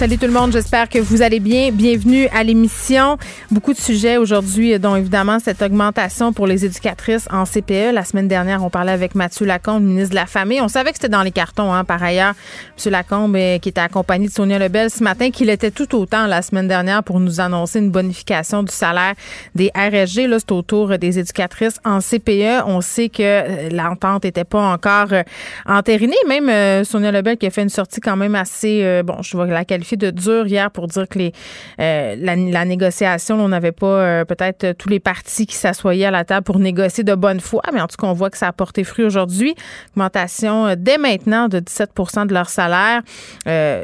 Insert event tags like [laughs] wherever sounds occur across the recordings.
Salut tout le monde, j'espère que vous allez bien. Bienvenue à l'émission. Beaucoup de sujets aujourd'hui, dont évidemment cette augmentation pour les éducatrices en CPE. La semaine dernière, on parlait avec Mathieu Lacombe, ministre de la Famille. On savait que c'était dans les cartons, hein, par ailleurs. M. Lacombe, euh, qui était accompagné de Sonia Lebel ce matin, qu'il était tout autant la semaine dernière pour nous annoncer une bonification du salaire des RSG. Là, c'est autour des éducatrices en CPE. On sait que euh, l'entente n'était pas encore euh, entérinée. Même Sonia Lebel qui a fait une sortie quand même assez, bon, je vais la qualifier de dur hier pour dire que les, euh, la, négociation, on n'avait pas euh, peut-être tous les partis qui s'assoyaient à la table pour négocier de bonne foi, mais en tout cas, on voit que ça a porté fruit aujourd'hui. Augmentation euh, dès maintenant de 17% de leur salaire,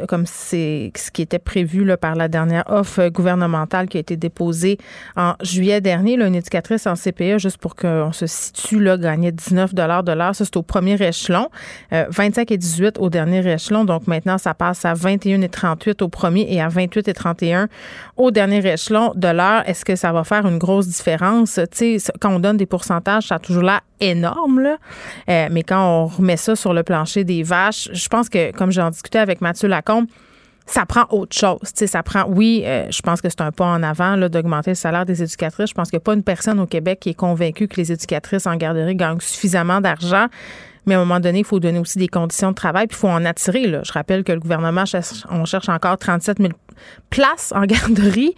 comme c'est ce qui était prévu par la dernière offre gouvernementale qui a été déposée en juillet dernier. Une éducatrice en CPE, juste pour qu'on se situe, là, gagnait 19 de l'heure. Ça, c'est au premier échelon. 25 et 18 au dernier échelon. Donc maintenant, ça passe à 21 et 38 au premier et à 28 et 31 au dernier échelon de l'heure. Est-ce que ça va faire une grosse différence? Quand on donne des pourcentages, ça a toujours là énorme, là. Euh, mais quand on remet ça sur le plancher des vaches, je pense que, comme j'en discutais avec Mathieu Lacombe, ça prend autre chose. Ça prend, oui, euh, je pense que c'est un pas en avant d'augmenter le salaire des éducatrices. Je pense qu'il n'y a pas une personne au Québec qui est convaincue que les éducatrices en garderie gagnent suffisamment d'argent. Mais à un moment donné, il faut donner aussi des conditions de travail, puis il faut en attirer. Là. Je rappelle que le gouvernement, on cherche encore 37 000 places en [laughs] garderie.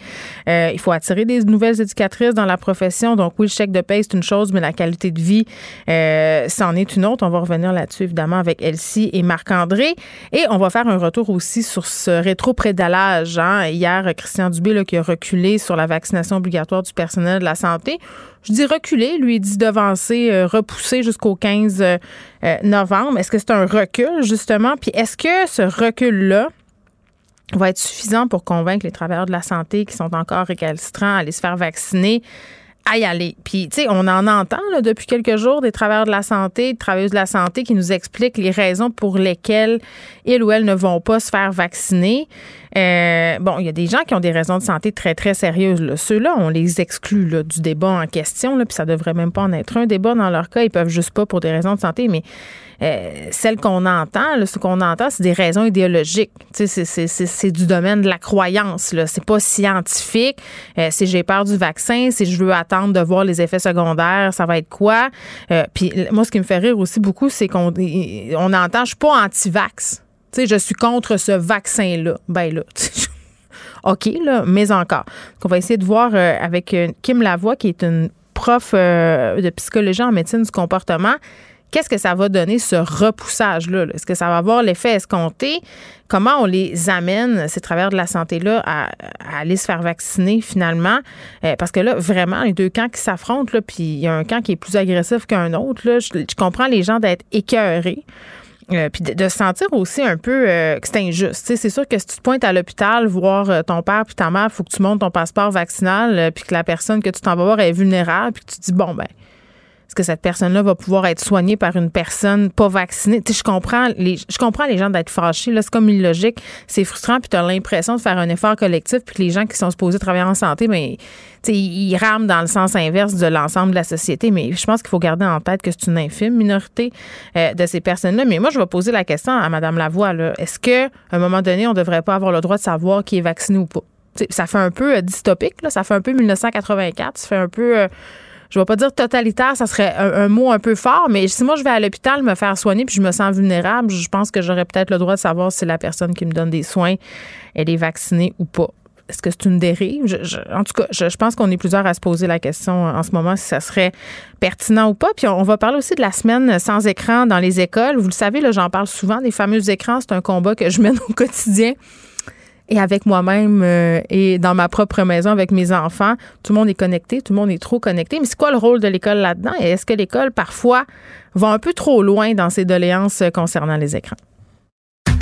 Euh, il faut attirer des nouvelles éducatrices dans la profession. Donc oui, le chèque de paie, c'est une chose, mais la qualité de vie, euh, c'en est une autre. On va revenir là-dessus, évidemment, avec Elsie et Marc-André. Et on va faire un retour aussi sur ce rétro-prédalage. Hein. Hier, Christian Dubé, là, qui a reculé sur la vaccination obligatoire du personnel de la santé. Je dis reculer, lui, il dit devancer, euh, repousser jusqu'au 15 euh, novembre. Est-ce que c'est un recul, justement? Puis est-ce que ce recul-là, va être suffisant pour convaincre les travailleurs de la santé qui sont encore récalcitrants à aller se faire vacciner à y aller. Puis, tu sais, on en entend depuis quelques jours des travailleurs de la santé, des travailleuses de la santé qui nous expliquent les raisons pour lesquelles ils ou elles ne vont pas se faire vacciner. Euh, bon, il y a des gens qui ont des raisons de santé très, très sérieuses. Ceux-là, on les exclut du débat en question, là, puis ça devrait même pas en être un débat dans leur cas. Ils peuvent juste pas pour des raisons de santé, mais euh, qu'on entend, ce qu'on entend, c'est des raisons idéologiques. C'est du domaine de la croyance. C'est pas scientifique. Euh, si j'ai peur du vaccin, si je veux attendre de voir les effets secondaires, ça va être quoi? Euh, puis moi, ce qui me fait rire aussi beaucoup, c'est qu'on on entend, je suis pas anti-vax. je suis contre ce vaccin-là. Ben là, [laughs] OK, là, mais encore. on va essayer de voir avec Kim Lavoie, qui est une prof de psychologie en médecine du comportement Qu'est-ce que ça va donner, ce repoussage-là? Est-ce que ça va avoir l'effet escompté? Comment on les amène, ces travailleurs de la santé-là, à, aller se faire vacciner finalement? Euh, parce que là, vraiment, les deux camps qui s'affrontent, puis il y a un camp qui est plus agressif qu'un autre. Là, je, comprends les gens d'être écœurés. Euh, puis de, se sentir aussi un peu euh, que c'est injuste. C'est sûr que si tu te pointes à l'hôpital voir ton père puis ta mère, faut que tu montes ton passeport vaccinal, puis que la personne que tu t'en vas voir est vulnérable, puis que tu te dis, bon, ben, est-ce que cette personne-là va pouvoir être soignée par une personne pas vaccinée? Tu sais, je comprends les, je comprends les gens d'être fâchés. Là, c'est comme illogique. C'est frustrant. Puis tu as l'impression de faire un effort collectif. Puis les gens qui sont supposés travailler en santé, mais ben, ils rament dans le sens inverse de l'ensemble de la société. Mais je pense qu'il faut garder en tête que c'est une infime minorité euh, de ces personnes-là. Mais moi, je vais poser la question à Mme Lavoie. Est-ce qu'à un moment donné, on ne devrait pas avoir le droit de savoir qui est vacciné ou pas? ça fait un peu euh, dystopique. Là. Ça fait un peu 1984. Ça fait un peu... Euh, je vais pas dire totalitaire, ça serait un, mot un peu fort, mais si moi je vais à l'hôpital me faire soigner puis je me sens vulnérable, je pense que j'aurais peut-être le droit de savoir si la personne qui me donne des soins, elle est vaccinée ou pas. Est-ce que c'est une dérive? en tout cas, je, pense qu'on est plusieurs à se poser la question en ce moment si ça serait pertinent ou pas. Puis on, va parler aussi de la semaine sans écran dans les écoles. Vous le savez, là, j'en parle souvent. des fameux écrans, c'est un combat que je mène au quotidien et avec moi-même euh, et dans ma propre maison avec mes enfants. Tout le monde est connecté, tout le monde est trop connecté. Mais c'est quoi le rôle de l'école là-dedans? Et est-ce que l'école, parfois, va un peu trop loin dans ses doléances concernant les écrans?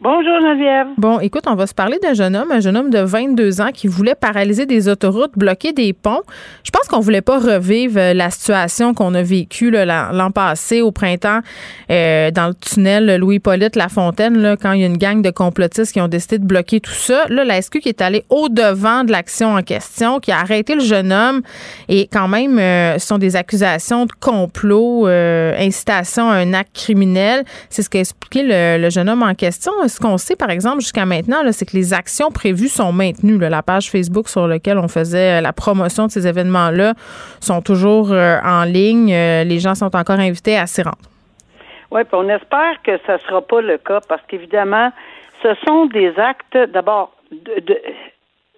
Bonjour, Geneviève. Bon, écoute, on va se parler d'un jeune homme, un jeune homme de 22 ans qui voulait paralyser des autoroutes, bloquer des ponts. Je pense qu'on voulait pas revivre euh, la situation qu'on a vécue l'an passé au printemps euh, dans le tunnel Louis-Polyte Lafontaine là, quand il y a une gang de complotistes qui ont décidé de bloquer tout ça. Là, la SQ qui est allée au devant de l'action en question, qui a arrêté le jeune homme et quand même euh, ce sont des accusations de complot, incitation à un acte criminel. C'est ce qu'a expliqué le, le jeune homme en question. Ce qu'on sait, par exemple, jusqu'à maintenant, c'est que les actions prévues sont maintenues. La page Facebook sur laquelle on faisait euh, la promotion de ces événements-là sont toujours euh, en ligne. Euh, les gens sont encore invités à s'y rendre. Oui, puis on espère que ça ne sera pas le cas parce qu'évidemment, ce sont des actes, d'abord, de, de-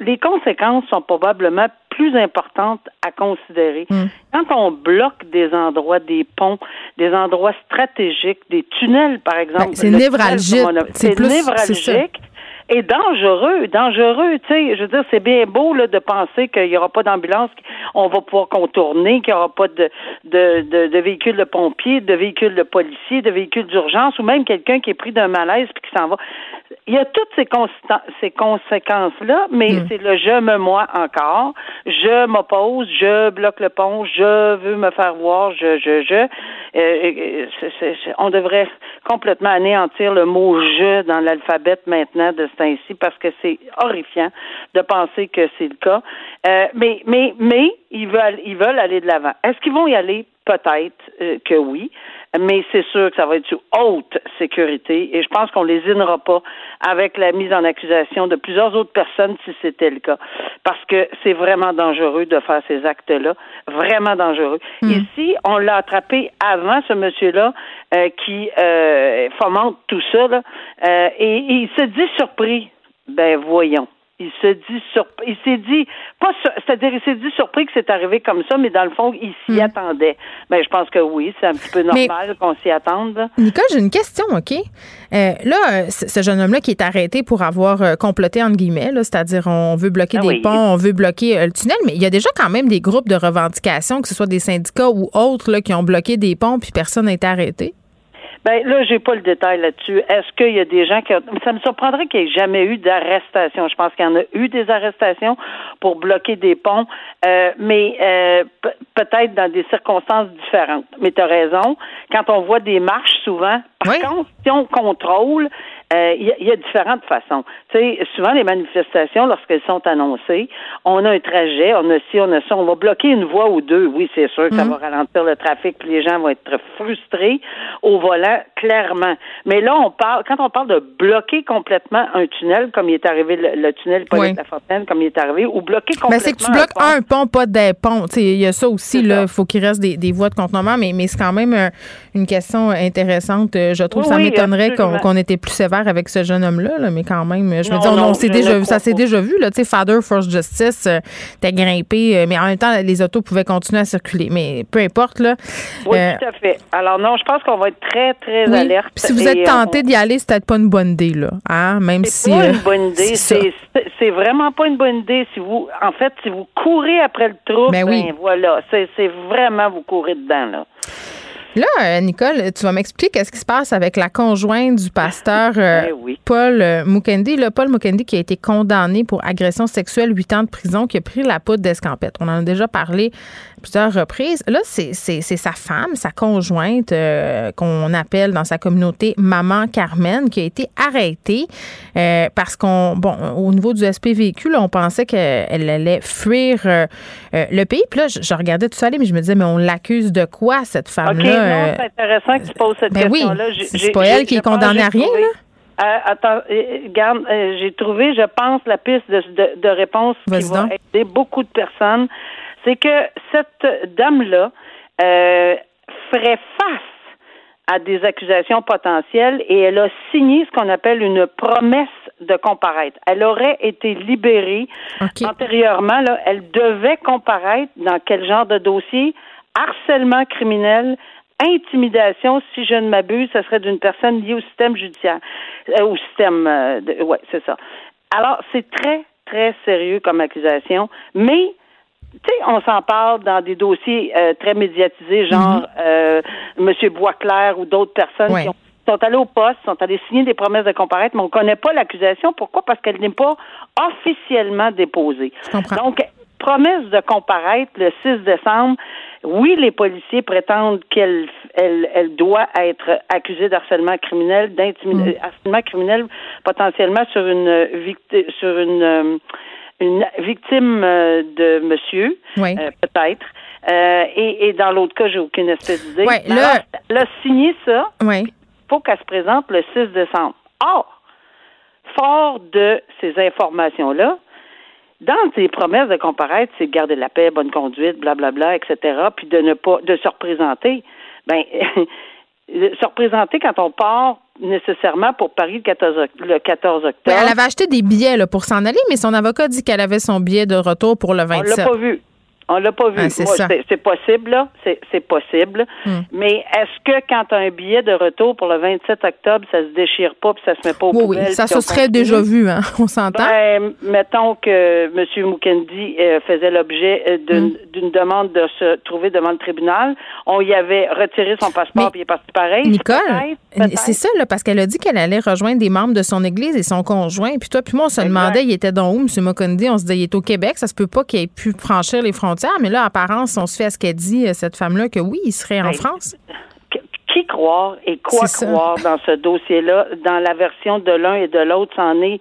les conséquences sont probablement plus importantes à considérer. Quand on bloque des endroits, des ponts, des endroits stratégiques, des tunnels, par exemple. Ben, c'est névralgique. C'est C'est plus- c'est ça. névralgique. Et dangereux, dangereux, tu sais, je veux dire, c'est bien beau là, de penser qu'il n'y aura pas d'ambulance, qu'on va pouvoir contourner, qu'il n'y aura pas de, de, de, de véhicules de pompiers, de véhicules de policiers, de véhicules d'urgence, ou même quelqu'un qui est pris d'un malaise puis qui s'en va. Il y a toutes ces, ces conséquences-là, mais c'est le je me moi encore. Je m'oppose, je bloque le pont, je veux me faire voir, je, je, je. Euh, euh, on devrait complètement anéantir le mot je dans l'alphabet maintenant de ce temps-ci parce que c'est horrifiant de penser que c'est le cas. Euh, mais, mais, mais ils veulent, ils veulent aller de l'avant. Est-ce qu'ils vont y aller? Peut-être euh, que oui, mais c'est sûr que ça va être sous haute sécurité et je pense qu'on lésinera pas avec la mise en accusation de plusieurs autres personnes si c'était le cas. Parce que c'est vraiment dangereux de faire ces actes-là, vraiment dangereux. Ici, on l'a attrapé avant ce monsieur-là euh, qui euh, fomente tout ça, là, euh, et, et il se dit surpris. Ben voyons. Il se dit surpris. Il s'est dit pas sur- c'est-à-dire il s'est dit surpris que c'est arrivé comme ça, mais dans le fond, il s'y attendait. Ben je pense que oui, c'est un petit peu Mais- normal qu'on s'y attende. Nicole, j'ai une question, OK? Euh, là, ce jeune homme-là qui est arrêté pour avoir euh, comploté, entre guillemets, là, c'est-à-dire on veut bloquer Ah des oui. ponts, on veut bloquer euh, le tunnel, mais il y a déjà quand même des groupes de revendication, que ce soit des syndicats ou autres, là, qui ont bloqué des ponts puis personne n'a été arrêté. Ben là, j'ai pas le détail là-dessus. Est-ce qu'il y a des gens qui ont... Ça me surprendrait qu'il n'y ait jamais eu d'arrestation. Je pense qu'il y en a eu des arrestations pour bloquer des ponts, euh, mais euh, pe- peut-être dans des circonstances différentes. Mais tu as raison. Quand on voit des marches souvent, par Oui. contre, si on contrôle, euh, il y, a- il y a différentes façons. Tu sais, souvent les manifestations, lorsqu'elles sont annoncées, on a un trajet, on a ci, on a ça, on va bloquer une voie ou deux. Oui, c'est sûr que ça va ralentir le trafic, puis les gens vont être frustrés au volant, clairement. Mais là, on parle, quand on parle de bloquer complètement un tunnel, comme il est arrivé le, le tunnel Oui. Paulette la Fontaine, comme il est arrivé, ou bloquer complètement. Mais c'est que tu bloques pont. un pont, pas des ponts. Tu sais, Il y a ça aussi, là. ça. Il faut qu'il reste des, des voies de contournement, mais, mais c'est quand même euh, une question intéressante. Euh, Je trouve Oui, ça oui, m'étonnerait qu'on était plus sévère avec ce jeune homme-là, là, mais quand même, je me Non, dis, on, non, on s'est je déjà, ne ça s'est pas. déjà vu, là. Tu sais, Father First Justice, euh, t'es grimpé, euh, mais en même temps, les autos pouvaient continuer à circuler. Mais peu importe, là. Oui, Euh, tout à fait. Alors non, je pense qu'on va être très, très oui. alerte. Puis si vous êtes tenté on- d'y aller, c'est peut-être pas une bonne idée, là. Hein? Même C'est si. pas euh, une bonne idée. c'est. C'est c'est- c'est vraiment pas une bonne idée si vous, en fait, si vous courez après le trou, Ben ben, oui. voilà, c'est c'est vraiment vous courez dedans là. Là, euh, Nicole, tu vas m'expliquer qu'est-ce qui se passe avec la conjointe du pasteur euh, oui. Paul euh, Mukendi. Là, Paul Mukendi qui a été condamné pour agression sexuelle, huit ans de prison, qui a pris la poudre d'escampette. On en a déjà parlé plusieurs reprises. Là, c'est sa femme, sa conjointe, euh, qu'on appelle dans sa communauté Maman Carmen, qui a été arrêtée euh, parce qu'on, bon, au niveau du SPVQ, là, on pensait qu'elle allait fuir euh, le pays. Puis là, je, je regardais tout ça aller, mais je me disais, mais on l'accuse de quoi, cette femme-là? c'est intéressant que tu poses cette ben oui, question-là. J'ai- c'est pas elle qui est condamnée à rien, trouvé- là? Euh, attends, euh, j'ai trouvé, je pense, la piste de, de, de réponse qui va aider beaucoup de personnes. C'est que cette dame-là euh, ferait face à des accusations potentielles et elle a signé ce qu'on appelle une promesse de comparaître. Elle aurait été libérée antérieurement. Là, elle devait comparaître dans quel genre de dossier? Harcèlement criminel, intimidation, si je ne m'abuse, ce serait d'une personne liée au système judiciaire, euh, au système, euh, de, ouais, c'est ça. Alors, c'est très, très sérieux comme accusation, mais tu sais, on s'en parle dans des dossiers euh, très médiatisés, genre mhm. euh, M. Boisclair ou d'autres personnes qui sont allés au poste, sont allés signer des promesses de comparaître, mais on ne connaît pas l'accusation. Pourquoi? Parce qu'elle n'est pas officiellement déposée. Donc, promesse de comparaître le 6 décembre. Oui, les policiers prétendent qu'elle elle, doit être accusée d'harcèlement criminel, d'intimidation mm. criminel potentiellement sur une sur une euh, une victime euh, de monsieur, euh, peut-être. Euh, et, et, dans l'autre cas, j'ai aucune espèce d'idée. Ouais, là, elle a signé ça. Il faut qu'elle se présente le 6 décembre. Or, fort de ces informations-là, dans ses promesses de comparaître, c'est de garder la paix, bonne conduite, blablabla, etc., puis de ne pas de se représenter. Ben, [laughs] se représenter quand on part nécessairement pour Paris le 14, octobre. elle avait acheté des billets là, pour s'en aller, mais son avocat dit qu'elle avait son billet de retour pour le 27. On l'a pas vu. On l'a pas vu. Ah, c'est possible, là. C'est possible. Hmm. Mais est-ce que quand as un billet de retour pour le 27 octobre, ça se déchire pas puis ça se met pas au oui, Oui, ça se serait déjà vu, hein. [laughs] On s'entend. Ben, mettons que M. Mukendi euh, faisait l'objet euh, hmm. d'une demande de se trouver devant le tribunal. On y avait retiré son passeport puis il est parti pareil. Nicole, c'est ça, là, parce qu'elle a dit qu'elle allait rejoindre des membres de son église et son conjoint. Puis toi, puis moi, on se demandait, il était dans où, M. Mukendi? On se disait, il est au Québec. Ça se peut pas qu'il ait pu franchir les frontières mais là, apparence, on se fait à ce qu'elle dit, euh, cette femme-là, que oui, il serait en ben, France. Qui croire et quoi croire dans ce dossier-là, dans la version de l'un et de l'autre, c'en est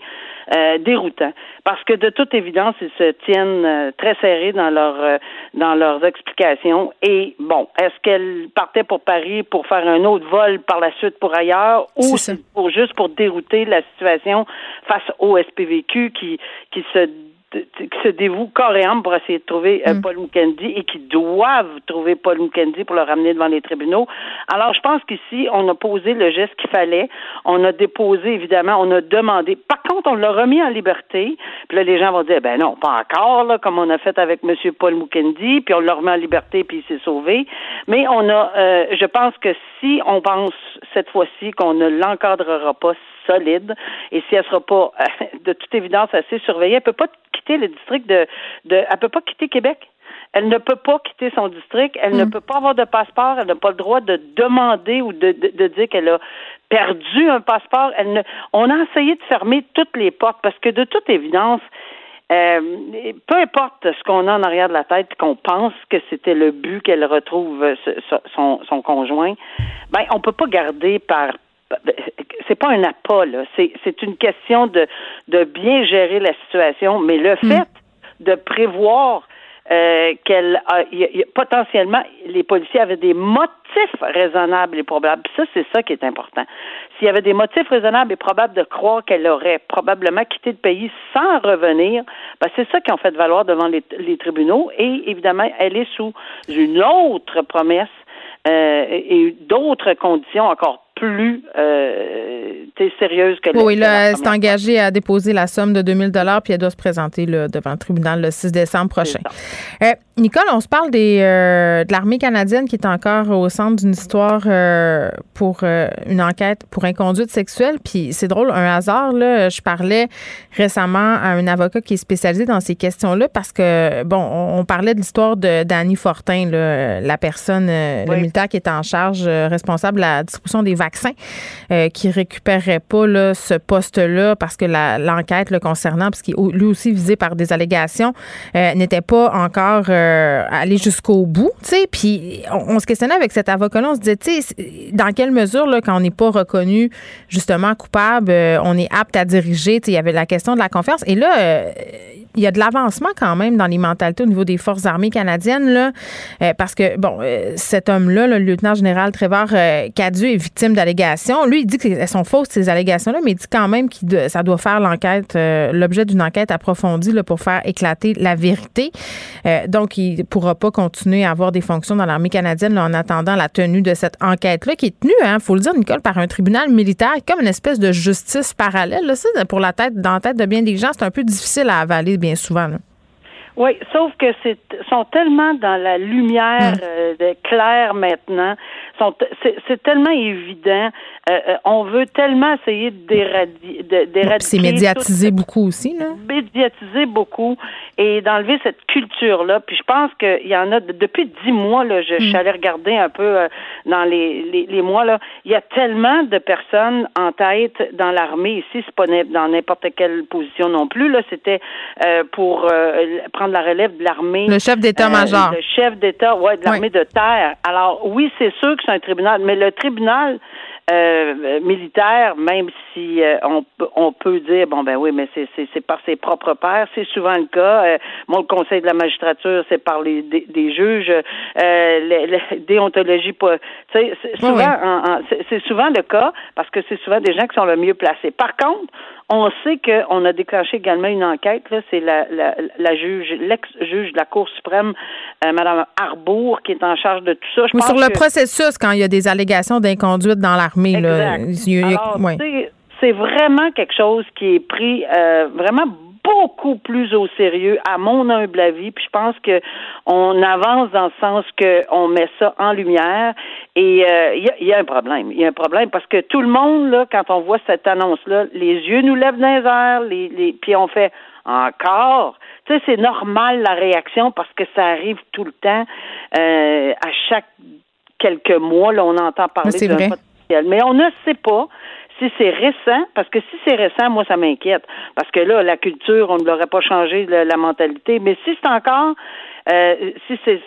euh, déroutant. Parce que de toute évidence, ils se tiennent euh, très serrés dans leur dans leurs explications. Et bon, est-ce qu'elle partait pour Paris pour faire un autre vol par la suite pour ailleurs, ou pour juste pour dérouter la situation face au SPVQ qui qui se qui se dévouent corps et âme pour essayer de trouver euh, mm. Paul Mukendi et qui doivent trouver Paul Mukendi pour le ramener devant les tribunaux. Alors, je pense qu'ici, on a posé le geste qu'il fallait. On a déposé, évidemment, on a demandé. Par contre, on l'a remis en liberté. Puis là, les gens vont dire, ben non, pas encore, là, comme on a fait avec M. Paul Mukendi, puis on l'a remis en liberté, puis il s'est sauvé. Mais on a, euh, je pense que si on pense cette fois-ci qu'on ne l'encadrera pas solide, et si elle sera pas, de toute évidence, assez surveillée, elle peut pas quitter le district de, de elle peut pas quitter Québec. Elle ne peut pas quitter son district, elle ne mm. peut pas avoir de passeport, elle n'a pas le droit de demander ou de, de, dire qu'elle a perdu un passeport. Elle ne, on a essayé de fermer toutes les portes parce que de toute évidence, euh, peu importe ce qu'on a en arrière de la tête, qu'on pense que c'était le but qu'elle retrouve son, son conjoint, ben on peut pas garder par c'est pas un appât, là. C'est une question de, de bien gérer la situation, mais le hmm. fait de prévoir euh, qu'elle a, potentiellement les policiers avaient des motifs raisonnables et probables. ça, c'est ça qui est important. S'il y avait des motifs raisonnables et probables de croire qu'elle aurait probablement quitté le pays sans revenir, ben c'est ça qu'ils ont fait valoir devant les, les tribunaux. Et évidemment, elle est sous une autre promesse euh, et d'autres conditions encore plus euh, sérieuse que Oui, là, elle s'est engagée à déposer la somme de 2000 dollars puis elle doit se présenter là, devant le tribunal le 6 décembre prochain. Euh, Nicole, on se parle des, euh, de l'armée canadienne qui est encore au centre d'une histoire pour une enquête pour inconduite sexuelle. Puis c'est drôle, un hasard, là, je parlais récemment à un avocat qui est spécialisé dans ces questions-là parce que, bon, on, parlait de l'histoire de Danny Fortin, là, la personne, le militaire qui est en charge, responsable de la distribution des vaccins, qui récupérait pas là, ce poste-là parce que l'enquête le concernant, parce qu'il lui aussi visé par des allégations, euh, n'était pas encore euh, allé jusqu'au bout. Puis on, se questionnait avec cet avocat-là, on se disait, dans quelle mesure, là, quand on n'est pas reconnu justement coupable, euh, on est apte à diriger. Il y avait la question de la confiance. Et là, il y a de l'avancement quand même dans les mentalités au niveau des forces armées canadiennes, là, euh, parce que, bon, euh, cet homme-là, le lieutenant général Trevor euh, Cadieux, est victime d'allégations. Lui, il dit qu'elles sont fausses, ces allégations-là, mais il dit quand même que ça doit faire l'enquête, l'objet d'une enquête approfondie là, pour faire éclater la vérité. donc, il ne pourra pas continuer à avoir des fonctions dans l'armée canadienne en attendant la tenue de cette enquête-là, qui est tenue, il hein, faut le dire, Nicole, par un tribunal militaire, comme une espèce de justice parallèle. Là, ça, pour la tête, dans la tête de bien des gens, c'est un peu difficile à avaler bien souvent. Oui, sauf que c'est sont tellement dans la lumière mm. euh, claire maintenant c'est tellement évident. Euh, euh, on veut tellement essayer d'éradiquer. C'est médiatisé beaucoup aussi, là? Médiatiser beaucoup et d'enlever cette culture-là. Puis je pense qu'il y en a depuis dix mois, là, je, suis mm. allée regarder un peu euh, dans les, les, mois, là. Il y a tellement de personnes en tête dans l'armée ici, c'est pas dans n'importe quelle position non plus. Là, c'était pour prendre la relève de l'armée. Le chef d'état-major. le chef d'état, ouais, de l'armée de terre. Alors oui, c'est sûr que c'est un tribunal, mais le tribunal euh, militaire, même si euh, on, on peut dire bon ben oui, mais c'est c'est par ses propres pairs, c'est souvent le cas. Euh, le Conseil de la magistrature, c'est par les des, juges, euh, déontologie pas. Tu sais, c'est souvent c'est souvent le cas parce que c'est souvent des gens qui sont le mieux placés. Par contre, on sait qu'on a déclenché également une enquête. Là, c'est la, la, la juge, l'ex-juge de la Cour suprême, euh, Mme Arbour, qui est en charge de tout ça. Je sur le processus, quand il y a des allégations d'inconduite dans l'armée, là, c'est vraiment quelque chose qui est pris euh, vraiment beaucoup plus au sérieux, à mon humble avis. Puis je pense que on avance dans le sens qu'on met ça en lumière. Et euh, il y, a, un problème. Il y a un problème parce que tout le monde, là, quand on voit cette annonce-là, les yeux nous lèvent dans les airs, les, les, puis on fait encore. Tu sais, c'est normal la réaction parce que ça arrive tout le temps. Euh, à chaque quelques mois, là, on entend parler d'un potentiel. Mais on ne sait pas si c'est récent, parce que si c'est récent, moi, ça m'inquiète. Parce que là, la culture, on ne l'aurait pas changé, la, mentalité. Mais si c'est encore euh, si c'est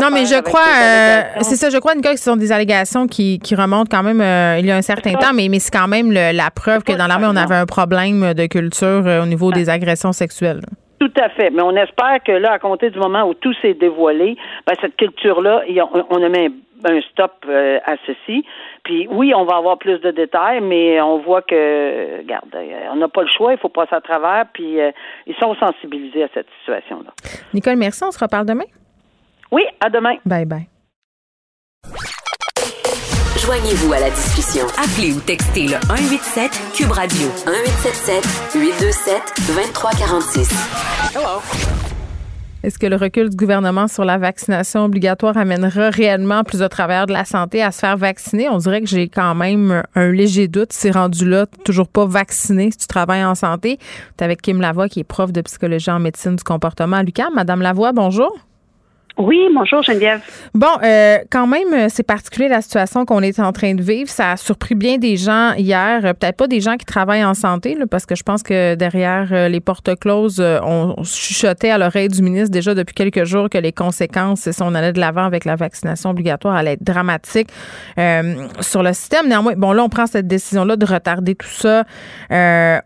non mais je crois euh, c'est ça je crois Nicole que ce sont des allégations qui, qui remontent quand même euh, il y a un certain temps mais mais c'est quand même la preuve que dans l'armée on avait un problème de culture au niveau des agressions sexuelles. Tout à fait. Mais on espère que là, à compter du moment où tout s'est dévoilé, ben, cette culture-là, on a mis un stop à ceci. Puis oui, on va avoir plus de détails, mais on voit que, regarde, euh, on n'a pas le choix, il faut passer à travers, puis euh, ils sont sensibilisés à cette situation-là. Nicole, merci. On se reparle demain? Oui, à demain. Bye bye. Joignez-vous à la discussion. Appelez ou textez le 187 Cube Radio 1877 827 2346. Hello. Est-ce que le recul du gouvernement sur la vaccination obligatoire amènera réellement plus de travailleurs de la santé à se faire vacciner? On dirait que j'ai quand même un léger doute. C'est rendu là, toujours pas vacciné si tu travailles en santé. Tu avec Kim Lavoie, qui est prof de psychologie en médecine du comportement à. Madame Lavoie, bonjour. Oui, bonjour Geneviève. Bon, euh, quand même, euh, c'est particulier la situation qu'on est en train de vivre. Ça a surpris bien des gens hier, euh, peut-être pas des gens qui travaillent en santé, là, parce que je pense que derrière les portes closes, on, chuchotait à l'oreille du ministre déjà depuis quelques jours que les conséquences, si on allait de l'avant avec la vaccination obligatoire, allaient être dramatiques sur le système. Néanmoins, bon, là, on prend cette décision-là de retarder tout ça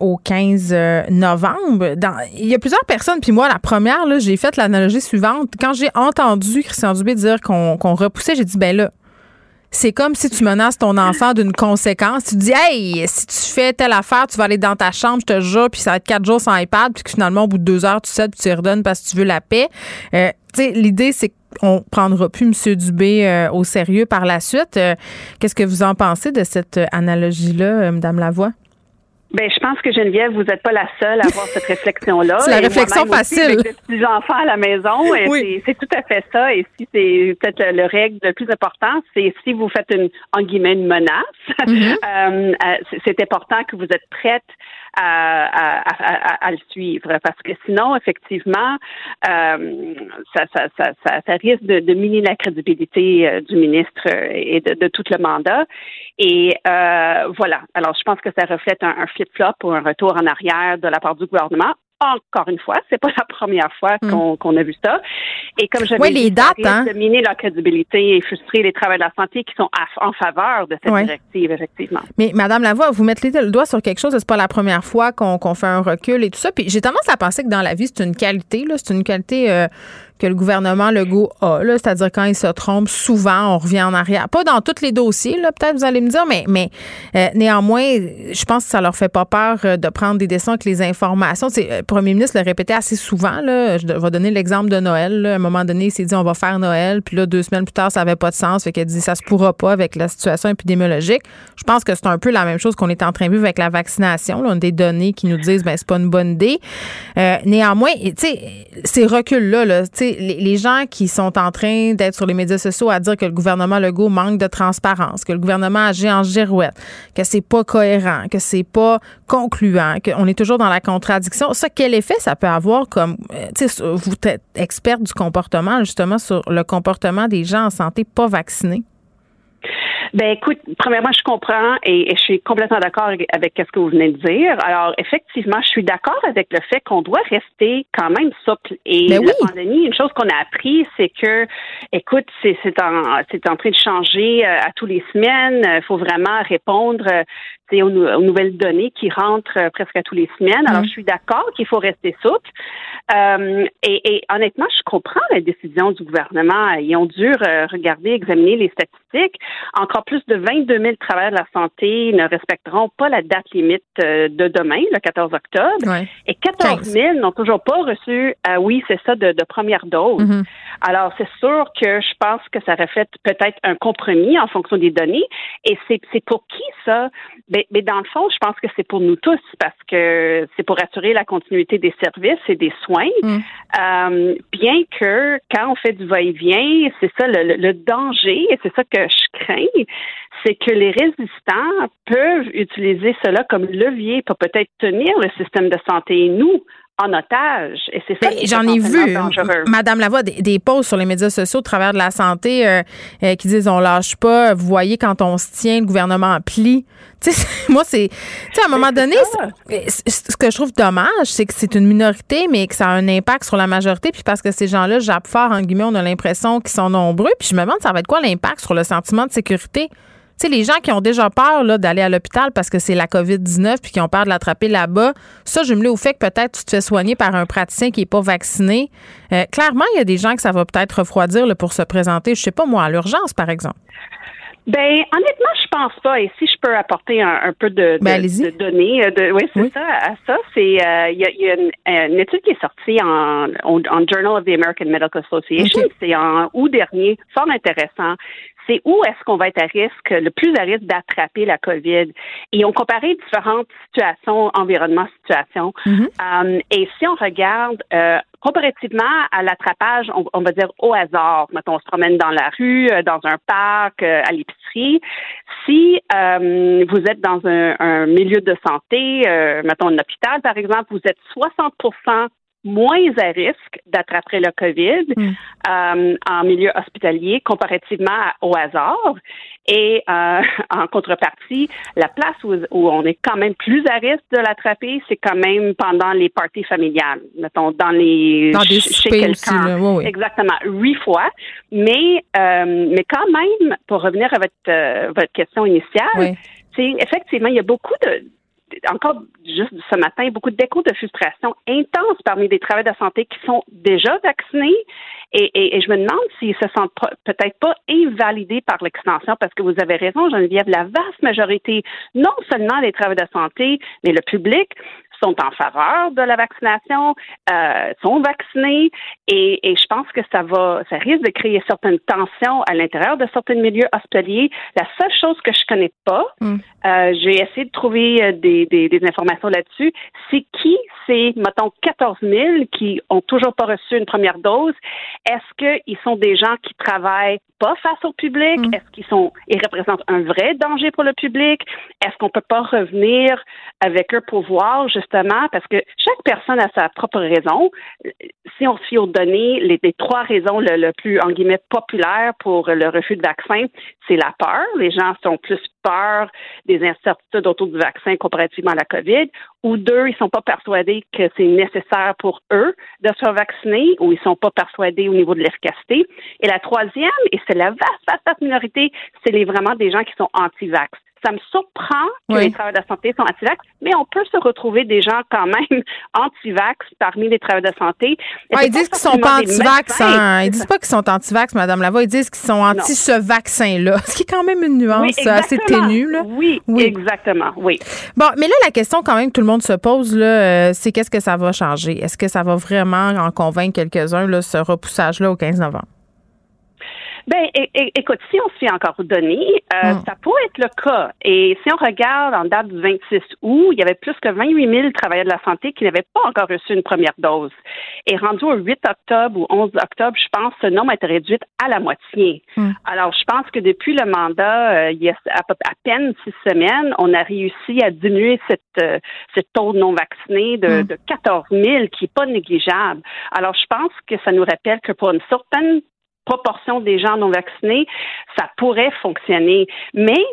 au 15 novembre. Il y a plusieurs personnes, puis moi, la première, j'ai fait l'analogie suivante. Quand j'ai entendu entendu Christian Dubé dire qu'on repoussait, j'ai dit, ben là, c'est comme si tu menaces ton enfant d'une conséquence. Tu dis, hey, si tu fais telle affaire, tu vas aller dans ta chambre, je te jure, puis ça va être quatre jours sans iPad, puis finalement, au bout de deux heures, tu cèdes, puis tu redonnes parce que tu veux la paix. Euh, tu sais, l'idée, c'est qu'on prendra plus M. Dubé euh, au sérieux par la suite. Euh, qu'est-ce que vous en pensez de cette analogie-là, Mme Lavoie? Ben, je pense que Geneviève, vous n'êtes pas la seule à avoir cette réflexion-là. c'est la réflexion facile. avec des petits enfants à la maison, oui. c'est tout à fait ça. Et si c'est peut-être le règle le plus important, c'est si vous faites une en guillemets une menace, mm-hmm. [laughs] euh, euh, c'est important que vous êtes prête à, à, à, le suivre parce que sinon, effectivement, euh, ça, ça, ça, ça, risque de, de miner la crédibilité euh, du ministre et de, de, tout le mandat. Et euh, voilà. Alors, je pense que ça reflète un, un flip-flop ou un retour en arrière de la part du gouvernement encore une fois, c'est pas la première fois hmm. qu'on a vu ça. Et comme j'avais oui, les dates, hein? de miner leur crédibilité et frustrer les travailleurs de la santé qui sont en faveur de cette directive, effectivement. Mais Madame Lavoie, vous mettez le doigt sur quelque chose, c'est pas la première fois qu'on fait un recul et tout ça. Puis j'ai tendance à penser que dans la vie, c'est une qualité, là, c'est une qualité euh, que le gouvernement Legault a. C'est-à-dire quand il se trompe, souvent, on revient en arrière. Pas dans tous les dossiers, peut-être vous allez me dire, mais, mais euh, néanmoins, je pense que ça leur fait pas peur euh, de prendre des décisions avec les informations. Le premier ministre le répétait assez souvent. Là. Je vais donner l'exemple de Noël. À un moment donné, il s'est dit on va faire Noël. Puis là, deux semaines plus tard, ça n'avait pas de sens. Fait qu'elle dit ça se pourra pas avec la situation épidémiologique. Je pense que c'est un peu la même chose qu'on est en train de vivre avec la vaccination. On a des données qui nous disent ben c'est pas une bonne idée. Euh, néanmoins, tu sais, ces reculs-là, là, tu les, gens qui sont en train d'être sur les médias sociaux à dire que le gouvernement Legault manque de transparence, que le gouvernement agit en girouette, que c'est pas cohérent, que c'est pas concluant, qu'on est toujours dans la contradiction. Ça, quel effet ça peut avoir comme, euh, tu sais, vous êtes experte du comportement, justement, sur le comportement des gens en santé pas vaccinés? Ben écoute, premièrement, je comprends et, je suis complètement d'accord avec, ce que vous venez de dire. Alors, effectivement, je suis d'accord avec le fait qu'on doit rester quand même souple. Et ben la pandémie, une chose qu'on a appris, c'est que, écoute, c'est en, c'est en train de changer euh, à tous les semaines. Il faut vraiment répondre aux, aux, nouvelles données qui rentrent euh, presque à tous les semaines. Alors, mm. je suis d'accord qu'il faut rester souple. Euh, et, et, honnêtement, je comprends la décision du gouvernement. Ils ont dû regarder, examiner les statistiques. Encore plus de 22 000 travailleurs de la santé ne respecteront pas la date limite euh, de demain, le 14 octobre. Et 14 000 n'ont toujours pas reçu, euh, oui, c'est ça, de, de, première dose. Mm-hmm. Alors, c'est sûr que je pense que ça reflète peut-être un compromis en fonction des données. Et c'est pour qui ça? Mais, mais dans le fond, je pense que c'est pour nous tous parce que c'est pour assurer la continuité des services et des soins. Mm. Euh, bien que quand on fait du va-et-vient, c'est ça le, le danger, et c'est ça que je crains, c'est que les résistants peuvent utiliser cela comme levier pour peut-être tenir le système de santé. Et nous, en otage. Et c'est ça ben, J'en ai vu, Madame Lavoie, des, des posts sur les médias sociaux au travers de la santé euh, euh, qui disent on lâche pas. Vous voyez, quand on se tient, le gouvernement plie. [laughs] moi, c'est. Tu sais, à un moment donné, ce que je trouve dommage, c'est que c'est une minorité, mais que ça a un impact sur la majorité. Puis parce que ces gens-là jappent fort, en guillemets, on a l'impression qu'ils sont nombreux. Puis je me demande, ça va être quoi l'impact sur le sentiment de sécurité? Sais, les gens qui ont déjà peur d'aller à l'hôpital parce que c'est la COVID-19 puis qui ont peur de l'attraper là-bas, ça, je me au fait que peut-être tu te fais soigner par un praticien qui n'est pas vacciné. Euh, clairement, il y a des gens que ça va peut-être refroidir pour se présenter, je sais pas moi, à l'urgence, par exemple. Ben, honnêtement, je pense pas. Et si je peux apporter un, peu de, ben, données, euh, de, oui, c'est ça. À ça, c'est euh, il y, a, une, étude qui est sortie en, en, Journal of the American Medical Association. C'est en août dernier, fort intéressant c'est où est-ce qu'on va être à risque, le plus à risque d'attraper la COVID? Et on comparait différentes situations, environnements, situations. Mm-hmm. Euh, et si on regarde euh, comparativement à l'attrapage, on, va dire au hasard, mettons, on se promène dans la rue, euh, dans un parc, à l'épicerie, si vous êtes dans un, un, milieu de santé, mettons un hôpital par exemple, vous êtes 60 moins à risque d'attraper le COVID hmm. euh, en milieu hospitalier comparativement au hasard. Et euh, [laughs] en contrepartie, la place où, on est quand même plus à risque de l'attraper, c'est quand même pendant les parties familiales, mettons dans les dans des chez quelqu'un. Exactement, huit fois. Mais euh, mais quand même, pour revenir à votre votre question initiale, c'est effectivement il y a beaucoup de encore juste ce matin, beaucoup d'échos de frustration intense parmi des travailleurs de santé qui sont déjà vaccinés. Et, et, je me demande s'ils se sentent peut-être pas invalidés par l'extension, parce que vous avez raison, Geneviève, la vaste majorité, non seulement des travailleurs de santé, mais le public, sont en faveur de la vaccination, euh, sont vaccinés et, je pense que ça va, ça risque de créer certaines tensions à l'intérieur de certains milieux hospitaliers. La seule chose que je connais pas, mm. euh, j'ai essayé de trouver euh, des, des, des informations là-dessus, c'est qui c'est, mettons, 14 000 qui ont toujours pas reçu une première dose? Est-ce qu'ils sont des gens qui travaillent pas face au public? Mm. Est-ce qu'ils sont, ils représentent un vrai danger pour le public? Est-ce qu'on peut pas revenir avec eux pour voir justement parce que chaque personne a sa propre raison. Si on se fie aux données, les, trois raisons le, plus, en guillemets, populaires pour le refus de vaccin, c'est la peur. Les gens sont plus peur des incertitudes autour du vaccin comparativement à la COVID, ou deux, ils sont pas persuadés que c'est nécessaire pour eux de se faire vacciner, ou ils sont pas persuadés au niveau de l'efficacité. Et la troisième, et c'est la vaste, vaste, vaste minorité, c'est les, vraiment des gens qui sont anti-vax ça me surprend que les travailleurs de la santé sont anti-vax, mais on peut se retrouver des gens quand même [laughs] anti-vax parmi les travailleurs de santé. ils disent qu'ils sont pas anti-vax. Hein. Ils disent pas qu'ils sont anti-vax, Madame Lavoie. Ils disent qu'ils sont anti ce vaccin-là, [laughs] ce qui est quand même une nuance assez ténue. Là. Oui, oui, exactement. Oui. Bon, mais là, la question quand même que tout le monde se pose, là, euh, c'est qu'est-ce que ça va changer? Est-ce que ça va vraiment en convaincre quelques-uns, ce repoussage-là au 15 novembre? Ben, écoute, si on se fait encore donner, euh, hmm. ça pourrait être le cas. Et si on regarde en date du 26 août, il y avait plus que 28 000 travailleurs de la santé qui n'avaient pas encore reçu une première dose. Et rendu au 8 octobre ou 11 octobre, je pense que ce nombre a été réduit à la moitié. Hmm. Alors, je pense que depuis le mandat, euh, il y a à, peine six semaines, on a réussi à diminuer cette, euh, ce taux de non-vaccinés de, hmm. de 14 000, qui n'est pas négligeable. Alors, je pense que ça nous rappelle que pour une certaine proportion des gens non vaccinés, ça pourrait fonctionner. Mais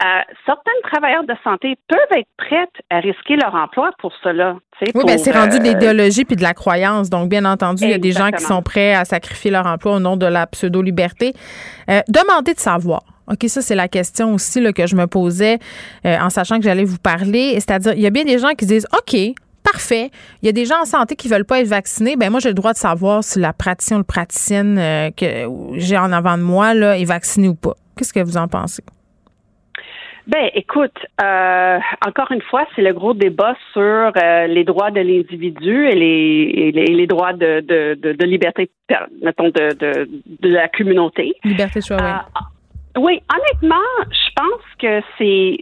euh, certains travailleurs de santé peuvent être prêts à risquer leur emploi pour cela. Oui, bien, c'est rendu de euh, l'idéologie puis de la croyance. Donc, bien entendu, il y a des gens qui sont prêts à sacrifier leur emploi au nom de la pseudo-liberté. Euh, demandez de savoir. OK, ça, c'est la question aussi là, que je me posais en sachant que j'allais vous parler. C'est-à-dire, il y a bien des gens qui disent OK, parfait. Il y a des gens en santé qui veulent pas être vaccinés. Ben moi, j'ai le droit de savoir si la praticienne ou le praticienne euh, que j'ai en avant de moi là, est vacciné ou pas. Qu'est-ce que vous en pensez? Ben, écoute, euh, encore une fois, c'est le gros débat sur euh, les droits de l'individu et les, les, droits de, de, de, liberté, mettons, de, de, de la communauté. Liberté de choix, oui. Oui, honnêtement, je pense que c'est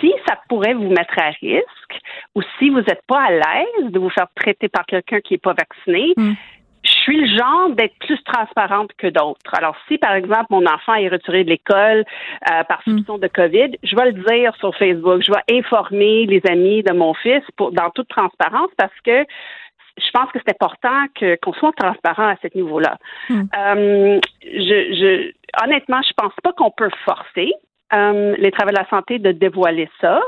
si ça pourrait vous mettre à risque ou si vous n'êtes pas à l'aise de vous faire traiter par quelqu'un qui n'est pas vacciné, hmm. je suis le genre d'être plus transparente que d'autres. Alors, si, par exemple, mon enfant est retiré de l'école euh, par hmm. soupçon de COVID, je vais le dire sur Facebook. Je vais informer les amis de mon fils pour, dans toute transparence parce que je pense que c'est important que qu'on soit transparent à ce niveau-là. Hmm. Euh, je, je, honnêtement, je pense pas qu'on peut forcer. Euh, les travailleurs de la santé de dévoiler ça.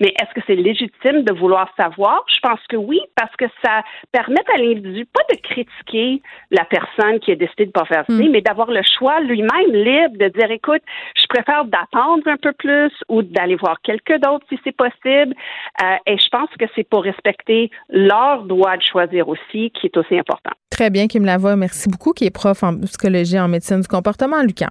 Mais est-ce que c'est légitime de vouloir savoir? Je pense que oui, parce que ça permet à l'individu pas de critiquer la personne qui a décidé de ne pas faire ça, hmm. mais d'avoir le choix lui-même libre de dire, écoute, je préfère d'attendre un peu plus ou d'aller voir quelqu'un d'autre si c'est possible. Euh, et je pense que c'est pour respecter leur droit de choisir aussi qui est aussi important. Très bien, Kim Lavoie. Merci beaucoup, qui est prof en psychologie et en médecine du comportement, Lucas.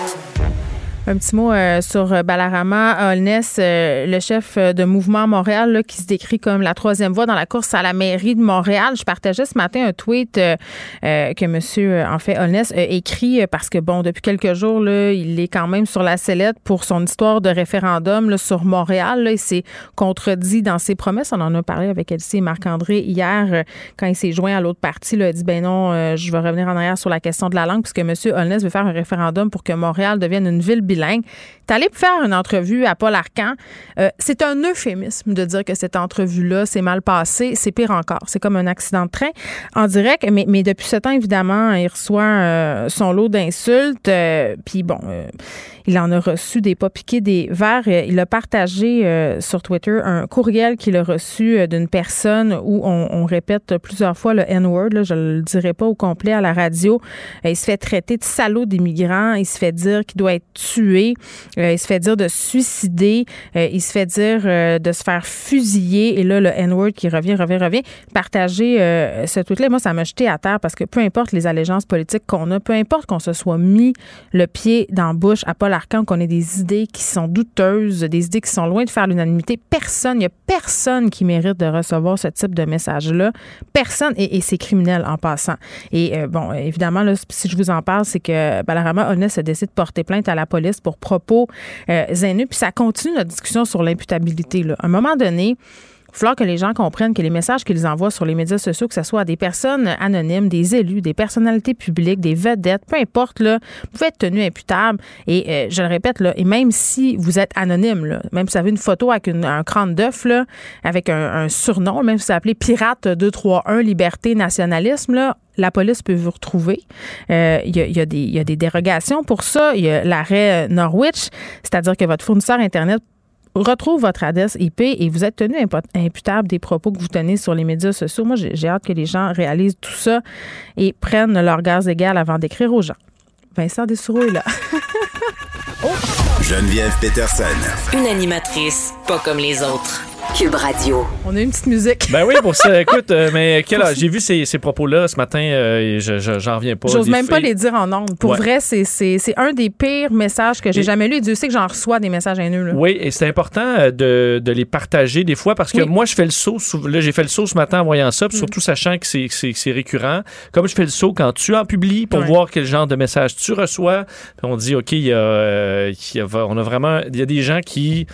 Un petit mot euh, sur euh, Balarama Holness, euh, le chef de Mouvement Montréal, qui se décrit comme la troisième voie dans la course à la mairie de Montréal. Je partageais ce matin un tweet que Monsieur, en fait, Holness a écrit parce que, bon, depuis quelques jours, il est quand même sur la sellette pour son histoire de référendum sur Montréal. Il s'est contredit dans ses promesses. On en a parlé avec Elsie et Marc-André hier quand il s'est joint à l'autre partie. Là, il a dit, ben non, je vais revenir en arrière sur la question de la langue puisque Monsieur Holness veut faire un référendum pour que Montréal devienne une ville bilingue. Tu allé faire une entrevue à Paul Arcan. Euh, c'est un euphémisme de dire que cette entrevue-là s'est mal passée. C'est pire encore. C'est comme un accident de train en direct. Mais, mais depuis ce temps, évidemment, il reçoit euh, son lot d'insultes. Euh, puis bon, il en a reçu des pas des verres. Il a partagé sur Twitter un courriel qu'il a reçu d'une personne où on, répète plusieurs fois le N-word. Je ne le dirai pas au complet à la radio. il se fait traiter de salaud d'immigrants. Il se fait dire qu'il doit être tué euh, il se fait dire de suicider. Euh, il se fait dire euh, de se faire fusiller. Et là, le N-word qui revient, revient, revient. Partager ce tweet-là, moi, ça m'a jeté à terre parce que peu importe les allégeances politiques qu'on a, peu importe qu'on se soit mis le pied dans la bouche à Paul Qu'on ait des idées qui sont douteuses, des idées qui sont loin de faire l'unanimité, personne, il n'y a personne qui mérite de recevoir ce type de message-là. Personne. Et, c'est criminel en passant. Et bon, évidemment, là, si je vous en parle, c'est que Balarama Honest a décidé de porter plainte à la police pour propos euh, Puis ça continue notre discussion sur l'imputabilité. À un moment donné, il va falloir que les gens comprennent que les messages qu'ils envoient sur les médias sociaux, que ce soit à des personnes anonymes, des élus, des personnalités publiques, des vedettes, peu importe, là, vous pouvez être tenu imputable. Et euh, je le répète, là, et même si vous êtes anonyme, là, même si vous avez une photo avec un crâne d'œuf, avec un, surnom, même si vous appelez Pirate 231 Liberté Nationalisme, là, la police peut vous retrouver. Euh, il y, a, des dérogations pour ça. Il y a l'arrêt Norwich, c'est-à-dire que votre fournisseur Internet retrouve votre adresse IP et vous êtes tenu imputable des propos que vous tenez sur les médias sociaux. Moi, j'ai hâte que les gens réalisent tout ça et prennent leur gaz égal avant d'écrire aux gens. Vincent Dessoureau est là. [laughs] Geneviève Peterson. Une animatrice pas comme les autres. Cube Radio. On a une petite musique. Ben oui, pour ça. [laughs] Écoute, euh, mais quel J'ai vu ces, ces propos-là ce matin euh, et je, j'en reviens pas. J'ose même pas les dire en ondes. Pour vrai, c'est, c'est, c'est un des pires messages que j'ai jamais lu. Et Dieu sait que j'en reçois des messages haineux. Là. Oui, et c'est important euh, de, de, les partager des fois parce que moi, je fais le saut. Là, j'ai fait le saut ce matin en voyant ça, puis mm. surtout sachant que c'est, c'est, c'est récurrent. Comme je fais le saut quand tu en publies pour voir quel genre de message tu reçois. on dit, OK, il y a, il y a, on a vraiment. Il y a des gens qui,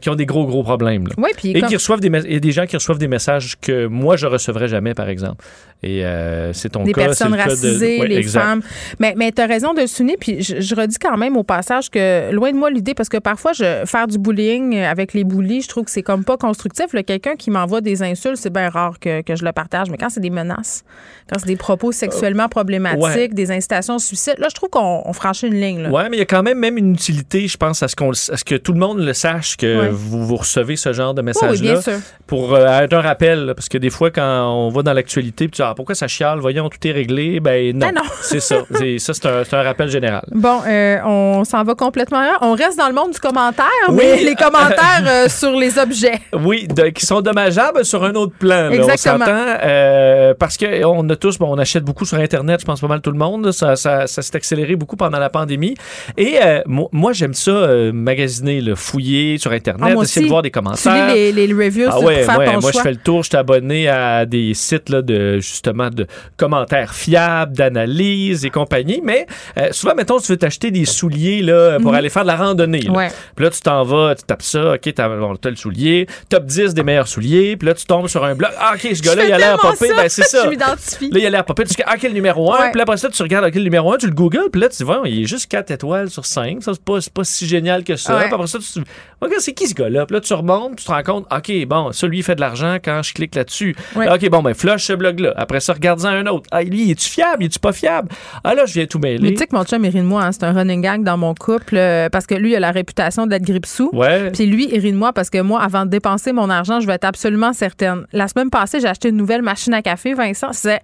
qui ont des gros, gros problèmes. Là. Oui, puis et qui reçoivent des a des gens qui reçoivent des messages que moi je recevrais jamais par exemple. Et euh, c'est ton cas. Des personnes racisées, les femmes. Mais, mais tu as raison de le souligner. Puis je, redis quand même au passage que loin de moi l'idée, parce que parfois, je, faire du bullying avec les bullies, je trouve que c'est comme pas constructif. Quelqu'un qui m'envoie des insultes, c'est bien rare que, que, je le partage. Mais quand c'est des menaces, quand c'est des propos sexuellement problématiques, des incitations au suicide, là, je trouve qu'on franchit une ligne. Oui, mais il y a quand même même une utilité, je pense, à ce, qu'on, à ce que tout le monde le sache que vous, vous recevez ce genre de message-là. pour euh, être un rappel. parce que des fois, quand on va dans l'actualité, puis pourquoi ça chiale? Voyons, tout est réglé. Ben non. Ben [laughs] c'est ça. ça, c'est un, rappel général. Bon, euh, on s'en va complètement. On reste dans le monde du commentaire, mais les commentaires euh, sur les objets. [laughs] Oui, qui sont dommageables sur un autre plan. Exactement. On euh, parce qu'on a tous, bon, on achète beaucoup sur Internet, je pense pas mal tout le monde. Ça, ça, s'est accéléré beaucoup pendant la pandémie. Et moi, j'aime ça, magasiner, le fouiller sur Internet, ah, essayer de voir des commentaires. Tu lis les, reviews ah, ouais, pour faire ton moi, je fais le tour, je suis abonné à des sites là, de justement de commentaires fiables, d'analyses et compagnie. Mais euh, souvent, mettons, tu veux t'acheter des souliers là, pour mhm. aller faire de la randonnée. Là. Puis là, tu t'en vas, tu tapes ça, OK, t'as bon, le soulier, top 10 des meilleurs souliers. Puis là, tu tombes sur un blog. Ah, OK, ce gars-là, il a l'air popé. Ben, c'est [laughs] ça. Je m'identifie. Là, il a l'air popé. Tu dis, ah, quel numéro 1? Puis là, après ça, tu regardes, quel numéro 1, tu le googles. Puis là, tu vois, il est juste 4 étoiles sur 5. Ça, c'est pas, pas si génial que ça. Puis après ça, tu OK, c'est qui ce gars-là? Puis là, tu remontes, tu te rends compte, OK, bon, ça, lui, il fait de l'argent quand je clique là-dessus. OK, bon, ben, flush ce blog-là. Après ça, regarde un autre. Ah, lui, es-tu fiable? Es-tu pas fiable? Ah, là, je viens tout mêler. Mais tu sais que mon chum, il rit de moi. Hein. c'est un running gang dans mon couple euh, parce que lui, il a la réputation d'être gripsou. Ouais. Puis lui, il rit de moi parce que moi, avant de dépenser mon argent, je vais être absolument certaine. La semaine passée, j'ai acheté une nouvelle machine à café, Vincent. C'est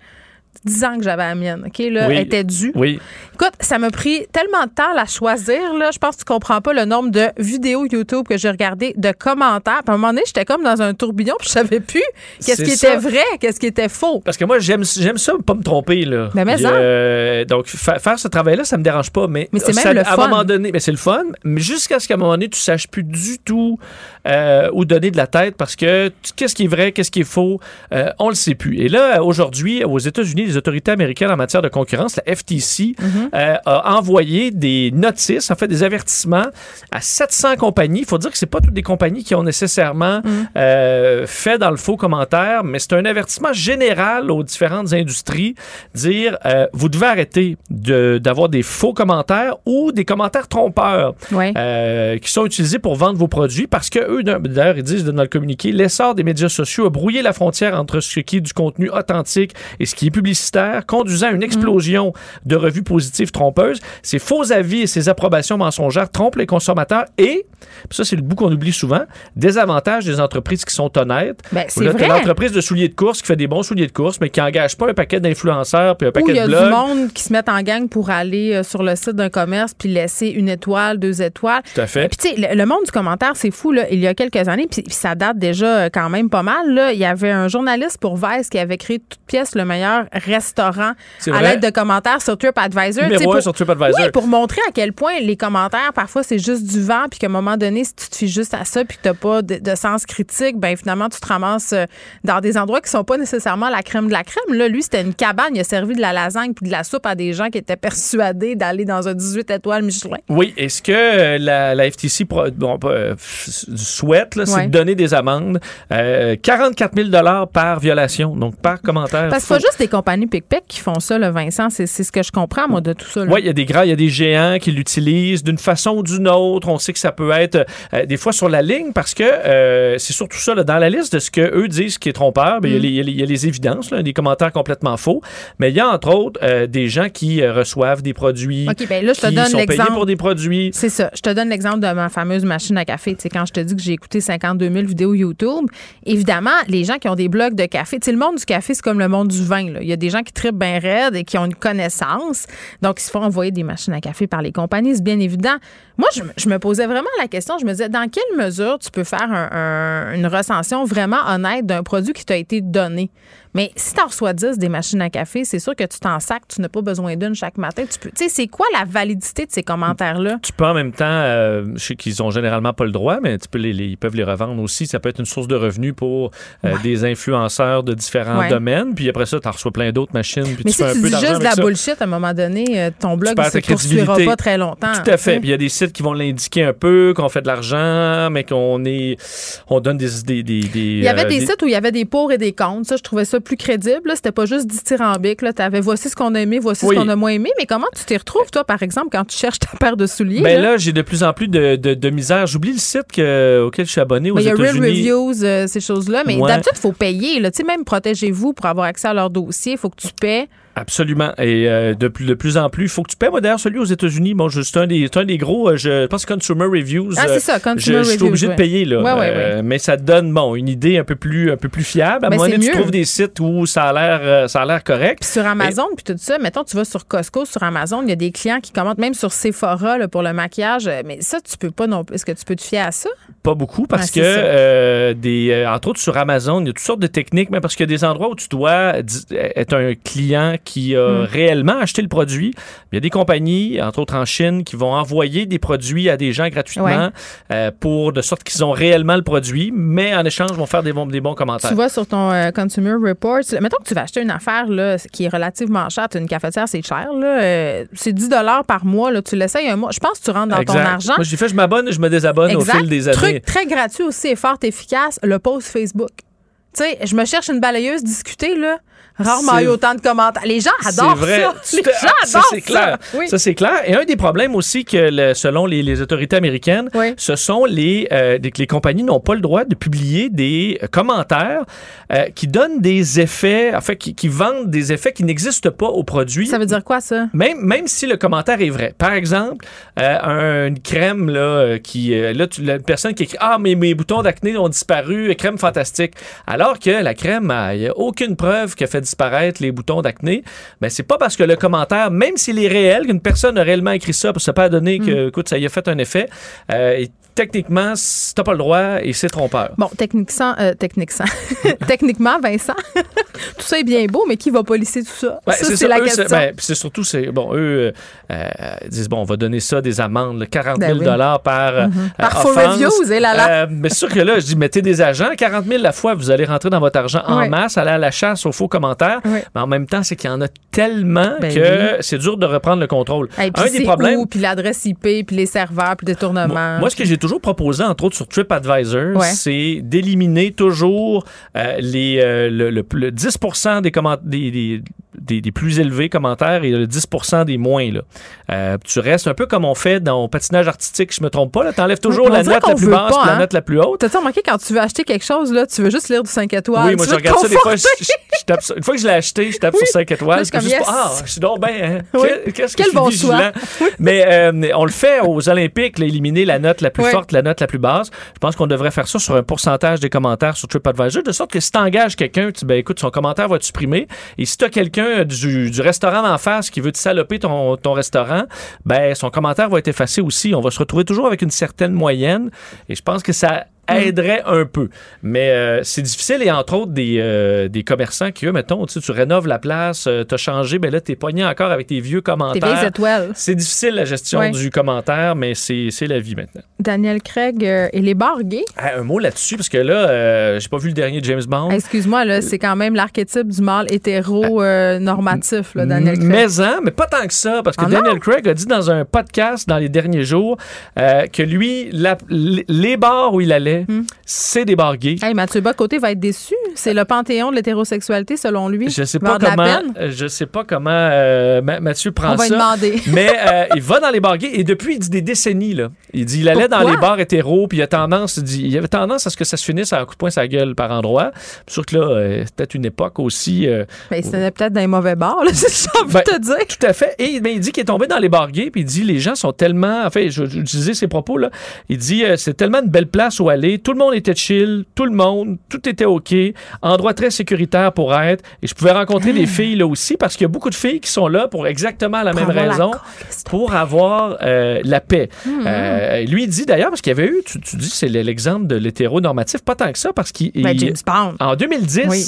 10 ans que j'avais la mienne, OK? Là, elle était due. Oui. Écoute, ça m'a pris tellement de temps à la choisir, là. Je pense que tu comprends pas le nombre de vidéos YouTube que j'ai regardées, de commentaires. Puis à un moment donné, j'étais comme dans un tourbillon, puis je savais plus qu'est-ce qui était vrai, qu'est-ce qui était faux. Parce que moi, j'aime, ça, pas me tromper, là. Ben, mais, mais donc, faire ce travail-là, ça me dérange pas. Mais, mais c'est même le fun. À un moment donné, mais c'est le fun, mais jusqu'à ce qu'à un moment donné, tu saches plus du tout euh, où donner de la tête parce que qu'est-ce qui est vrai, qu'est-ce qui est faux, euh, on le sait plus. Et là, aujourd'hui, aux États-Unis, les autorités américaines en matière de concurrence, la FTC, mhm. euh, a envoyé des notices, en fait des avertissements à 700 compagnies. Il faut dire que c'est pas toutes des compagnies qui ont nécessairement mhm. euh, fait dans le faux commentaire, mais c'est un avertissement général aux différentes industries, dire euh, vous devez arrêter d'avoir des faux commentaires ou des commentaires trompeurs qui sont utilisés pour vendre vos produits parce que eux, d'ailleurs, ils disent dans le communiqué, l'essor des médias sociaux a brouillé la frontière entre ce qui est du contenu authentique et ce qui est conduisant à une explosion de revues positives trompeuses. Ces faux avis et ces approbations mensongères trompent les consommateurs et, ça c'est le bout qu'on oublie souvent, désavantage des entreprises qui sont honnêtes. Ben, c'est vrai. l'entreprise de souliers de course qui fait des bons souliers de course, mais qui n'engage pas un paquet d'influenceurs puis un paquet de blogs. Il y a du monde qui se met en gang pour aller euh, sur le site d'un commerce puis laisser une étoile, deux étoiles. Tout à fait. Puis tu sais, le, monde du commentaire, c'est fou. Là. Il y a quelques années, puis ça date déjà euh, quand même pas mal. Là. Il y avait un journaliste pour Vice qui avait créé toute pièce le meilleur restaurants C'est à l'aide de commentaires sur TripAdvisor. Numéro pour- sur TripAdvisor. Oui, pour montrer à quel point les commentaires, parfois, c'est juste du vent, puis qu'à un moment donné, si tu te fies juste à ça, puis que tu pas de, de sens critique, ben finalement, tu te ramasses euh, dans des endroits qui sont pas nécessairement la crème de la crème. Là, lui, c'était une cabane, il a servi de la lasagne puis de la soupe à des gens qui étaient persuadés d'aller dans un 18 étoiles Michelin. Oui, est-ce que euh, la, la FTC bon, euh, souhaite, c'est de donner des amendes? Euh, 44 000 par violation, donc par commentaire. Parce que pas juste des compagnies pic-pic qui font ça, le Vincent. C'est c'est ce que je comprends, moi, de tout ça. Oui, il y a des grands, il y a des géants qui l'utilisent d'une façon ou d'une autre. On sait que ça peut être euh, des fois sur la ligne parce que euh, c'est surtout ça, là, dans la liste de ce que eux disent qui est trompeur, ben, il y a Mm. y, a les- il y a les évidences, là, des commentaires complètement faux. Mais il y a entre autres euh, des gens qui reçoivent des produits. OK, ben là, je te qui donne l'exemple. pour des produits. C'est ça. Je te donne l'exemple de ma fameuse machine à café. Tu sais, quand je te dis que j'ai écouté 52 000 vidéos YouTube, évidemment, les gens qui ont des blogs de café, tu sais, le monde du café, c'est comme le monde du vin. là. Il y a des gens qui tripent bien raide et qui ont une connaissance. Donc, ils se font envoyer des machines à café par les compagnies, c'est bien évident. Moi, je, me- posais vraiment la question. Je me disais, dans quelle mesure tu peux faire un- un- une recension vraiment honnête d'un produit qui t'a été donné? Mais si tu en reçois 10 des machines à café, c'est sûr que tu t'en sacs, tu n'as pas besoin d'une chaque matin. Tu peux, tu sais, c'est quoi la validité de ces commentaires-là? Tu peux en même temps, euh, je sais qu'ils ont généralement pas le droit, mais tu peux les, les- ils peuvent les revendre aussi. Ça peut être une source de revenus pour euh, des influenceurs de différents Ouais. domaines. Puis après ça, tu en reçois plein d'autres machines. Puis Mais tu si fais un tu peu dis d'argent juste de la ça. bullshit, à un moment donné, euh, ton blog ne se poursuivra pas très longtemps. Tout à fait. Puis il y a des sites qui vont l'indiquer un peu, qu'on fait de l'argent, mais qu'on est, on donne des, des, des, des, Il y avait des sites où il y avait des pour et des contre. Ça, je trouvais ça plus crédible. C'était pas juste dithyrambique. Tu avais voici ce qu'on a aimé, voici Oui. ce qu'on a moins aimé. Mais comment tu t'y retrouves, toi, par exemple, quand tu cherches ta paire de souliers? Ben là? là, j'ai de plus en plus de, de, de misère. J'oublie le site que- auquel je suis abonné aux Ben, il y a Real. Reviews, euh, ces choses-là. Mais Ouais. d'habitude, il faut payer. là. Tu sais, même protégez-vous pour avoir accès à leur dossier. Il faut que tu paies. Absolument. Et euh, de, plus, de plus en plus, il faut que tu paies. Moi, d'ailleurs, celui aux États-Unis, bon, c'est un un des gros, euh, je pense Consumer Reviews. Ah, euh, c'est ça, Consumer je, je suis Reviews, obligé ouais. de payer, là. Ouais, ouais, Euh, Mais ça te donne, bon, une idée un peu plus, un peu plus fiable. À un moment donné, tu trouves des sites où ça a l'air, euh, ça a l'air correct. Puis sur Amazon, puis tout ça, mettons, tu vas sur Costco, sur Amazon, il y a des clients qui commentent même sur Sephora là, pour le maquillage. Mais ça, tu peux pas non plus. Est-ce que tu peux te fier à ça? Pas beaucoup parce que, des, entre autres sur Amazon, il y a toutes sortes de techniques, mais parce qu'il y a des endroits où tu dois être un client qui a Hmm. réellement acheté le produit. Il y a des compagnies, entre autres en Chine, qui vont envoyer des produits à des gens gratuitement Ouais. euh, pour de sorte qu'ils ont réellement le produit, mais en échange vont faire des bons, des bons commentaires. Tu vois sur ton euh, Consumer Reports, là, mettons que tu vas acheter une affaire là, qui est relativement chère, une cafetière, c'est cher, là, euh, c'est 10 par mois, là, tu l'essayes un mois. Je pense que tu rentres dans ton argent. Moi, j'ai fait, je m'abonne et je me désabonne au fil des années. Truc très gratuit aussi et fort efficace, le post Facebook. Tu sais, je me cherche une balayeuse discutée, là. Rarement eu autant de commentaires. Les gens adorent C'est vrai. ça. Les gens ah, ça, adorent c'est clair. Oui. Ça, c'est clair. Et un des problèmes aussi que, le- selon les, les autorités américaines, Oui. ce sont les, euh, les compagnies n'ont pas le droit de publier des euh, commentaires euh, qui donnent des effets, en fait, qui, qui vendent des effets qui n'existent pas au produit. Ça veut dire quoi, ça? Même, même si le commentaire est vrai. Par exemple, euh, un- une crème là, qui. là, tu, la personne qui écrit Ah, mais mes boutons d'acné ont disparu, crème fantastique. Alors que la crème, il n'y a aucune preuve qu'elle fait disparaître les boutons d'acné. Ben, c'est pas parce que le commentaire, même s'il est réel, qu'une personne a réellement écrit ça, que ça peut donner que, écoute, ça y a fait un effet. euh, techniquement, t'as pas le droit et c'est trompeur. Bon, technique sans, euh, technique sans. [laughs] Techniquement, Vincent, [laughs] tout ça est bien beau, mais qui va policer tout ça? Ça, c'est la Eux, question. ben, c'est surtout, c'est bon, eux euh, euh, disent bon, on va donner ça des amendes, là, 40 000 Ben oui. par euh, Par faux offense. reviews, et là là. Euh, mais c'est sûr que là, je dis mettez des agents, 40 000 la fois, vous allez rentrer dans votre argent en masse, aller à la chasse aux faux commentaires. Mais en même temps, c'est qu'il y en a tellement Ben que c'est dur de reprendre le contrôle. Un des problèmes. puis l'adresse IP, puis les serveurs, puis le détournement. Moi, moi, ce que j'ai toujours proposé, entre autres sur TripAdvisor, Ouais. c'est d'éliminer toujours euh, les, euh, le, le- le 10 des, des, des, des- des plus élevés commentaires et le 10% des moins. Là. Euh, tu restes un peu comme on fait dans le patinage artistique, je me trompe pas. Tu enlèves toujours la note la plus basse pas, et la hein. note la plus haute. T'as-tu remarqué quand tu veux acheter quelque chose, là, tu veux juste lire du 5 étoiles? Oui, moi Tu je regarde ça des fois. Je, conforter. je- je tape ça- une fois que je l'ai acheté, je tape sur 5 étoiles. Là, je juste yes. pas, ah, je suis donc bien. Oui. Qu'est-ce que Quel bon choix. Mais on le fait aux Olympiques, là, éliminer la note la plus Je pense qu'on devrait faire ça sur un pourcentage des commentaires sur TripAdvisor, de sorte que si tu engages quelqu'un, tu ben écoute, son commentaire va être supprimé. Et si tu as quelqu'un du, du restaurant en face qui veut te saloper ton, ton restaurant, ben son commentaire va être effacé aussi. On va se retrouver toujours avec une certaine moyenne. Et je pense que ça aiderait un peu. Mais euh, c'est difficile et entre autres des, euh, des commerçants qui, eux, mettons, tu, sais, tu rénoves la place, euh, t'as changé, ben là, t'es pogné encore avec tes vieux Tes commentaires. vieilles étoiles. C'est difficile la gestion Ouais. du commentaire, mais c'est c'est la vie maintenant. Daniel Craig euh, et les bars gays. Ah, un mot là-dessus, parce que là, j'ai pas vu le dernier James Bond. Excuse-moi, là, c'est quand même l'archétype du mâle hétéro euh, normatif, là, Daniel Craig. Mais, en, mais pas tant que ça, parce que Ah Daniel? Craig a dit dans un podcast dans les derniers jours que lui, la- les bars où il allait, C'est des bars gays. Hey, Mathieu Bocoté va être déçu. C'est le panthéon de l'hétérosexualité, selon lui. Je sais pas comment, euh, je sais pas comment euh, Ma- Mathieu prend On va lui ça. demander. [laughs] Mais euh, il va dans les bars gays et depuis il dit des décennies là. Il dit il allait dans les bars hétéros puis il a tendance il dit il avait tendance à ce que ça se finisse à un coup de poing sa gueule par endroit. Sûr que là euh, peut-être une époque aussi euh, Ben, c'était peut-être dans les mauvais bars, là, [laughs] c'est ce que Ben, te dire. Tout à fait. Et ben, il dit qu'il est tombé dans les bars gays, puis il dit les gens sont tellement. Enfin, je, je utilisais ses propos là. Il dit c'est tellement une belle place où aller. Tout le monde était chill, tout le monde, tout était ok, endroit très sécuritaire pour être. Et je pouvais rencontrer des [laughs] filles là aussi parce qu'il y a beaucoup de filles qui sont là pour exactement la Pour même la raison, pour avoir euh, la paix. Euh, lui dit d'ailleurs parce qu'il y avait eu, tu, tu dis c'est l'exemple de l'hétéronormatif, pas tant que ça parce qu'il Ben, en 2010, Oui.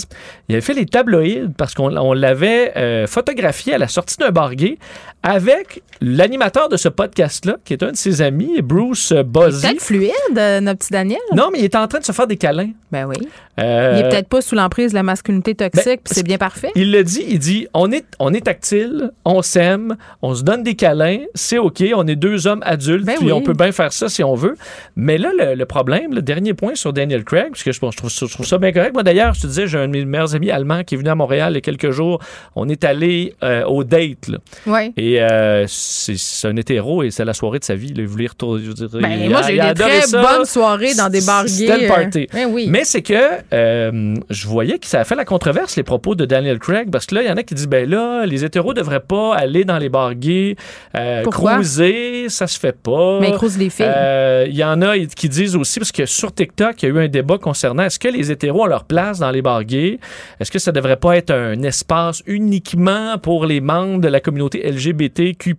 il avait fait les tabloïds parce qu'on on l'avait euh, photographié à la sortie d'un bar gay avec l'animateur de ce podcast-là, qui est un de ses amis, Bruce Buzzy. Peut-être fluide, euh, notre petit Daniel. Non, mais il est en train de se faire des câlins. Ben oui. Euh, Il est peut-être pas sous l'emprise de la masculinité toxique, Ben, puis c'est bien parfait. Il le dit, il dit on est, on est tactile, on s'aime, on se donne des câlins, c'est OK, on est deux hommes adultes, Ben puis oui. on peut bien faire ça si on veut. Mais là, le, le problème, le dernier point sur Daniel Craig, parce que je, je trouve, ça- je trouve ça bien correct. Moi, d'ailleurs, je te disais, j'ai un de mes meilleurs amis allemands qui est venu à Montréal il y a quelques jours. On est allé euh, au date, là. Oui. Et euh, c'est un hétéro et c'est la soirée de sa vie. Là. Il voulait retourner. Ben, il moi, j'ai eu des très ça. bonnes soirées dans des bars gays. Euh, ben oui. Mais c'est que euh, je voyais que ça a fait la controverse, les propos de Daniel Craig, parce que là, il y en a qui disent, ben là, les hétéros devraient pas aller dans les bars gays, cruiser, ça se fait pas. Mais ils croisent les filles. Il y en a qui disent aussi, parce que sur TikTok, il y a eu un débat concernant est-ce que les hétéros ont leur place dans les bars gays? Est-ce que ça devrait pas être un espace uniquement pour les membres de la communauté LGBTQ?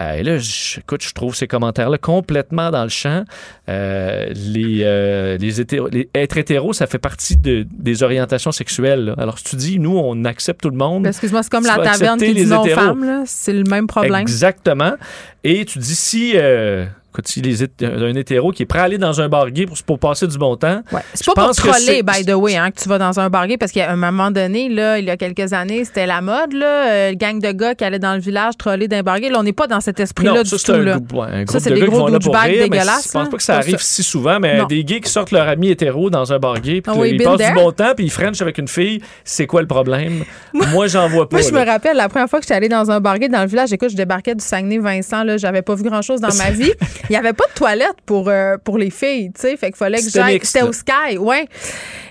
Euh, et là, je- écoute, je trouve ces commentaires-là complètement dans le champ. Euh, les, euh, les, hétéros- les- être hétéro, ça fait partie de- des orientations sexuelles. là. Alors, si tu dis, nous, on accepte tout le monde. Excuse-moi, c'est comme la taverne qui dit non femmes. C'est le même problème. Exactement. Et tu dis, si, euh, écoute, si les hét- un hétéro qui est prêt à aller dans un bar gay pour, pour passer du bon temps, Ouais. C'est pas pour pense que troller, by the way, hein, que tu vas dans un bar gay, parce qu'à un moment donné, là, il y a quelques années, c'était la mode, là, euh, le gang de gars qui allaient dans le village troller d'un bar gay. Là, on n'est pas dans cet esprit-là du ça, tout, un, là. groupe- Ça, c'est de des gars qui gros vont là pour douchebags rire, mais dégueulasses, je pense pas que ça arrive si souvent, mais Non. des gays qui sortent leur ami hétéro dans un bar gay, puis Ah oui, ils passent du bon temps, puis ils frenchent avec une fille, c'est quoi le problème? Moi, j'en vois [laughs] pas. Moi, je me rappelle, la première fois que j'étais allée dans un bar gay dans le village, écoute, je débarquais du Saguenay-Vincent, là, j'avais pas vu grand-chose dans ma [laughs] vie. Il y avait pas de toilette pour, euh, pour les filles, tu sais, fait qu'il fallait que j'aille. C'était au Sky, ouais.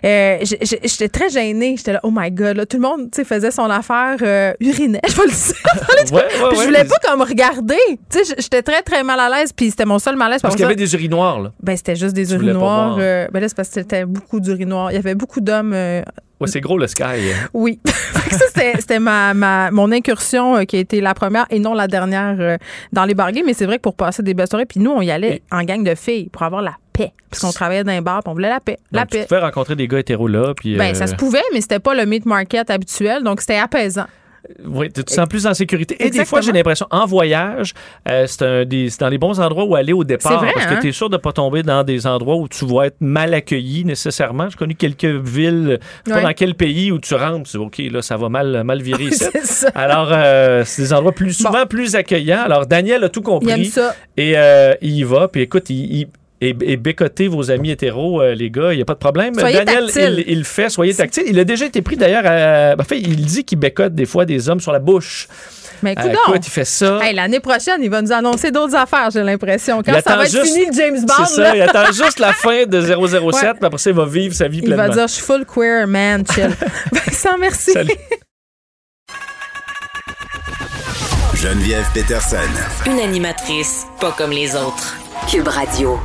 Euh, j'étais très gênée, j'étais là, oh my God, là, tout le monde, tu sais, faisait son affaire, euh, urinait, [laughs] je vais le dire. Ouais, ouais, je voulais mais- pas comme regarder. Tu sais, j'étais très, très mal à l'aise. Puis c'était mon seul malaise. Parce qu'il y avait des urinoirs, là. Ben, c'était juste des Tu urinoirs. euh, ben là, c'est parce que c'était beaucoup d'urinoirs. Il y avait beaucoup d'hommes. Euh, Ouais, c'est gros, le Sky. oui. [laughs] Fait que ça, c'était, ma, ma, mon incursion euh, qui a été la première et non la dernière euh, dans les barguets. Mais c'est vrai que pour passer des belles soirées, puis nous, on y allait en gang de filles pour avoir la paix. Parce qu'on travaillait dans un bar, puis on voulait la paix. La Donc, tu paix. pouvais rencontrer des gars hétéros là, puis... Ben, euh, ça se pouvait, mais c'était pas le meat market habituel. Donc, c'était apaisant. Oui, tu te sens plus en sécurité? Et des fois, j'ai l'impression, en voyage, euh, c'est un des, c'est dans les bons endroits où aller au départ. Vrai, parce que hein? tu es sûr de ne pas tomber dans des endroits où tu vas être mal accueilli nécessairement. J'ai connu quelques villes, je sais Ouais. pas dans quel pays où tu rentres, tu dis, OK, là, ça va mal, mal virer [laughs] ici. c'est ça. Alors, euh, c'est des endroits plus, souvent plus accueillants. Alors, Daniel a tout Il compris. aime ça. Et euh, il y va. Puis écoute, il. il et, et bécoter vos amis hétéros, euh, les gars, il n'y a pas de problème. Soyez Daniel, il, il le fait, soyez tactile. Il a déjà été pris d'ailleurs à. En fait, il dit qu'il bécote des fois des hommes sur la bouche. Mais Euh, écoute, écoute, il fait ça. Hey, l'année prochaine, il va nous annoncer d'autres affaires, j'ai l'impression. Quand Il ça va être juste- fini, le James Bond, C'est là, ça, il attend juste la fin de [laughs] 007, Ouais. puis après ça, il va vivre sa vie il pleinement. va dire, je suis full queer, man, chill. [laughs] Vincent, merci. Salut. Geneviève Peterson. Une animatrice pas comme les autres. Cube Radio.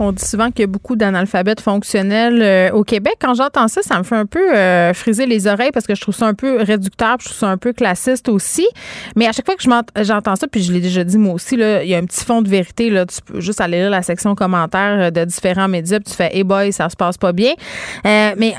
On dit souvent qu'il y a beaucoup d'analphabètes fonctionnels euh, au Québec. Quand j'entends ça, ça me fait un peu euh, friser les oreilles parce que je trouve ça un peu réducteur, je trouve ça un peu classiste aussi. Mais à chaque fois que j'entends ça, puis je l'ai déjà dit moi aussi, là, il y a un petit fond de vérité. Là, tu peux juste aller lire la section commentaires euh, de différents médias, puis tu fais, hey boy, ça se passe pas bien. mais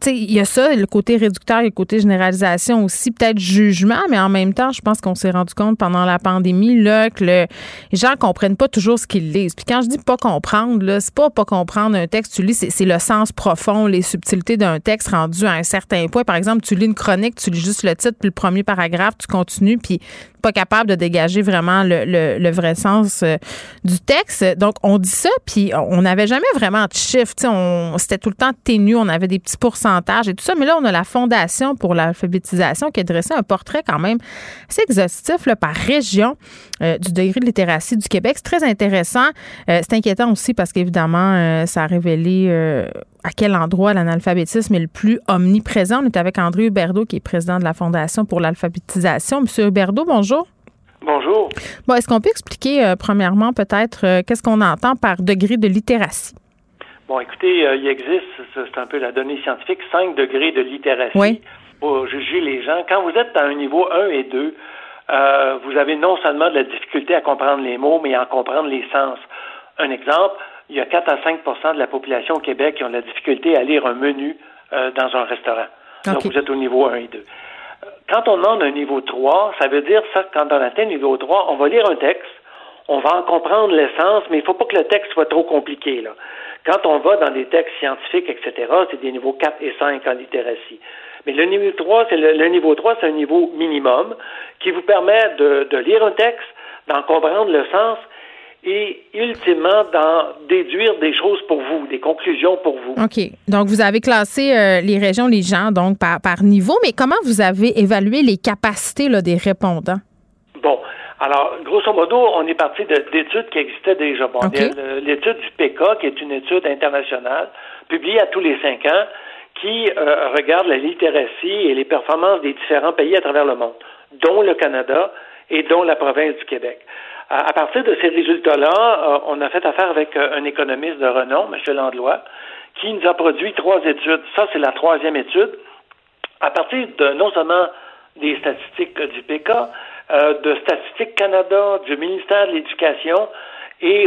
tu il y a ça, le côté réducteur, et le côté généralisation aussi, peut-être jugement, mais en même temps, je pense qu'on s'est rendu compte pendant la pandémie là, que les gens comprennent pas toujours ce qu'ils lisent. Puis quand je dis pas comprendre, là, c'est pas pas comprendre un texte, tu lis, c'est le sens profond, les subtilités d'un texte rendu à un certain point. Par exemple, tu lis une chronique, tu lis juste le titre puis le premier paragraphe, tu continues, puis pas capable de dégager vraiment le, vrai sens euh, du texte. Donc, on dit ça, puis on n'avait jamais vraiment de chiffres. C'était tout le temps ténu, on avait des petits pourcentages et tout ça. Mais là, on a la Fondation pour l'alphabétisation qui a dressé un portrait quand même assez exhaustif par région euh, du degré de littératie du Québec. C'est très intéressant. Euh, c'est inquiétant aussi parce qu'évidemment, ça a révélé à quel endroit l'analphabétisme est le plus omniprésent. On est avec André Huberdeau, qui est président de la Fondation pour l'alphabétisation. Monsieur Huberdeau, bonjour. Bonjour. Bon, est-ce qu'on peut expliquer, euh, premièrement, peut-être, euh, qu'est-ce qu'on entend par degré de littératie? Bon, écoutez, euh, il existe, c'est un peu la donnée scientifique, cinq degrés de littératie pour juger les gens. Quand vous êtes à un niveau 1 et 2, vous avez non seulement de la difficulté à comprendre les mots, mais à en comprendre les sens. Un exemple, il y a 4 à 5% de la population au Québec qui ont de la difficulté à lire un menu euh, dans un restaurant. Donc, vous êtes au niveau 1 et 2. Quand on demande un niveau 3, ça veut dire ça, quand on atteint le niveau 3, on va lire un texte, on va en comprendre l'essence, mais il ne faut pas que le texte soit trop compliqué. Là. Quand on va dans des textes scientifiques, etc., c'est des niveaux 4 et 5 en littératie. Mais le niveau 3, c'est le, niveau 3, c'est un niveau minimum qui vous permet de, de lire un texte, d'en comprendre le sens et ultimement d'en déduire des choses pour vous, des conclusions pour vous. OK. Donc, vous avez classé euh, les régions, les gens, donc par, par niveau, mais comment vous avez évalué les capacités là, des répondants? Bon. Alors, grosso modo, on est parti d'études qui existaient déjà. Bon, l'étude du PK, qui est une étude internationale, publiée à tous les cinq ans, qui euh, regarde la littératie et les performances des différents pays à travers le monde, dont le Canada et dont la province du Québec. À partir de ces résultats-là, euh, on a fait affaire avec euh, un économiste de renom, M. Landlois, qui nous a produit trois études. Ça, c'est la troisième étude. À partir de non seulement des statistiques du PK, euh, de Statistique Canada, du ministère de l'Éducation et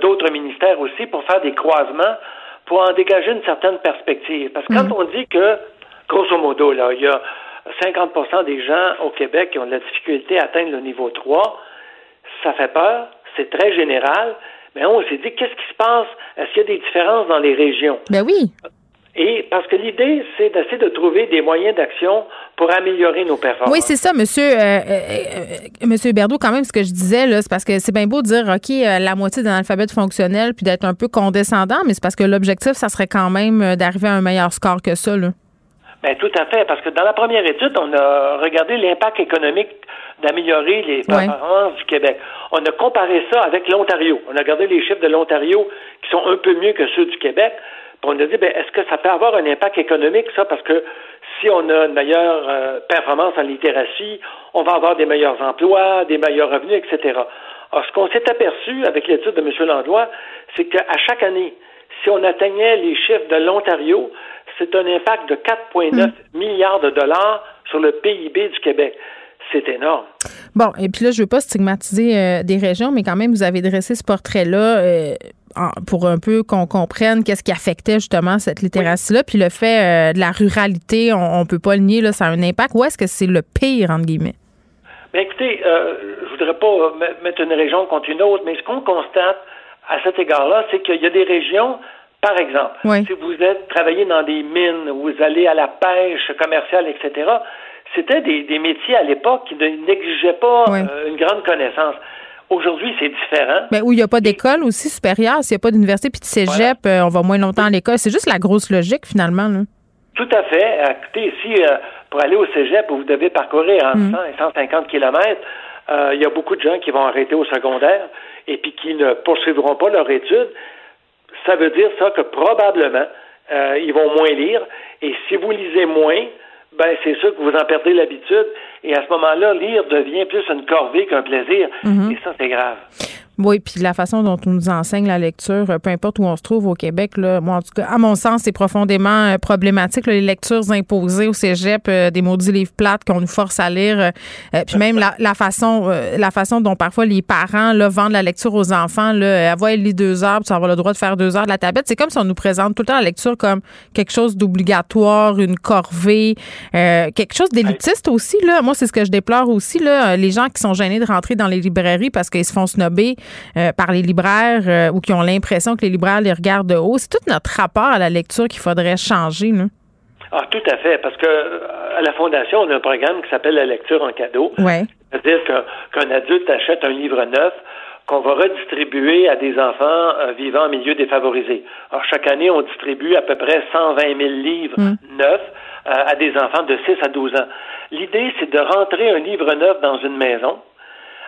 d'autres ministères aussi pour faire des croisements, pour en dégager une certaine perspective. Parce que quand mm. on dit que, grosso modo, là, il y a 50% des gens au Québec qui ont de la difficulté à atteindre le niveau 3, ça fait peur, c'est très général, mais on s'est dit, qu'est-ce qui se passe? Est-ce qu'il y a des différences dans les régions? Ben oui. Et parce que l'idée, c'est d'essayer de trouver des moyens d'action pour améliorer nos performances. Oui, c'est ça, monsieur, euh, euh, euh, monsieur Berdo, quand même, ce que je disais, là, c'est parce que c'est bien beau de dire, OK, la moitié d'un alphabet fonctionnel, puis d'être un peu condescendant, mais c'est parce que l'objectif, ça serait quand même d'arriver à un meilleur score que ça, là. Bien, tout à fait, parce que dans la première étude, on a regardé l'impact économique d'améliorer les performances du Québec. On a comparé ça avec l'Ontario. On a regardé les chiffres de l'Ontario qui sont un peu mieux que ceux du Québec. Puis on a dit, ben, est-ce que ça peut avoir un impact économique, ça? Parce que si on a une meilleure euh, performance en littératie, on va avoir des meilleurs emplois, des meilleurs revenus, etc. Alors, ce qu'on s'est aperçu avec l'étude de M. Landlois, c'est qu'à chaque année, si on atteignait les chiffres de l'Ontario, c'est un impact de 4,9 hmm. milliards de dollars sur le PIB du Québec. C'est énorme. Bon, et puis là, je ne veux pas stigmatiser euh, des régions, mais quand même, vous avez dressé ce portrait-là euh, pour un peu qu'on comprenne qu'est-ce qui affectait justement cette littératie-là. Puis le fait euh, de la ruralité, on ne peut pas le nier, là, ça a un impact. Ou est-ce que c'est le pire, entre guillemets? Bien, écoutez, je voudrais pas mettre une région contre une autre, mais ce qu'on constate à cet égard-là, c'est qu'il y a des régions par exemple, si vous êtes travaillé dans des mines, vous allez à la pêche commerciale, etc., c'était des, métiers à l'époque qui n'exigeaient pas euh, une grande connaissance. Aujourd'hui, c'est différent. Mais où il n'y a pas d'école aussi supérieure, s'il n'y a pas d'université puis de cégep, euh, on va moins longtemps à l'école. C'est juste la grosse logique, finalement. Tout à fait. Écoutez, si euh, pour aller au cégep, vous devez parcourir entre 100 mm. et 150 kilomètres, il y a beaucoup de gens qui vont arrêter au secondaire et puis qui ne poursuivront pas leur étude ça veut dire ça que probablement euh, ils vont moins lire. Et si vous lisez moins, ben c'est sûr que vous en perdez l'habitude. Et à ce moment-là, lire devient plus une corvée qu'un plaisir. Mhm. Et ça, c'est grave. Oui, puis la façon dont on nous enseigne la lecture, peu importe où on se trouve au Québec, là, moi, en tout cas, à mon sens, c'est profondément euh, problématique. les lectures imposées au cégep, euh, des maudits livres plates qu'on nous force à lire, euh, puis même la, façon la façon dont parfois les parents là, vendent la lecture aux enfants, là, avoir elle lit deux heures, puis avoir le droit de faire deux heures de la tablette. C'est comme si on nous présente tout le temps la lecture comme quelque chose d'obligatoire, une corvée, quelque chose d'élitiste aussi. Là. Moi, c'est ce que je déplore aussi. Là, les gens qui sont gênés de rentrer dans les librairies parce qu'ils se font snobber euh, par les libraires euh, ou qui ont l'impression que les libraires les regardent de haut. C'est tout notre rapport à la lecture qu'il faudrait changer. Là. Ah, tout à fait, parce que euh, à la Fondation, on a un programme qui s'appelle la lecture en cadeau. Ouais. C'est-à-dire qu'un adulte achète un livre neuf qu'on va redistribuer à des enfants vivant en milieu défavorisé. Alors, chaque année, on distribue à peu près 120 000 livres mm. neufs à des enfants de 6 à 12 ans. L'idée, c'est de rentrer un livre neuf dans une maison,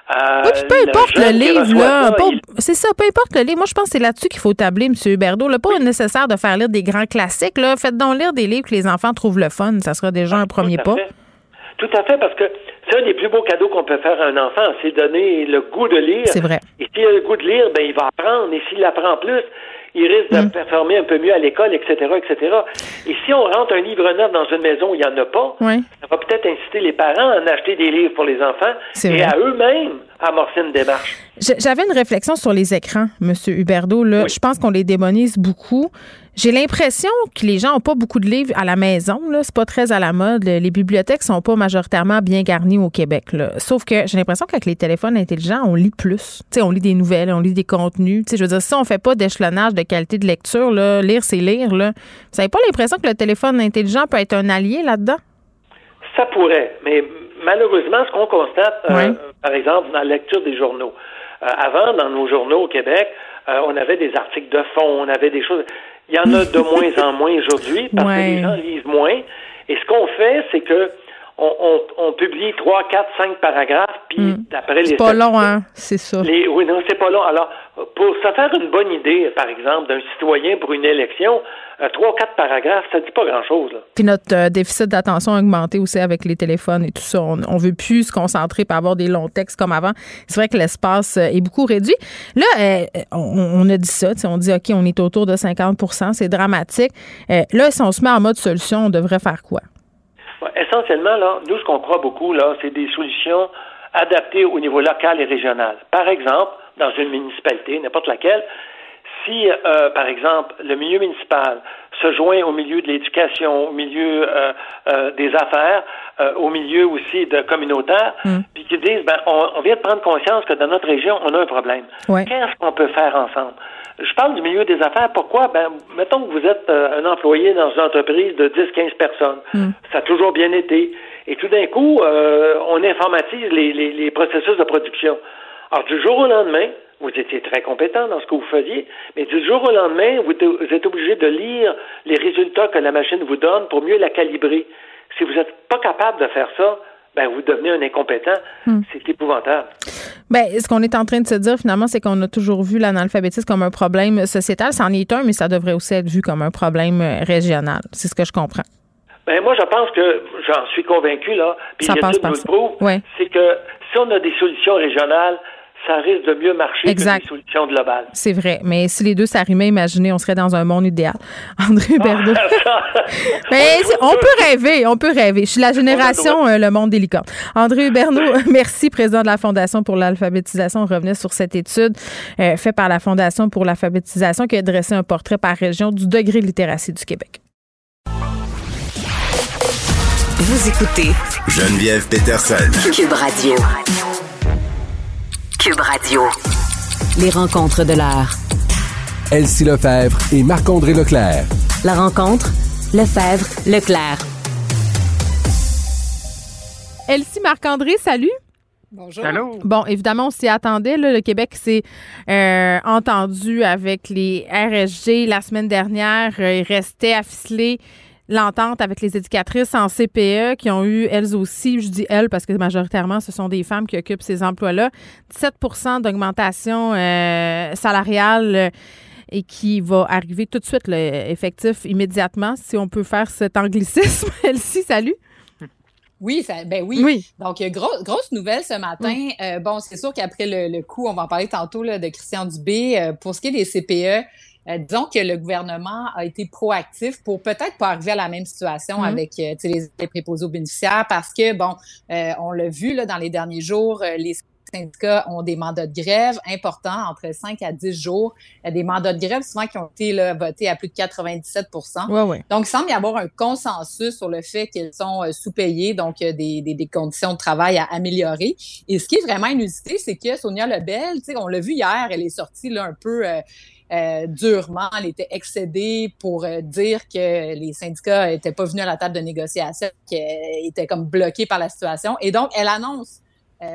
oui, peu importe le livre, là. C'est ça, peu importe le livre. Moi, je pense que c'est là-dessus qu'il faut tabler, M. Huberdeau. Là, pas nécessaire de faire lire des grands classiques. Là. Faites donc lire des livres que les enfants trouvent le fun. Ça sera déjà un premier pas. Tout à fait, parce que c'est un des plus beaux cadeaux qu'on peut faire à un enfant, c'est donner le goût de lire. C'est vrai. Et s'il a le goût de lire, ben il va apprendre. Et s'il apprend plus, il risque de mm. performer un peu mieux à l'école, etc., etc. Et si on rentre un livre neuf dans une maison où il n'y en a pas, ça va peut-être inciter les parents à en acheter des livres pour les enfants et à eux-mêmes amorcer une démarche. J'avais une réflexion sur les écrans, M. Huberdeau. Là. Je pense qu'on les démonise beaucoup. J'ai l'impression que les gens n'ont pas beaucoup de livres à la maison. Là. C'est pas très à la mode. Les bibliothèques sont pas majoritairement bien garnies au Québec. Là. Sauf que j'ai l'impression qu'avec les téléphones intelligents, on lit plus. sais, on lit des nouvelles, on lit des contenus. sais, je veux dire, si on fait pas d'échelonnage de qualité de lecture, là, lire, c'est lire. Là. Vous n'avez pas l'impression que le téléphone intelligent peut être un allié là-dedans? Ça pourrait, mais malheureusement, ce qu'on constate, euh, par exemple, dans la lecture des journaux, euh, avant, dans nos journaux au Québec, euh, on avait des articles de fond, on avait des choses. Il y en a de moins en moins aujourd'hui parce que les gens lisent moins. Et ce qu'on fait, c'est que on, publie trois, quatre, cinq paragraphes, puis hmm. d'après les... C'est pas long, hein? C'est ça. oui, non, c'est pas long. Alors, pour se faire une bonne idée, par exemple, d'un citoyen pour une élection, euh, trois, quatre paragraphes, ça dit pas grand-chose. Puis notre euh, déficit d'attention a augmenté aussi avec les téléphones et tout ça. On, on veut plus se concentrer pour avoir des longs textes comme avant. C'est vrai que l'espace euh, est beaucoup réduit. Là, on, a dit ça, on dit, OK, on est autour de 50% c'est dramatique. là, si on se met en mode solution, on devrait faire quoi? Essentiellement, là, nous, ce qu'on croit beaucoup, là, c'est des solutions adaptées au niveau local et régional. Par exemple, dans une municipalité, n'importe laquelle, si, euh, par exemple, le milieu municipal se joint au milieu de l'éducation, au milieu euh, euh, des affaires, au milieu aussi de communautaire, mm. puis qu'ils disent, ben, on, vient de prendre conscience que dans notre région, on a un problème. Qu'est-ce qu'on peut faire ensemble? Je parle du milieu des affaires. Pourquoi? Ben, mettons que vous êtes un employé dans une entreprise de 10-15 personnes. Mm. Ça a toujours bien été. Et tout d'un coup, on informatise les, les processus de production. Alors, du jour au lendemain, vous étiez très compétent dans ce que vous faisiez, mais du jour au lendemain, vous êtes obligé de lire les résultats que la machine vous donne pour mieux la calibrer. Si vous n'êtes pas capable de faire ça, ben vous devenez un incompétent. Hmm. C'est épouvantable. Ben, ce qu'on est en train de se dire finalement, c'est qu'on a toujours vu l'analphabétisme comme un problème sociétal. C'en est un, mais ça devrait aussi être vu comme un problème régional. C'est ce que je comprends. Ben moi, je pense que j'en suis convaincu là. Puis ça passe par ça. C'est que si on a des solutions régionales, ça risque de mieux marcher que les solutions globales. C'est vrai. Mais si les deux s'arrimaient, imaginez, on serait dans un monde idéal. [laughs] André Berdo. [laughs] mais on peut rêver, on peut rêver. Je suis la génération euh, Le Monde délicat. André Huberneau, [laughs] merci, président de la Fondation pour l'alphabétisation. On revenait sur cette étude euh, faite par la Fondation pour l'alphabétisation qui a dressé un portrait par région du degré de littératie du Québec. Vous écoutez Geneviève Peterson. Cube Radio. Cube Radio. Les rencontres de l'art. Elsie Lefebvre et Marc-André Leclerc. La rencontre, Lefebvre, Leclerc. Elsie Marc-André, salut. Bonjour. Bon, évidemment, on s'y attendait. le Québec s'est euh, entendu avec les RSG la semaine dernière. Euh, il restait à ficeler l'entente avec les éducatrices en CPE qui ont eu, elles aussi, je dis elles parce que majoritairement, ce sont des femmes qui occupent ces emplois-là, 17% d'augmentation euh, salariale euh, et qui va arriver tout de suite, le effectif immédiatement, si on peut faire cet anglicisme. [laughs] Elsie, salut. Oui, ça, ben oui. Donc, gros, grosse nouvelle ce matin. Euh, bon, c'est sûr qu'après le, coup, on va en parler tantôt là, de Christian Dubé. Euh, pour ce qui est des CPE, euh, disons que le gouvernement a été proactif pour peut-être pas arriver à la même situation mm-hmm. avec les, les préposés aux bénéficiaires parce que, bon, on l'a vu là, dans les derniers jours, les syndicats ont des mandats de grève importants, entre 5 à 10 jours. Des mandats de grève souvent qui ont été là, votés à plus de 97 Donc, il semble y avoir un consensus sur le fait qu'ils sont euh, sous-payés, donc des, des, des, conditions de travail à améliorer. Et ce qui est vraiment inusité, c'est que Sonia Lebel, on l'a vu hier, elle est sortie là, un peu... Euh, euh, durement. Elle était excédée pour dire que les syndicats n'étaient pas venus à la table de négociation, qu'elle était comme bloquée par la situation. Et donc, elle annonce,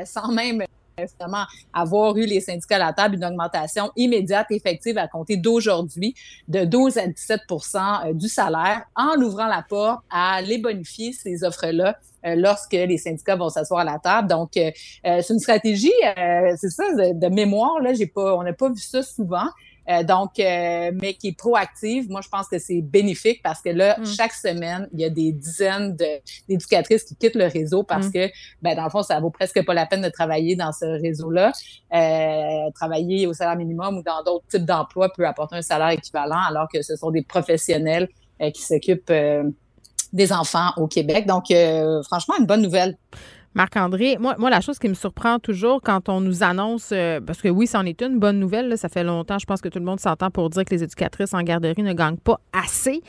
sans même justement avoir eu les syndicats à la table une augmentation immédiate effective à compter d'aujourd'hui de 12 à 17% euh, du salaire en ouvrant la porte à les bonifier ces offres-là euh, lorsque les syndicats vont s'asseoir à la table. Donc, euh, c'est une stratégie, c'est ça, de, mémoire, là, j'ai pas, on n'a pas vu ça souvent. Euh, donc, euh, mais qui est proactive. Moi, je pense que c'est bénéfique parce que là, mm. chaque semaine, il y a des dizaines d'éducatrices qui quittent le réseau parce mm. que, ben, dans le fond, ça vaut presque pas la peine de travailler dans ce réseau-là. Euh, travailler au salaire minimum ou dans d'autres types d'emplois peut apporter un salaire équivalent alors que ce sont des professionnels qui s'occupent des enfants au Québec. Donc, franchement, une bonne nouvelle. Marc-André, moi, moi, la chose qui me surprend toujours quand on nous annonce, euh, parce que oui, c'en est une bonne nouvelle, ça fait longtemps, je pense que tout le monde s'entend pour dire que les éducatrices en garderie ne gagnent pas assez.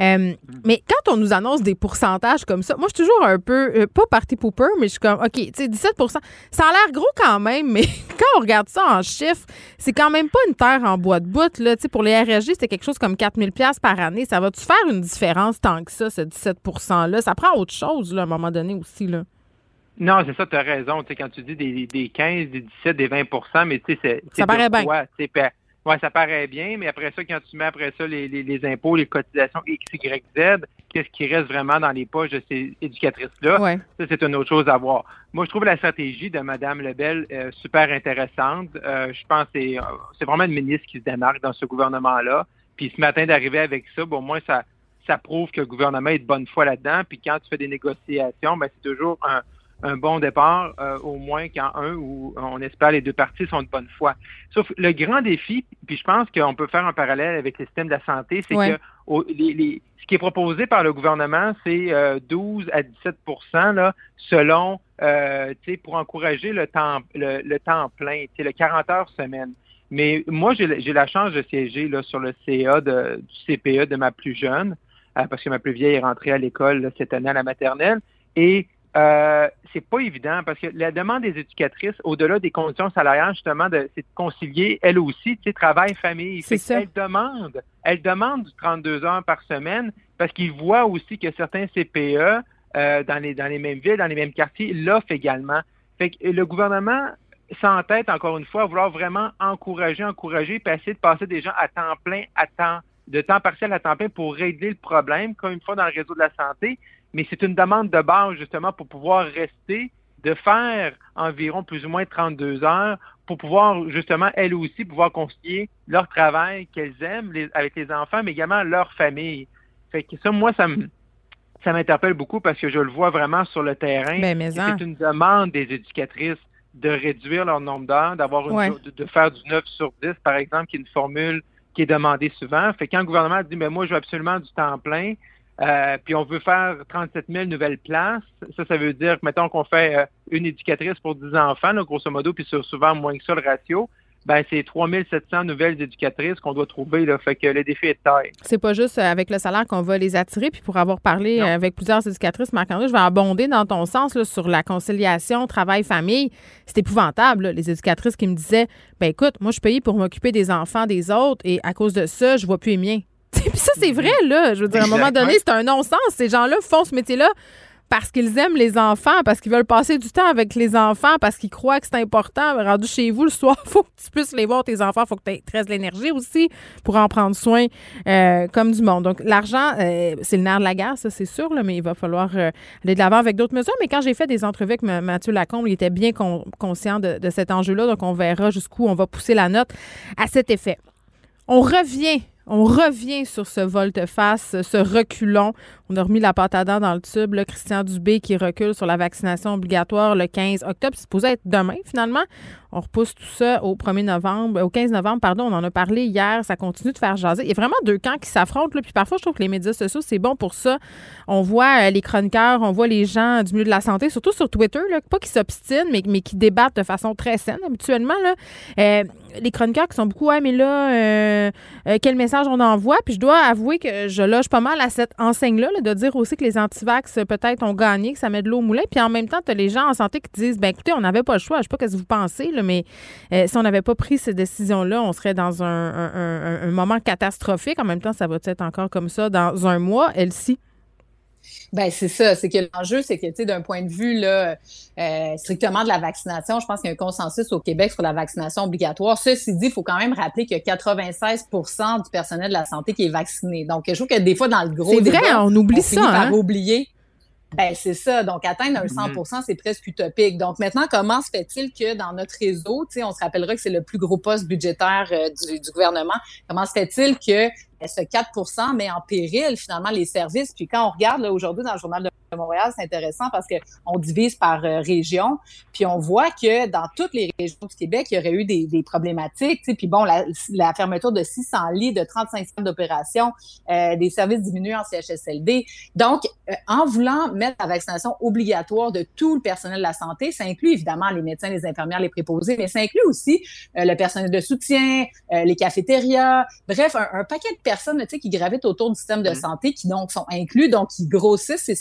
Euh, mais quand on nous annonce des pourcentages comme ça, moi, je suis toujours un peu, euh, pas party pooper, mais je suis comme, OK, tu sais, 17% ça a l'air gros quand même, mais [laughs] quand on regarde ça en chiffres, c'est quand même pas une terre en bois de bout. Là. Pour les RSG, c'était quelque chose comme 4000 par année. Ça va-tu faire une différence tant que ça, ce 17 $-là? Ça prend autre chose, là, à un moment donné aussi, là. Non, c'est ça, tu as raison. Tu sais, quand tu dis des, des 15, des 17, des 20% mais tu sais, c'est. Ça paraît bien. Oui, ça paraît bien, mais après ça, quand tu mets après ça les, les, impôts, les cotisations X, Y, Z, qu'est-ce qui reste vraiment dans les poches de ces éducatrices-là? Ça, c'est une autre chose à voir. Moi, je trouve la stratégie de Mme Lebel euh, super intéressante. Euh, je pense que c'est, euh, c'est vraiment une ministre qui se démarque dans ce gouvernement-là. Puis ce matin, d'arriver avec ça, bon, moi, ça, ça prouve que le gouvernement est de bonne foi là-dedans. Puis quand tu fais des négociations, ben, c'est toujours un, un bon départ, euh, au moins quand un ou on espère les deux parties sont de bonne foi. Sauf le grand défi, puis je pense qu'on peut faire un parallèle avec le système de la santé, c'est que ce qui est proposé par le gouvernement, c'est 12 euh, à 17 là, selon, euh, pour encourager le temps, le, temps plein, le 40 heures semaine. Mais moi, j'ai la chance de siéger là, sur le CA de, du CPE de ma plus jeune, parce que ma plus vieille est rentrée à l'école cette année à la maternelle. Et euh, c'est pas évident parce que la demande des éducatrices, au-delà des conditions salariales, justement, de, c'est de concilier, elle aussi, tu sais, travail, famille. C'est ça. Elle demande, elle demande du 32 heures par semaine parce qu'ils voient aussi que certains CPE euh, dans, les, dans les mêmes villes, dans les mêmes quartiers, l'offrent également. Fait que le gouvernement s'entête, encore une fois, à vouloir vraiment encourager, encourager, puis essayer de passer des gens à temps plein, à temps, de temps partiel à temps plein pour régler le problème, comme une fois dans le réseau de la santé mais c'est une demande de base justement pour pouvoir rester, de faire environ plus ou moins 32 heures pour pouvoir justement, elles aussi, pouvoir concilier leur travail qu'elles aiment avec les enfants, mais également leur famille. Fait que ça, moi, ça me ça m'interpelle beaucoup parce que je le vois vraiment sur le terrain. Ben, c'est une demande des éducatrices de réduire leur nombre d'heures, d'avoir une de, faire du 9 sur 10, par exemple, qui est une formule qui est demandée souvent. Fait quand le gouvernement dit, mais moi, je veux absolument du temps plein, euh, puis on veut faire 37 000 nouvelles places. Ça, ça veut dire, mettons qu'on fait euh, une éducatrice pour 10 enfants, grosso modo, puis c'est souvent moins que ça le ratio. Ben, c'est 3700 nouvelles éducatrices qu'on doit trouver. Là, fait que le défi est de taille. C'est pas juste euh, avec le salaire qu'on va les attirer. Puis pour avoir parlé avec plusieurs éducatrices, Marc-André, je vais abonder dans ton sens là, sur la conciliation travail-famille. C'est épouvantable. les éducatrices qui me disaient ben écoute, moi, je suis payée pour m'occuper des enfants des autres et à cause de ça, je vois plus les miens. [laughs] Puis ça, c'est vrai, là. Je veux dire, à un moment donné, c'est un non-sens. Ces gens-là font ce métier-là parce qu'ils aiment les enfants, parce qu'ils veulent passer du temps avec les enfants, parce qu'ils croient que c'est important. Rendu chez vous le soir, il [laughs] faut que tu puisses les voir, tes enfants, il faut que tu aies très l'énergie aussi pour en prendre soin euh, comme du monde. Donc, l'argent, euh, c'est le nerf de la guerre, ça, c'est sûr, là, mais il va falloir euh, aller de l'avant avec d'autres mesures. Mais quand j'ai fait des entrevues avec Mathieu Lacombe, il était bien conscient de, de cet enjeu-là. Donc, on verra jusqu'où on va pousser la note à cet effet. On revient On revient sur ce volte-face, ce reculon. On a remis la pâte à dans le tube. Là, Christian Dubé qui recule sur la vaccination obligatoire le 15 octobre. C'est supposé être demain, finalement. On repousse tout ça au 1er novembre, au 15 novembre, pardon. On en a parlé hier. Ça continue de faire jaser. Il y a vraiment deux camps qui s'affrontent. Puis parfois, je trouve que les médias sociaux, c'est bon pour ça. On voit euh, les chroniqueurs, on voit les gens du milieu de la santé, surtout sur Twitter, là, pas qui s'obstinent, mais, qui débattent de façon très saine habituellement. Euh, les chroniqueurs qui sont beaucoup, ouais, mais là, euh, quel message on envoie? Puis je dois avouer que je loge pas mal à cette enseigne-là, de dire aussi que les antivax, peut-être, ont gagné, que ça met de l'eau au moulin. Puis en même temps, tu as les gens en santé qui disent, ben écoutez, on n'avait pas le choix. Je sais pas ce que vous pensez, mais si on n'avait pas pris ces décisions-là, on serait dans un, moment catastrophique. En même temps, ça va être encore comme ça dans un mois, Elsie? Ben c'est ça, c'est que l'enjeu, c'est que tu sais, d'un point de vue là, euh, strictement de la vaccination, je pense qu'il y a un consensus au Québec sur la vaccination obligatoire. Ceci dit, il faut quand même rappeler qu'il y a 96% du personnel de la santé qui est vacciné. Donc, je trouve que des fois dans le gros, c'est vrai, on oublie ça. Par hein? oublier. Ben, c'est ça. Donc, atteindre un 100 mm-hmm. c'est presque utopique. Donc, maintenant, comment se fait-il que dans notre réseau, tu sais, on se rappellera que c'est le plus gros poste budgétaire euh, du, du, gouvernement, comment se fait-il que ce 4% met en péril finalement les services? Puis quand on regarde aujourd'hui dans le journal de Montréal, c'est intéressant parce qu'on divise par euh, région, puis on voit que dans toutes les régions du Québec, il y aurait eu des, des problématiques. Puis bon, la, la, fermeture de 600 lits, de 35 centres d'opération, euh, des services diminués en CHSLD. Donc, euh, en voulant mettre la vaccination obligatoire de tout le personnel de la santé, ça inclut évidemment les médecins, les infirmières, les préposés, mais ça inclut aussi le personnel de soutien, les cafétérias, bref, un, un paquet de personnes qui gravitent autour du système de mm-hmm. santé, qui donc sont inclus, donc qui grossissent ces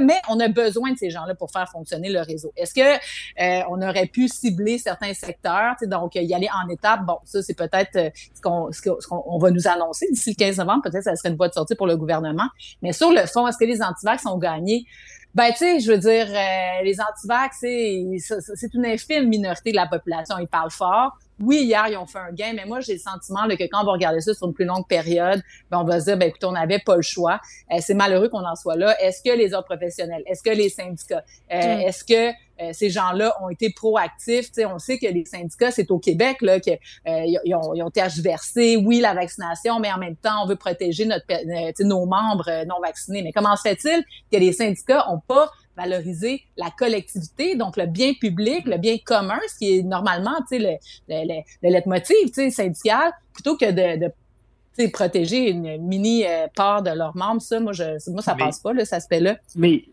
mais on a besoin de ces gens-là pour faire fonctionner le réseau. Est-ce que euh, on aurait pu cibler certains secteurs, donc y aller en étapes? Bon, ça, c'est peut-être euh, ce qu'on va nous annoncer d'ici le 15 novembre. Peut-être que ça serait une voie de sortie pour le gouvernement. Mais sur le fond, est-ce que les antivax ont gagné? Ben, tu sais, je veux dire, euh, les antivax, c'est une infime minorité de la population. Ils parlent fort. Oui, hier, ils ont fait un gain, mais moi, j'ai le sentiment que quand on va regarder ça sur une plus longue période, ben, on va se dire, ben, écoute, on n'avait pas le choix. Euh, c'est malheureux qu'on en soit là. Est-ce que les autres professionnels, est-ce que les syndicats, euh, mm. est-ce que euh, ces gens-là ont été proactifs? sais, on sait que les syndicats, c'est au Québec là qu'ils ils ont, ils ont tergiversé. Oui, la vaccination, mais en même temps, on veut protéger notre, nos membres non vaccinés. Mais comment se fait-il que les syndicats ont pas valoriser la collectivité, donc le bien public, le bien commun, ce qui est normalement, tu sais, le, le, le, leitmotiv, tu sais, syndical, plutôt que de, de protéger une mini euh, part de leurs membres. Ça, moi, je, moi ça passe pas, là, cet aspect-là. Mais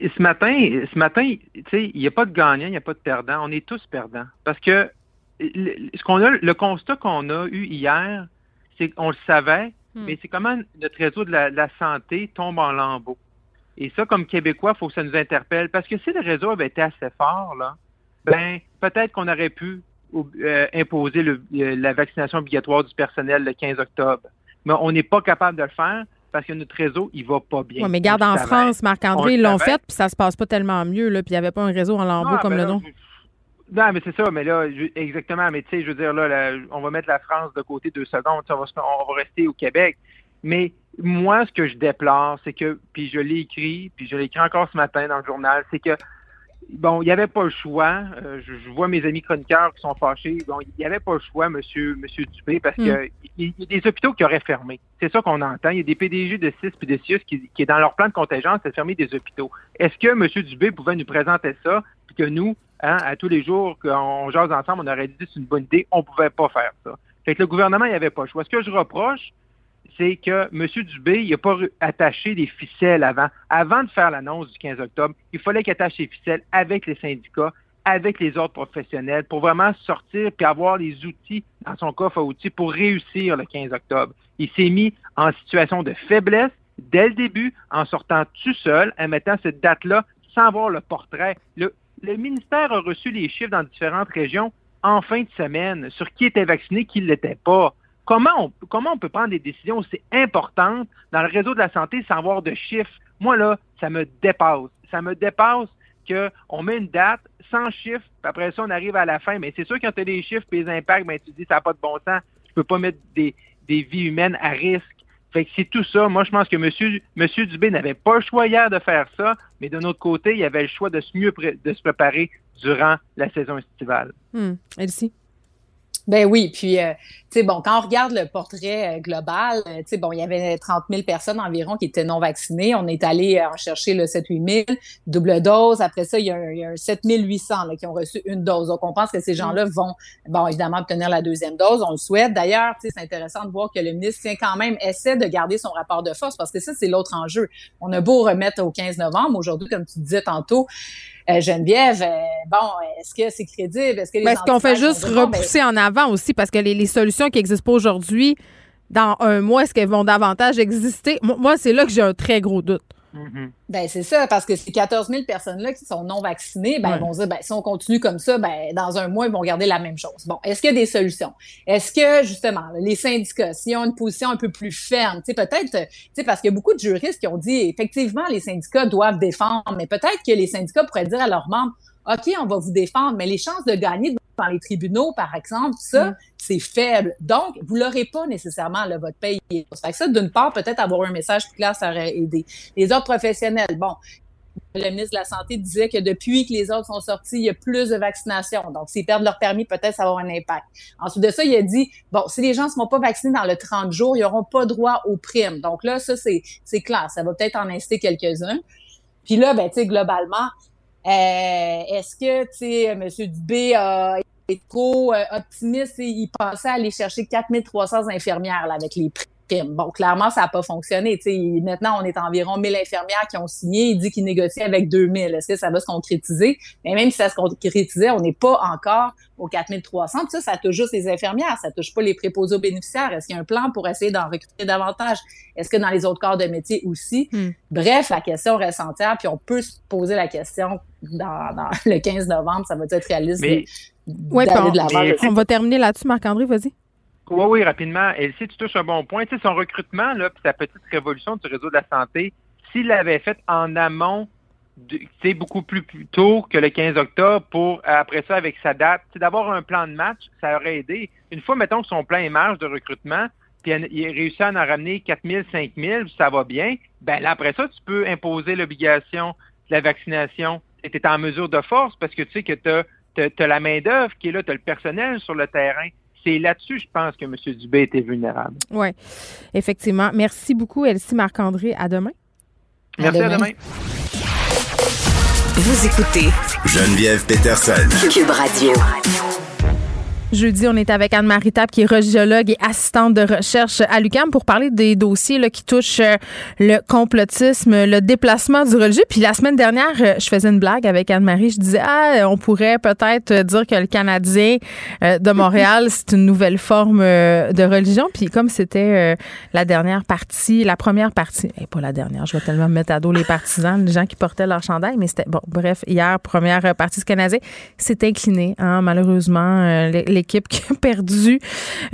ce matin, ce matin, tu sais, il n'y a pas de gagnant, il n'y a pas de perdant. On est tous perdants. Parce que ce qu'on a, le constat qu'on a eu hier, c'est qu'on le savait, hmm. mais c'est comment notre réseau de la santé tombe en lambeaux. Et ça, comme Québécois, il faut que ça nous interpelle. Parce que si le réseau avait été assez fort, là, ben, peut-être qu'on aurait pu euh, imposer la vaccination obligatoire du personnel le 15 octobre. Mais on n'est pas capable de le faire parce que notre réseau, il va pas bien. Oui, mais garde en France, Marc-André, ils l'ont fait, puis ça se passe pas tellement mieux, là, puis il n'y avait pas un réseau en lambeau comme le nom. Non, mais c'est ça, mais là, exactement, mais tu sais, je veux dire, là, on va mettre la France de côté deux secondes, on va, on va rester au Québec. Mais moi, ce que je déplore, c'est que, puis je l'ai écrit, puis je l'ai écrit encore ce matin dans le journal, c'est que, bon, il n'y avait pas le choix. Euh, je, vois mes amis chroniqueurs qui sont fâchés. Bon, il n'y avait pas le choix, monsieur, monsieur Dupé, parce qu'il hmm. y, a des hôpitaux qui auraient fermé. C'est ça qu'on entend. Il y a des PDG de CIS et de CIUS qui, qui est dans leur plan de contingence, c'est fermer des hôpitaux. Est-ce que monsieur Dubé pouvait nous présenter ça, puis que nous, hein, à tous les jours qu'on jase ensemble, on aurait dit c'est une bonne idée, on pouvait pas faire ça. Fait que le gouvernement, il n'y avait pas le choix. Ce que je reproche, c'est que M. Dubé, il n'a pas attaché les ficelles avant. Avant de faire l'annonce du 15 octobre, il fallait qu'il attache les ficelles avec les syndicats, avec les autres professionnels, pour vraiment sortir et avoir les outils dans son coffre à outils pour réussir le 15 octobre. Il s'est mis en situation de faiblesse dès le début, en sortant tout seul, en mettant cette date-là sans voir le portrait. Le, le ministère a reçu les chiffres dans différentes régions en fin de semaine sur qui était vacciné, qui ne l'était pas. Comment on, comment on peut prendre des décisions aussi importantes dans le réseau de la santé sans avoir de chiffres? Moi, là, ça me dépasse. Ça me dépasse qu'on met une date sans chiffres, puis après ça, on arrive à la fin. Mais c'est sûr, quand tu as des chiffres et les impacts, ben, tu dis ça n'a pas de bon sens. Tu peux pas mettre des, des vies humaines à risque. Fait que c'est tout ça. Moi, je pense que M. Monsieur, Dubé n'avait pas le choix hier de faire ça, mais d'un autre côté, il avait le choix de se mieux de se préparer durant la saison estivale. Hum, Elsie? Ben oui, puis euh, tu sais bon, quand on regarde le portrait euh, global, euh, tu sais bon, il y avait 30 000 personnes environ qui étaient non vaccinées. On est allé en chercher le 7-8 000 double dose. Après ça, il y a un, il 7 800 qui ont reçu une dose. Donc on pense que ces gens-là vont, bon évidemment obtenir la deuxième dose. On le souhaite. D'ailleurs, tu sais, c'est intéressant de voir que le ministre tient quand même essaie de garder son rapport de force parce que ça c'est l'autre enjeu. On a beau remettre au 15 novembre aujourd'hui, comme tu disais tantôt. Euh, Geneviève, euh, bon, est-ce que c'est crédible? Est-ce que les ben, Est-ce qu'on fait juste repousser en avant aussi? Parce que les, solutions qui n'existent pas aujourd'hui, dans un mois, est-ce qu'elles vont davantage exister? Moi, c'est là que j'ai un très gros doute. Mm-hmm. Ben, c'est ça, parce que ces 14 000 personnes-là qui sont non vaccinées, ben, ils vont dire, ben, si on continue comme ça, ben, dans un mois, ils vont garder la même chose. Bon, est-ce qu'il y a des solutions? Est-ce que, justement, les syndicats, s'ils ont une position un peu plus ferme, tu sais, peut-être, tu sais, parce qu'il y a beaucoup de juristes qui ont dit, effectivement, les syndicats doivent défendre, mais peut-être que les syndicats pourraient dire à leurs membres, OK, on va vous défendre, mais les chances de gagner dans les tribunaux, par exemple, ça, mm. c'est faible. Donc, vous l'aurez pas nécessairement, là, votre pays. Ça fait que ça, d'une part, peut-être avoir un message plus clair, ça aurait aidé. Les autres professionnels, bon, le ministre de la Santé disait que depuis que les autres sont sortis, il y a plus de vaccination. Donc, s'ils perdent leur permis, peut-être ça va avoir un impact. Ensuite de ça, il a dit, bon, si les gens ne sont pas vaccinés dans le 30 jours, ils n'auront pas droit aux primes. Donc là, ça, c'est clair. Ça va peut-être en inciter quelques-uns. Puis là, ben, tu sais, globalement, est-ce que, tu sais, M. Dubé a été trop euh, optimiste et il pensait aller chercher 4300 infirmières là, avec les prix? Bon, clairement, ça n'a pas fonctionné. sais maintenant, on est environ 1000 infirmières qui ont signé. Il dit qu'il négocie avec 2000. Est-ce que ça va se concrétiser? Mais même si ça se concrétisait, on n'est pas encore aux 4300. ça, ça touche juste les infirmières. Ça touche pas les préposés aux bénéficiaires. Est-ce qu'il y a un plan pour essayer d'en recruter davantage? Est-ce que dans les autres corps de métier aussi? Hmm. Bref, la question reste entière. Puis on peut se poser la question dans, le 15 novembre. Ça va être réaliste de l'avant. On va terminer là-dessus. Marc-André, vas-y. Oui, oui, rapidement. Et si tu touches un bon point, tu sais, son recrutement, là, puis sa petite révolution du réseau de la santé, s'il l'avait fait en amont, c'est beaucoup plus, tôt que le 15 octobre pour, après ça, avec sa date, d'avoir un plan de match, ça aurait aidé. Une fois, mettons que son plan émerge de recrutement, puis il réussit à en ramener 4 000, 5 000, ça va bien, ben là, après ça, tu peux imposer l'obligation de la vaccination. Tu es en mesure de force parce que tu sais que tu as, la main-d'œuvre qui est là, tu as le personnel sur le terrain c'est là-dessus, je pense, que M. Dubé était vulnérable. Oui, effectivement. Merci beaucoup, Elsie Marc-André. À demain. Merci, à demain. Vous écoutez Geneviève Peterson. Cube Radio. Jeudi, on est avec Anne-Marie Tap, qui est radiologue et assistante de recherche à l'UQAM pour parler des dossiers là, qui touchent euh, le complotisme, le déplacement du religieux. Puis la semaine dernière, euh, je faisais une blague avec Anne-Marie. Je disais, ah, on pourrait peut-être dire que le Canadien euh, de Montréal, [laughs] c'est une nouvelle forme de religion. Puis comme c'était la dernière partie, la première partie, et pas la dernière, je vais tellement me mettre à dos les partisans, les gens qui portaient leur chandail, mais c'était, bon, bref, hier, première partie du Canadien, c'est incliné, hein, malheureusement. les équipe qui a perdu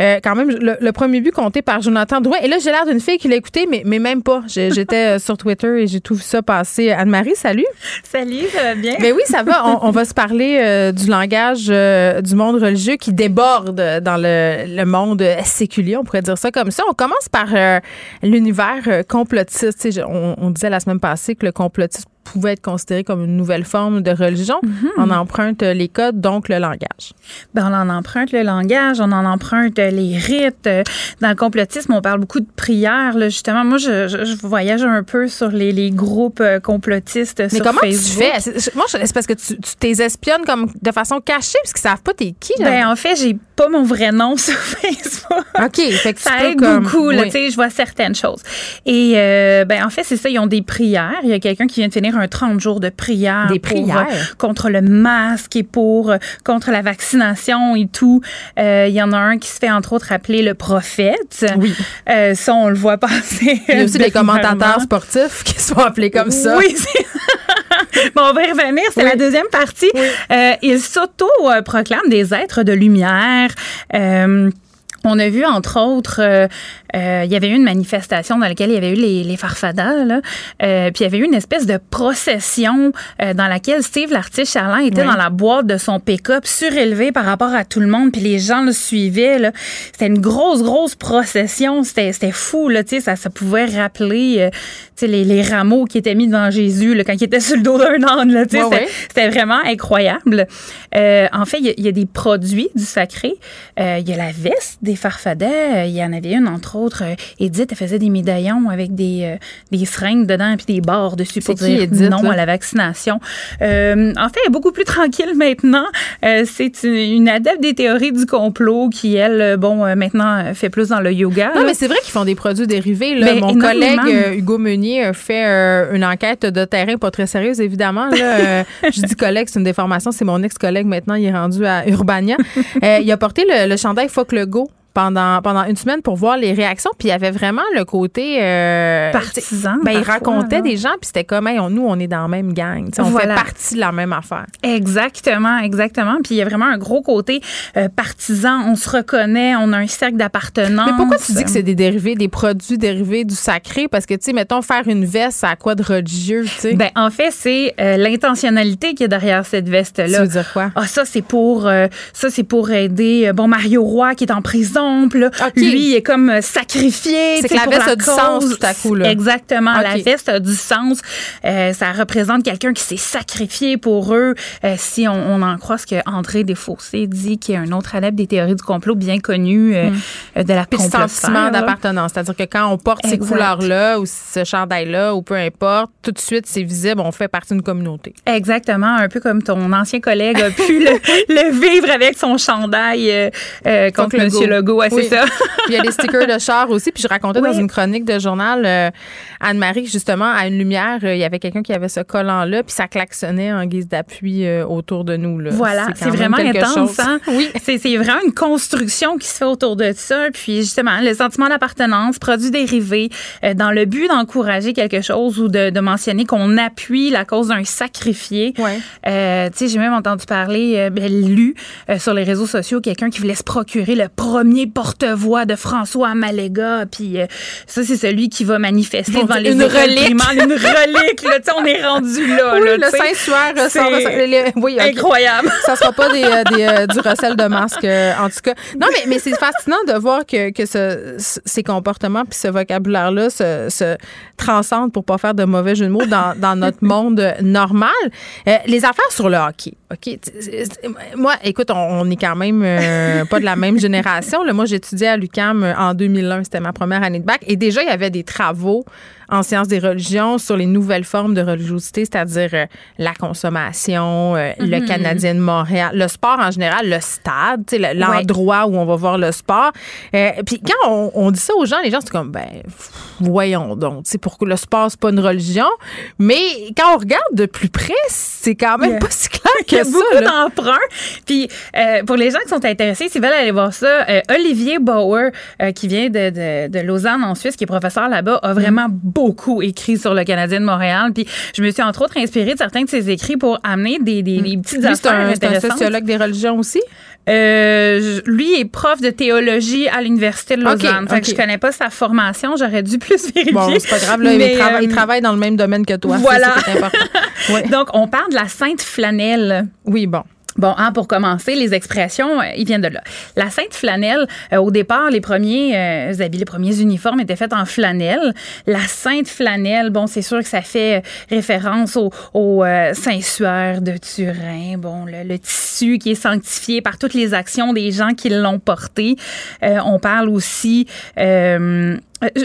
euh, quand même le, premier but compté par Jonathan Drouin. Et là, j'ai l'air d'une fille qui l'a écouté, mais, mais même pas. [laughs] J'étais euh, sur Twitter et j'ai tout vu ça passer. Anne-Marie, salut. Salut, ça va bien? Ben oui, ça va. On, va se parler euh, du langage du monde religieux qui déborde dans le, monde séculier, on pourrait dire ça comme ça. On commence par l'univers complotiste. On, on disait la semaine passée que le complotisme pouvait être considéré comme une nouvelle forme de religion. Mhm. On emprunte les codes, donc le langage. Ben, on en emprunte le langage, on en emprunte les rites. Dans le complotisme, on parle beaucoup de prières. Là, justement, moi, je, je, voyage un peu sur les, les groupes euh, complotistes Mais comment tu fais? Moi, c'est parce que tu, tu espionnes comme de façon cachée, parce qu'ils savent pas t'es qui. Ben, en fait, j'ai pas mon vrai nom [laughs] sur Facebook. OK. Fait que ça aide beaucoup. Là, je vois certaines choses. Et euh, ben, en fait, c'est ça. Ils ont des prières. Il y a quelqu'un qui vient de finir un 30 jours de prière. Des prières. Euh, contre le masque et pour euh, contre la vaccination et tout. Il y en a un qui se fait entre autres appeler le prophète. Oui. ça, on le voit passer. Il y a aussi des commentateurs sportifs qui sont appelés comme ça. Oui, [laughs] bon, on va y revenir. C'est la deuxième partie. ils s'auto-proclament des êtres de lumière. Euh, On a vu, entre autres, euh, euh, il y avait eu une manifestation dans laquelle il y avait eu les, les farfadas, là, euh, puis il y avait eu une espèce de procession dans laquelle Steve l'artiste Charlin était dans la boîte de son pick-up, surélevé par rapport à tout le monde, puis les gens le suivaient. C'était une grosse, grosse procession. C'était fou, là, ça, ça pouvait rappeler les, les, rameaux qui étaient mis devant Jésus là, quand il était sur le dos d'un âne. Là, c'était, vraiment incroyable. en fait, il y, y, a des produits du sacré. Il y a la veste des farfadets. Il y en avait une, entre autres. Euh, Edith, elle faisait des médaillons avec des, euh, des seringues dedans puis des barres dessus pour dire non à la vaccination. Euh, en fait, elle est beaucoup plus tranquille maintenant. c'est une adepte des théories du complot qui, elle, bon, maintenant fait plus dans le yoga. Non, mais c'est vrai qu'ils font des produits dérivés. Là. Ben, Mon collègue Hugo Meunier a fait une enquête de terrain pas très sérieuse, évidemment. Là. [laughs] je dis collègue, c'est une déformation. C'est mon ex-collègue maintenant. Il est rendu à Urbania. il a porté le, le chandail Fuck le Go pendant, pendant une semaine pour voir les réactions. Puis il y avait vraiment le côté euh, partisan. Ben, il racontait des gens, puis c'était comme, hey, nous, on est dans la même gang. on fait partie de la même affaire. Exactement, exactement. Puis il y a vraiment un gros côté euh, partisan. On se reconnaît, on a un cercle d'appartenance. Mais pourquoi tu dis que c'est des dérivés, des produits dérivés du sacré? Parce que, tu sais, mettons, faire une veste, à quoi de religieux, tu sais? Ben, en fait, c'est euh, l'intentionnalité qui est derrière cette veste-là. Ça veut dire quoi? Ah, ça, c'est pour, ça, c'est pour aider, bon, Mario Roy qui est en prison lui, il est comme euh, sacrifié. C'est que la veste a du sens tout à coup. Exactement. La veste a du sens. Euh, ça représente quelqu'un qui s'est sacrifié pour eux. Euh, si on, en croit ce que André Desfossés dit, qui est un autre adepte des théories du complot bien connu mm. de la Puis sentiment d'appartenance. C'est-à-dire que quand on porte ces couleurs-là ou ce chandail-là ou peu importe, tout de suite, c'est visible, on fait partie d'une communauté. Exactement. Un peu comme ton ancien collègue a pu le, [laughs] vivre avec son chandail contre, M. Legault c'est ça. [laughs] il y a des stickers de char aussi. Puis je racontais dans une chronique de journal, euh, Anne-Marie, justement, à une lumière, euh, il y avait quelqu'un qui avait ce collant-là, puis ça klaxonnait en guise d'appui euh, autour de nous. Là. Voilà, c'est vraiment intense. Hein? Oui. C'est vraiment une construction qui se fait autour de ça. Puis justement, le sentiment d'appartenance, produit dérivé, dans le but d'encourager quelque chose ou de, mentionner qu'on appuie la cause d'un sacrifié. Ouais. tu sais, j'ai même entendu parler, ben, lu sur les réseaux sociaux, quelqu'un qui voulait se procurer le premier porte-voix de François Maléga. Puis euh, ça, c'est celui qui va manifester devant les une relique. une relique. Là, on est rendu là. Oui, là, le Saint-Suaire. C'est oui, incroyable. Ça sera pas des, euh, des euh, du recel de masque, en tout cas. Non, mais, mais c'est fascinant de voir que, que ce, ces comportements puis ce vocabulaire-là se, se transcendent pour pas faire de mauvais jeu de mots dans, dans notre [laughs] monde normal. les affaires sur le hockey, OK? Moi, écoute, on, on est quand même pas de la même génération. Moi, j'étudiais à l'UCAM euh, en 2001. C'était ma première année de bac. Et déjà, il y avait des travaux en sciences des religions sur les nouvelles formes de religiosité, c'est-à-dire euh, la consommation, euh, le mhm. Canadien de Montréal, le sport en général, le stade, l'endroit où on va voir le sport. Puis quand on, dit ça aux gens, les gens, c'est comme, ben, voyons donc, c'est pour que le sport, c'est pas une religion. Mais quand on regarde de plus près, c'est quand même pas si clair que ça. [laughs] Il y a beaucoup d'emprunts. Puis pour les gens qui sont intéressés, s'ils veulent aller voir ça, Olivier Bauer, euh, qui vient de, de, Lausanne en Suisse, qui est professeur là-bas, a vraiment beaucoup écrit sur le Canadien de Montréal. Puis je me suis entre autres inspirée de certains de ses écrits pour amener des, des, des petites affaires C'est un sociologue des religions aussi? Euh, lui est prof de théologie à l'université de Lausanne. Okay, je connais pas sa formation, j'aurais dû plus vérifier. Bon, c'est pas grave, là, il, travaille, il, euh, travaille, dans le même domaine que toi. Voilà. [laughs] Donc, on parle de la Sainte Flanelle. Oui, bon. Bon, hein, pour commencer, les expressions, euh, ils viennent de là. La Sainte Flanelle, euh, au départ, les premiers euh, habits, les premiers uniformes étaient faits en flanelle. La Sainte Flanelle, bon, c'est sûr que ça fait référence au, au Saint-Suaire de Turin, bon, le, tissu qui est sanctifié par toutes les actions des gens qui l'ont porté. on parle aussi euh,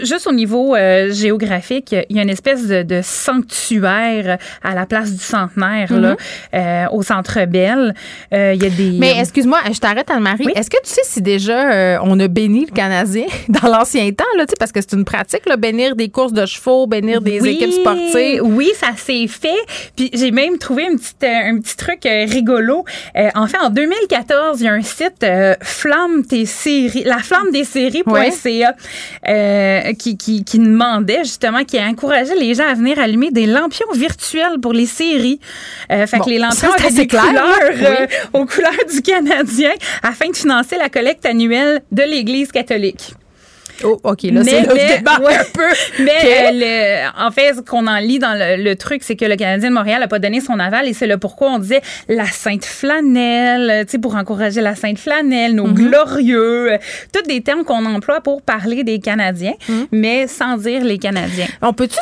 juste au niveau euh, géographique, il y a une espèce de, sanctuaire à la place du centenaire, là, mm-hmm. euh, au Centre Belle. il y a des. Mais excuse-moi, je t'arrête, Anne-Marie. Est-ce que tu sais si déjà on a béni le Canadien [laughs] dans l'ancien temps, là, parce que c'est une pratique, là, bénir des courses de chevaux, bénir des équipes sportives? Oui, ça s'est fait. Puis j'ai même trouvé une petite, un petit truc rigolo. en fait, en 2014, il y a un site Flamme tes séries, la flamme des séries.ca. euh, qui, qui, qui, demandait justement, qui a encouragé les gens à venir allumer des lampions virtuels pour les séries. Euh, fait que les lampions avaient des couleurs euh, aux couleurs du Canadien afin de financer la collecte annuelle de l'Église catholique. Oh, OK, là, c'est le débat un peu. [laughs] Mais en fait, ce qu'on en lit dans le, truc, c'est que le Canadien de Montréal n'a pas donné son aval et c'est le pourquoi on disait la Sainte Flanelle, tu sais, pour encourager la Sainte Flanelle, nos mm-hmm. glorieux, tous des termes qu'on emploie pour parler des Canadiens, mm-hmm. mais sans dire les Canadiens. On peut-tu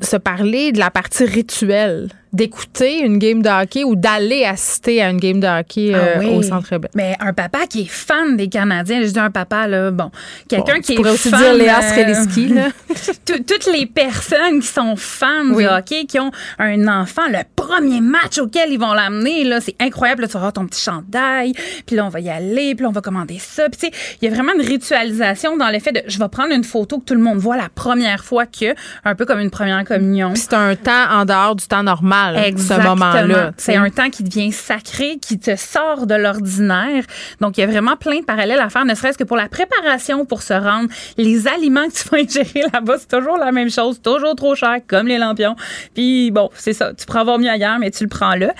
se parler de la partie rituelle? D'écouter une game de hockey ou d'aller assister à une game de hockey ah euh, au Centre Bell. Mais un papa qui est fan des Canadiens, je dis un papa là, bon, quelqu'un qui est pourrais aussi dire Léa là. [laughs] toutes les personnes qui sont fans de hockey, qui ont un enfant, le premier match auquel ils vont l'amener là, c'est incroyable. Là, tu vas avoir ton petit chandail, puis là on va y aller, puis là on va commander ça. Puis tu sais, il y a vraiment une ritualisation dans le fait de, je vais prendre une photo que tout le monde voit la première fois que, un peu comme une première communion. c'est un temps en dehors du temps normal Exactement. C'est un temps qui devient sacré, qui te sort de l'ordinaire. Donc, il y a vraiment plein de parallèles à faire, ne serait-ce que pour la préparation pour se rendre. Les aliments que tu vas [laughs] ingérer là-bas, c'est toujours la même chose, toujours trop cher, comme les lampions. Puis, bon, c'est ça. Tu pourras avoir mieux ailleurs, mais tu le prends là.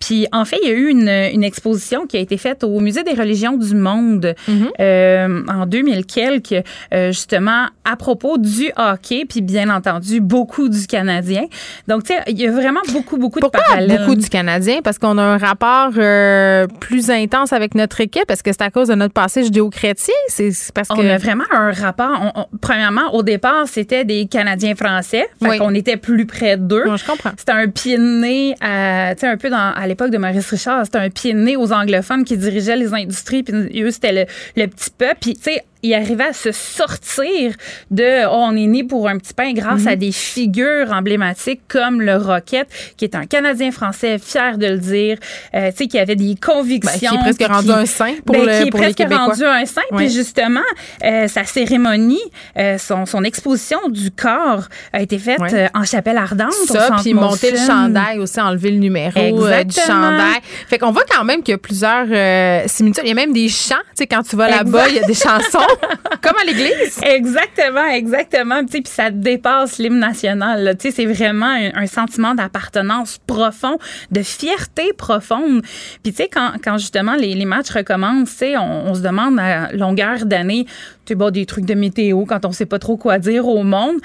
Puis en fait, il y a eu une, une, exposition qui a été faite au Musée des religions du monde mm-hmm. euh, en 2000 quelques, euh, justement à propos du hockey, puis bien entendu beaucoup du Canadien. Donc tu sais, il y a vraiment beaucoup beaucoup de parallèles. beaucoup du Canadien? Parce qu'on a un rapport euh, plus intense avec notre équipe. Est-ce que c'est à cause de notre passé judéo-chrétien? C'est parce que on a vraiment un rapport. premièrement, au départ, c'était des Canadiens français, fait qu'on était plus près d'eux. je comprends. C'était un pied de nez, tu sais un peu dans l'époque de Maurice Richard, c'était un pied de nez aux anglophones qui dirigeaient les industries, puis eux, c'était le, le, petit peuple. Puis, tu sais, il arrivait à se sortir de oh, on est né pour un petit pain grâce à mhm. des figures emblématiques comme le Rocket, qui est un Canadien français fier de le dire, euh, tu sais, qui avait des convictions. Ben, qui est presque rendu un saint pour, ben, le, qui est presque rendu un saint. Puis justement, euh, sa cérémonie, euh, son, son, exposition du corps a été faite en chapelle ardente. Ça, puis monter le chandail aussi, enlever le numéro du chandail. Fait qu'on voit quand même qu'il y a plusieurs similitudes. Il y a même des chants. Tu sais, quand tu vas là-bas, il y a des [laughs] chansons. [laughs] Comme à l'église. Exactement, exactement. Puis ça dépasse l'hymne national. C'est vraiment un, sentiment d'appartenance profond, de fierté profonde. Puis quand, quand justement les, les matchs recommencent, on, on se demande à longueur d'année, sais, des trucs de météo quand on sait pas trop quoi dire au monde.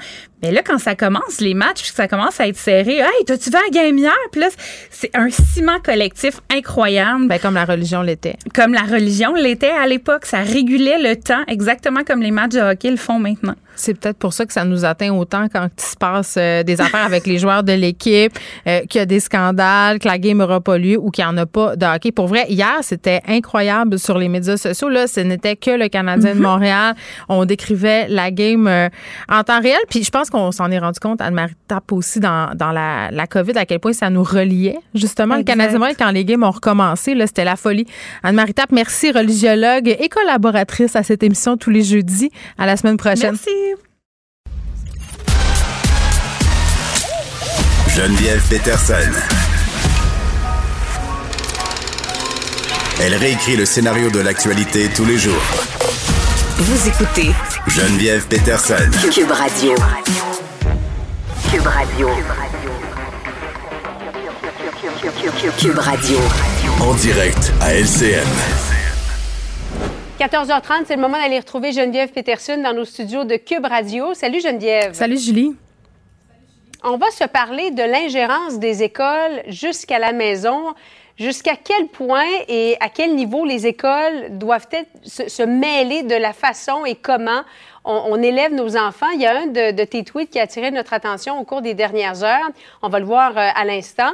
Mais là, quand ça commence, les matchs, ça commence à être serré, hey, t'as-tu vu la game hier? Puis là, c'est un ciment collectif incroyable. Ben, comme la religion l'était. Comme la religion l'était à l'époque. Ça régulait le temps exactement comme les matchs de hockey le font maintenant. C'est peut-être pour ça que ça nous atteint autant quand il se passe euh, des affaires avec les joueurs de l'équipe, euh, qu'il y a des scandales, que la game n'aura pas lieu ou qu'il n'y en a pas de hockey. Pour vrai, hier, c'était incroyable sur les médias sociaux. Là, ce n'était que le Canadien de mhm. Montréal. On décrivait la game euh, en temps réel. Puis je pense qu'on s'en est rendu compte, Anne-Marie Tape aussi, dans, dans la, la COVID, à quel point ça nous reliait. Justement, le Canadien de Montréal, quand les games ont recommencé, là, c'était la folie. Anne-Marie Tape, merci, religiologue et collaboratrice à cette émission tous les jeudis. À la semaine prochaine. Merci. Geneviève Peterson. Elle réécrit le scénario de l'actualité tous les jours. Vous écoutez Geneviève Peterson. Cube Radio. Cube Radio. Cube Radio. En direct à LCN. 14h30, c'est le moment d'aller retrouver Geneviève Peterson dans nos studios de Cube Radio. Salut Geneviève. Salut Julie on va se parler de l'ingérence des écoles jusqu'à la maison. Jusqu'à quel point et à quel niveau les écoles doivent se, mêler de la façon et comment on, élève nos enfants? Il y a un de, tes tweets qui a attiré notre attention au cours des dernières heures. On va le voir euh, à l'instant.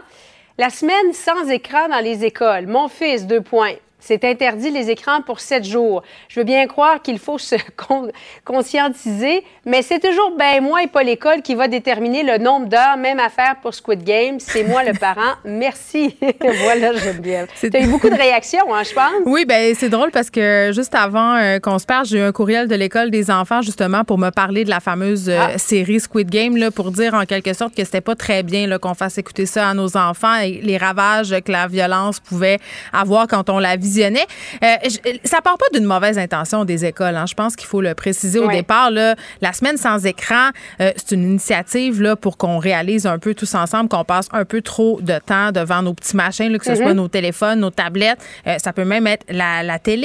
La semaine sans écran dans les écoles. Mon fils, deux points. C'est interdit les écrans pour sept jours. Je veux bien croire qu'il faut se [laughs] conscientiser, mais c'est toujours ben moi et pas l'école qui va déterminer le nombre d'heures, même affaire pour Squid Game. C'est moi le parent. [laughs] Merci. [laughs] voilà, bien. Tu as eu beaucoup de réactions, hein, je pense. Oui, ben c'est drôle parce que juste avant euh, qu'on se parle, j'ai eu un courriel de l'école des enfants justement pour me parler de la fameuse euh, ah. série Squid Game là, pour dire en quelque sorte que c'était pas très bien qu'on fasse écouter ça à nos enfants et les ravages que la violence pouvait avoir quand on la vit télévisionnait. Euh, ça part pas d'une mauvaise intention des écoles. Hein. Je pense qu'il faut le préciser au départ. Là, la semaine sans écran, euh, c'est une initiative là, pour qu'on réalise un peu tous ensemble qu'on passe un peu trop de temps devant nos petits machins, que ce soit mm-hmm. nos téléphones, nos tablettes. Euh, ça peut même être la, la télé.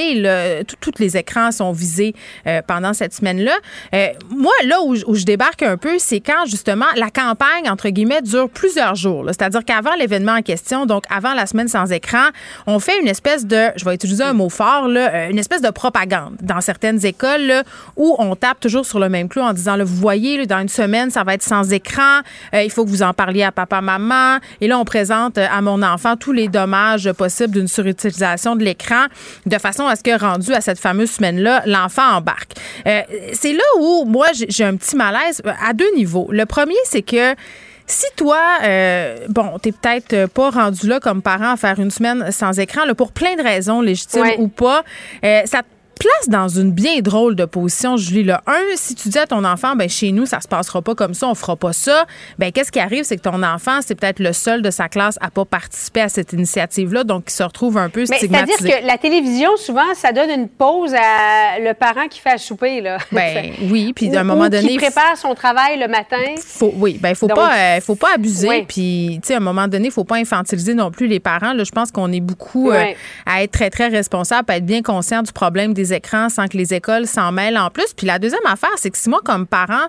Tous les écrans sont visés pendant cette semaine-là. moi, là où, où, je débarque un peu, c'est quand justement la campagne, entre guillemets, dure plusieurs jours. C'est-à-dire qu'avant l'événement en question, donc avant la semaine sans écran, on fait une espèce de, je vais utiliser un mot fort, euh, une espèce de propagande dans certaines écoles où on tape toujours sur le même clou en disant, là, vous voyez, dans une semaine, ça va être sans écran, euh, il faut que vous en parliez à papa, maman. Et là, on présente euh, à mon enfant tous les dommages possibles d'une surutilisation de l'écran de façon à ce que, rendu à cette fameuse semaine-là, l'enfant embarque. c'est là où, moi, j'ai un petit malaise à deux niveaux. Le premier, c'est que si toi, euh, bon, t'es peut-être pas rendu là comme parent à faire une semaine sans écran, là, pour plein de raisons, légitimes ou pas, euh, ça place dans une bien drôle de position, Julie. Là. Un, si tu dis à ton enfant, ben chez nous, ça se passera pas comme ça, on fera pas ça, ben qu'est-ce qui arrive, c'est que ton enfant, c'est peut-être le seul de sa classe à pas participer à cette initiative-là, donc il se retrouve un peu stigmatisé. C'est-à-dire que la télévision, souvent, ça donne une pause à le parent qui fait à souper, là. [laughs] Ben [laughs] oui, puis à un moment donné... Qui prépare son travail le matin. Faut, oui, ben il faut pas, euh, faut pas abuser, puis tu sais, à un moment donné, il faut pas infantiliser non plus les parents. Là, je pense qu'on est beaucoup euh, à être très, très responsable, à être bien conscient du problème des écrans sans que les écoles s'en mêlent en plus. Puis la deuxième affaire, c'est que si moi, comme parent,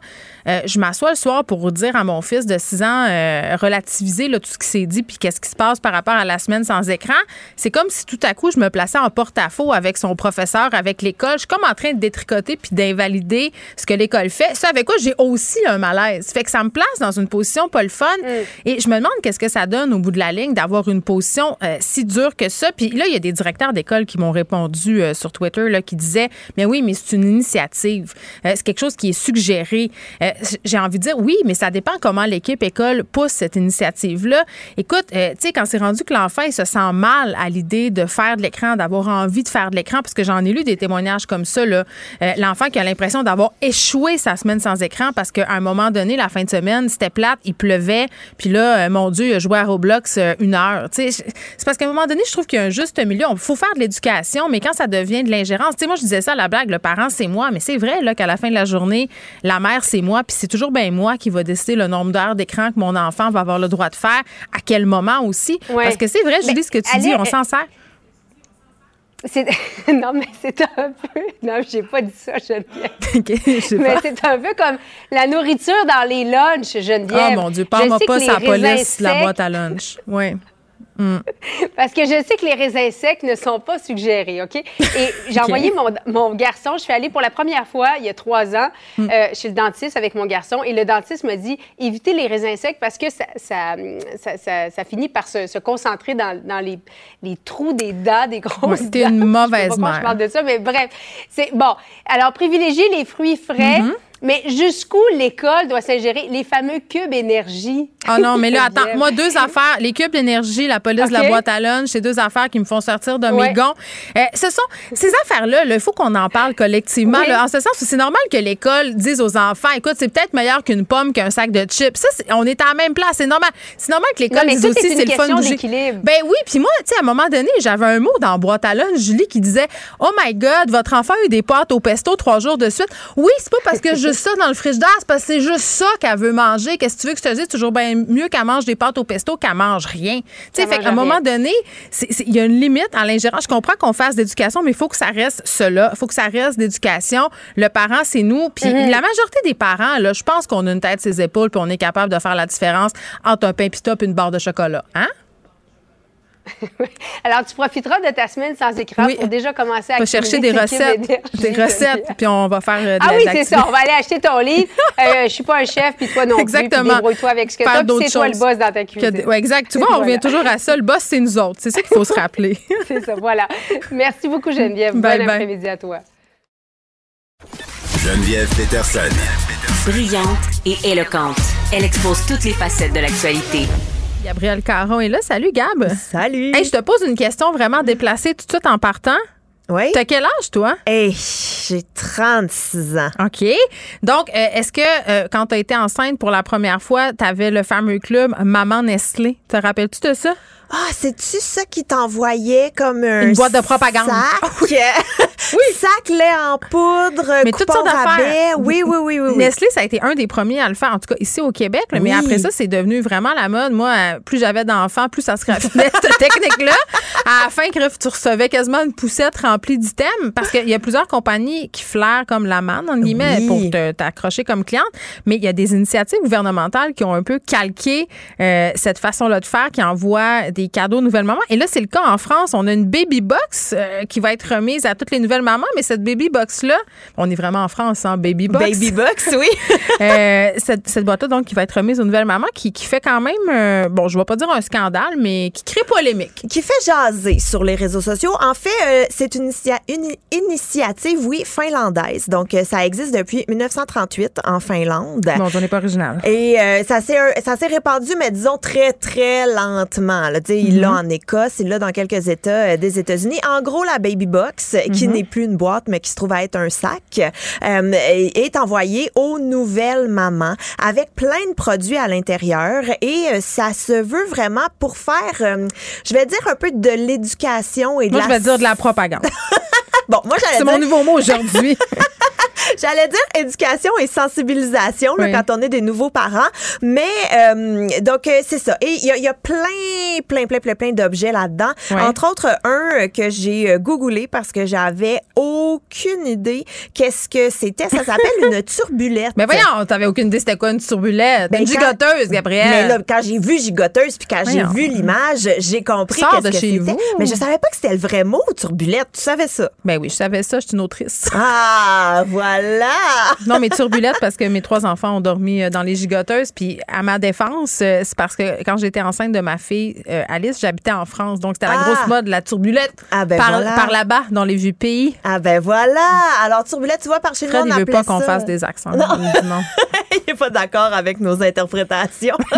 euh, je m'assois le soir pour dire à mon fils de 6 ans, euh, relativiser là, tout ce qui s'est dit, puis qu'est-ce qui se passe par rapport à la semaine sans écran, c'est comme si tout à coup, je me plaçais en porte-à-faux avec son professeur, avec l'école. Je suis comme en train de détricoter puis d'invalider ce que l'école fait. Ça, avec quoi j'ai aussi un malaise. Fait que ça me place dans une position pas le fun. Mm. Et je me demande qu'est-ce que ça donne au bout de la ligne d'avoir une position euh, si dure que ça. Puis là, il y a des directeurs d'école qui m'ont répondu sur Twitter là, qui disaient mais oui, mais c'est une initiative. Euh, c'est quelque chose qui est suggéré. Euh, j'ai envie de dire oui, mais ça dépend comment l'équipe école pousse cette initiative-là. Écoute, euh, tu sais, quand c'est rendu que l'enfant il se sent mal à l'idée de faire de l'écran, d'avoir envie de faire de l'écran, parce que j'en ai lu des témoignages comme ça, l'enfant qui a l'impression d'avoir échoué sa semaine sans écran parce qu'à un moment donné, la fin de semaine, c'était plate, il pleuvait, puis là, mon Dieu, il a à Roblox une heure. C'est parce qu'à un moment donné, je trouve qu'il y a un juste milieu. Il faut faire de l'éducation, mais quand ça devient de l'ingérence, tu sais, moi, je disais ça à la blague, le parent, c'est moi. Mais c'est vrai là, qu'à la fin de la journée, la mère, c'est moi. Puis c'est toujours bien moi qui va décider le nombre d'heures d'écran que mon enfant va avoir le droit de faire, à quel moment aussi. Parce que c'est vrai, je dis ce que tu dis, on s'en sert. [laughs] non, mais c'est un peu. Non, j'ai pas dit ça, Geneviève. [laughs] mais c'est un peu comme la nourriture dans les lunchs, Geneviève. Oh mon Dieu, parle-moi pas sa police, la boîte à lunch. Oui. Mm. [laughs] Parce que je sais que les raisins secs ne sont pas suggérés, OK? Et j'ai [laughs] envoyé mon, mon, garçon, je suis allée pour la première fois il y a trois ans mm. euh, chez le dentiste avec mon garçon et le dentiste m'a dit évitez les raisins secs parce que ça, ça, ça, ça finit par se, se concentrer dans, dans les, les, trous des dents, des grosses ouais, une [laughs] mauvaise mère. Je parle de ça, mais bref. C'est bon. Alors, privilégiez les fruits frais. Mm-hmm. Mais jusqu'où l'école doit s'ingérer les fameux cubes énergie? Ah non, mais là, [laughs] attends, moi, deux affaires. Les cubes d'énergie, la police de la boîte à lunch, c'est deux affaires qui me font sortir de mes gonds. Euh, ce sont ces affaires-là, il faut qu'on en parle collectivement. en ce sens, c'est normal que l'école dise aux enfants, écoute, c'est peut-être meilleur qu'une pomme qu'un sac de chips. Ça, on est à la même place. C'est normal. C'est normal que l'école dise aussi, c'est le fun d'équilibre. Ben oui, puis moi, tu sais, à un moment donné, j'avais un mot dans boîte à lunch, Julie, qui disait, oh my God, votre enfant a eu des pâtes au pesto trois jours de suite. Oui, c'est pas parce que je [laughs] ça dans le frigidaire, c'est parce que c'est juste ça qu'elle veut manger. Qu'est-ce que tu veux que je te dise? Toujours bien mieux qu'elle mange des pâtes au pesto qu'elle mange rien. Tu sais, fait qu'à un moment donné, il y a une limite à l'ingérence. Je comprends qu'on fasse d'éducation, mais il faut que ça reste cela. Il faut que ça reste d'éducation. Le parent, c'est nous. Puis mm-hmm. la majorité des parents, là, je pense qu'on a une tête ses épaules puis on est capable de faire la différence entre un pain pita et une barre de chocolat. Hein? [laughs] Alors, tu profiteras de ta semaine sans écran pour déjà commencer à chercher des recettes, des [laughs] recettes, puis on va faire euh, de Ah oui, c'est ça. On va aller acheter ton livre. Euh, je suis pas un chef, puis toi non Exactement. plus. Débrouille-toi avec ce que tu as, c'est toi le boss dans ta cuisine. Oui, exact. Tu vois, on revient toujours à ça. Le boss, c'est nous autres. C'est ça qu'il faut se rappeler. [laughs] c'est ça, voilà. Merci beaucoup, Geneviève. bon après-midi à toi. Geneviève Peterson. Brillante et éloquente. Elle expose toutes les facettes de l'actualité. Gabriel Caron est là. Salut, Gab. Salut. Hey, je te pose une question vraiment déplacée tout de suite en partant. Oui. T'as quel âge, toi? Hey, j'ai 36 ans. OK. Donc, euh, est-ce que euh, quand tu as été enceinte pour la première fois, tu avais le fameux club Maman Nestlé? Te rappelles-tu de ça? Ah, c'est-tu ça qui t'envoyait comme un Une boîte de propagande. Sac? [laughs] oui. Sac lait en poudre, mais toutes sortes d'affaires. Oui, oui, oui, oui, oui. Nestlé, ça a été un des premiers à le faire, en tout cas ici au Québec. là, Mais après ça, c'est devenu vraiment la mode. Moi, euh, plus j'avais d'enfants, plus ça se raffinait, [laughs] cette technique-là. À la fin, tu recevais quasiment une poussette remplie d'items parce qu'il y a plusieurs compagnies qui flairent comme la manne, entre guillemets, Oui. pour te- t'accrocher comme cliente. Mais il y a des initiatives gouvernementales qui ont un peu calqué euh, cette façon-là de faire, qui envoient des cadeaux aux nouvelles mamans. Et là, c'est le cas en France. On a une baby box euh, qui va être remise à toutes les nouvelles mamans, mais cette baby box-là, on est vraiment en France, hein, baby box. Baby box, oui. [laughs] Euh, cette, cette boîte-là, donc, qui va être remise aux nouvelles mamans, qui, qui fait quand même, euh, bon, je vais pas dire un scandale, mais qui crée polémique. qui fait jaser sur les réseaux sociaux. En fait, c'est une, initia- une initiative, oui, finlandaise. Donc, ça existe depuis 1938 en Finlande. Bon, j'en ai pas original. Et ça s'est ça s'est répandu, mais disons très, très lentement. Là. Sais, Il l'a en Écosse, il l'a dans quelques États euh, des États-Unis. En gros, la Baby Box, euh, qui n'est plus une boîte, mais qui se trouve à être un sac, euh, est envoyée aux nouvelles mamans avec plein de produits à l'intérieur. Et ça se veut vraiment pour faire, euh, je vais dire, un peu de l'éducation et de Moi, la... je vais dire de la propagande. [laughs] Bon, moi, j'allais C'est dire... mon nouveau mot aujourd'hui. [laughs] J'allais dire éducation et sensibilisation là, quand on est des nouveaux parents. Mais euh, donc, euh, c'est ça. Et il y, a- il y a plein, plein, plein, plein, plein d'objets là-dedans. Entre autres, un euh, que j'ai euh, googlé parce que j'avais aucune idée qu'est-ce que c'était. Ça s'appelle [laughs] une turbulette. Mais voyons, t'avais aucune idée c'était quoi une turbulette? Ben, une quand- gigoteuse, Gabrielle. Mais là, quand j'ai vu gigoteuse puis quand j'ai vu l'image, j'ai compris qu'est-ce que c'était. Mais je savais pas que c'était le vrai mot, turbulette. Tu savais ça? Ben oui, je savais ça, je suis une autrice. Ah, voilà! [laughs] Non, mais turbulette parce que mes trois enfants ont dormi euh, dans les gigoteuses. Puis à ma défense, euh, c'est parce que quand j'étais enceinte de ma fille euh, Alice, j'habitais en France. Donc c'était la Ah. grosse mode, la turbulette. Ah, ben par, voilà. par là-bas, dans les vieux pays. Ah ben voilà! Alors, turbulette, tu vois, par chez nous, Fred, on il veut pas qu'on fasse des accents. Non. Non. [laughs] il n'est pas d'accord avec nos interprétations. [laughs]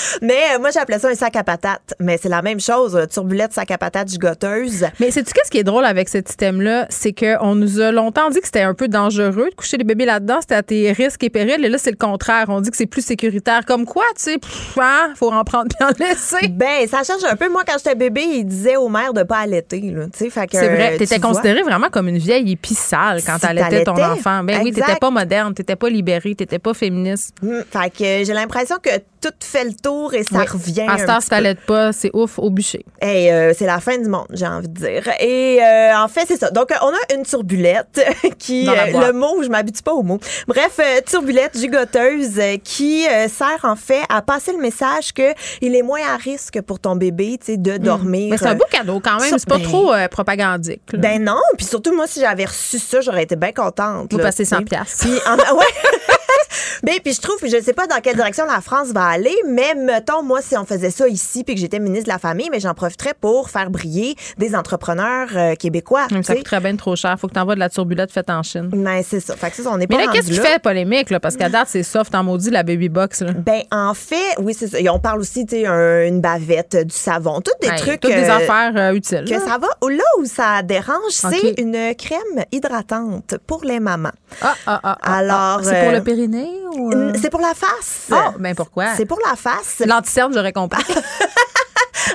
[laughs] Mais euh, moi, j'appelais ça un sac à patates. Mais c'est la même chose. Turbulette, sac à patates, gigoteuse. Mais sais-tu qu'est-ce qui est drôle avec cet système-là? C'est qu'on nous a longtemps dit que c'était un peu dangereux de coucher les bébés là-dedans. C'était à tes risques et périls. Et là, c'est le contraire. On dit que c'est plus sécuritaire. Comme quoi, tu sais, pff, hein, faut en prendre bien en laisser. Ben, ça change un peu. Moi, quand j'étais bébé, il disait aux mères de pas allaiter. C'est vrai. T'étais considérée vraiment comme une vieille épice sale quand Si t'allaitais ton enfant. Ben oui, Exact. t'étais pas moderne, t'étais pas libérée, t'étais pas féministe. Hum, fait que j'ai l'impression que tout fait le tour et ça Oui. revient. À peu. t'allaites pas, c'est ouf au bûcher. Hey, euh, c'est la fin du monde, j'ai envie de dire. Et euh, en fait, c'est ça. Donc, euh, on a une turbulette [laughs] qui, euh, le mot, je m'habitue pas au mot. Bref, euh, turbulette gigoteuse qui euh, sert en fait à passer le message que il est moins à risque pour ton bébé, tu sais, de dormir. Hmm. Mais c'est un beau cadeau quand même. ça, C'est pas ben- trop propagandique. là. Ben non, puis surtout moi si j'avais reçu ça, j'aurais été bien contente. Vous là, passez tu sais. 100 piastres. Puis en- ouais. [laughs] [laughs] Ben, puis je trouve, je sais pas dans quelle direction la France va aller, mais mettons, moi, si on faisait ça ici puis que j'étais ministre de la Famille, mais j'en profiterais pour faire briller des entrepreneurs euh, québécois. Hum, tu Ça coûterait bien trop cher. Faut que t'envoies de la turbulette faite en Chine. Ben, c'est ça. Fait que ça, on pas Mais là, rendu qu'est-ce qui là. fait polémique, là? Parce qu'à date, c'est soft en maudit, la baby box, là. Ben, en fait, oui, c'est ça. Et on parle aussi, tu sais, un- une bavette, du savon, toutes des trucs. Toutes des euh, affaires euh, utiles. Que là. ça va. Là où ça dérange, c'est une crème hydratante pour les mamans. Ah, ah, ah, ah, Alors, ah. C'est pour euh, le périnée? Ou. euh? C'est pour la face. Ah, ben pourquoi? C'est pour la face. L'anticerne, j'aurais compris. [laughs]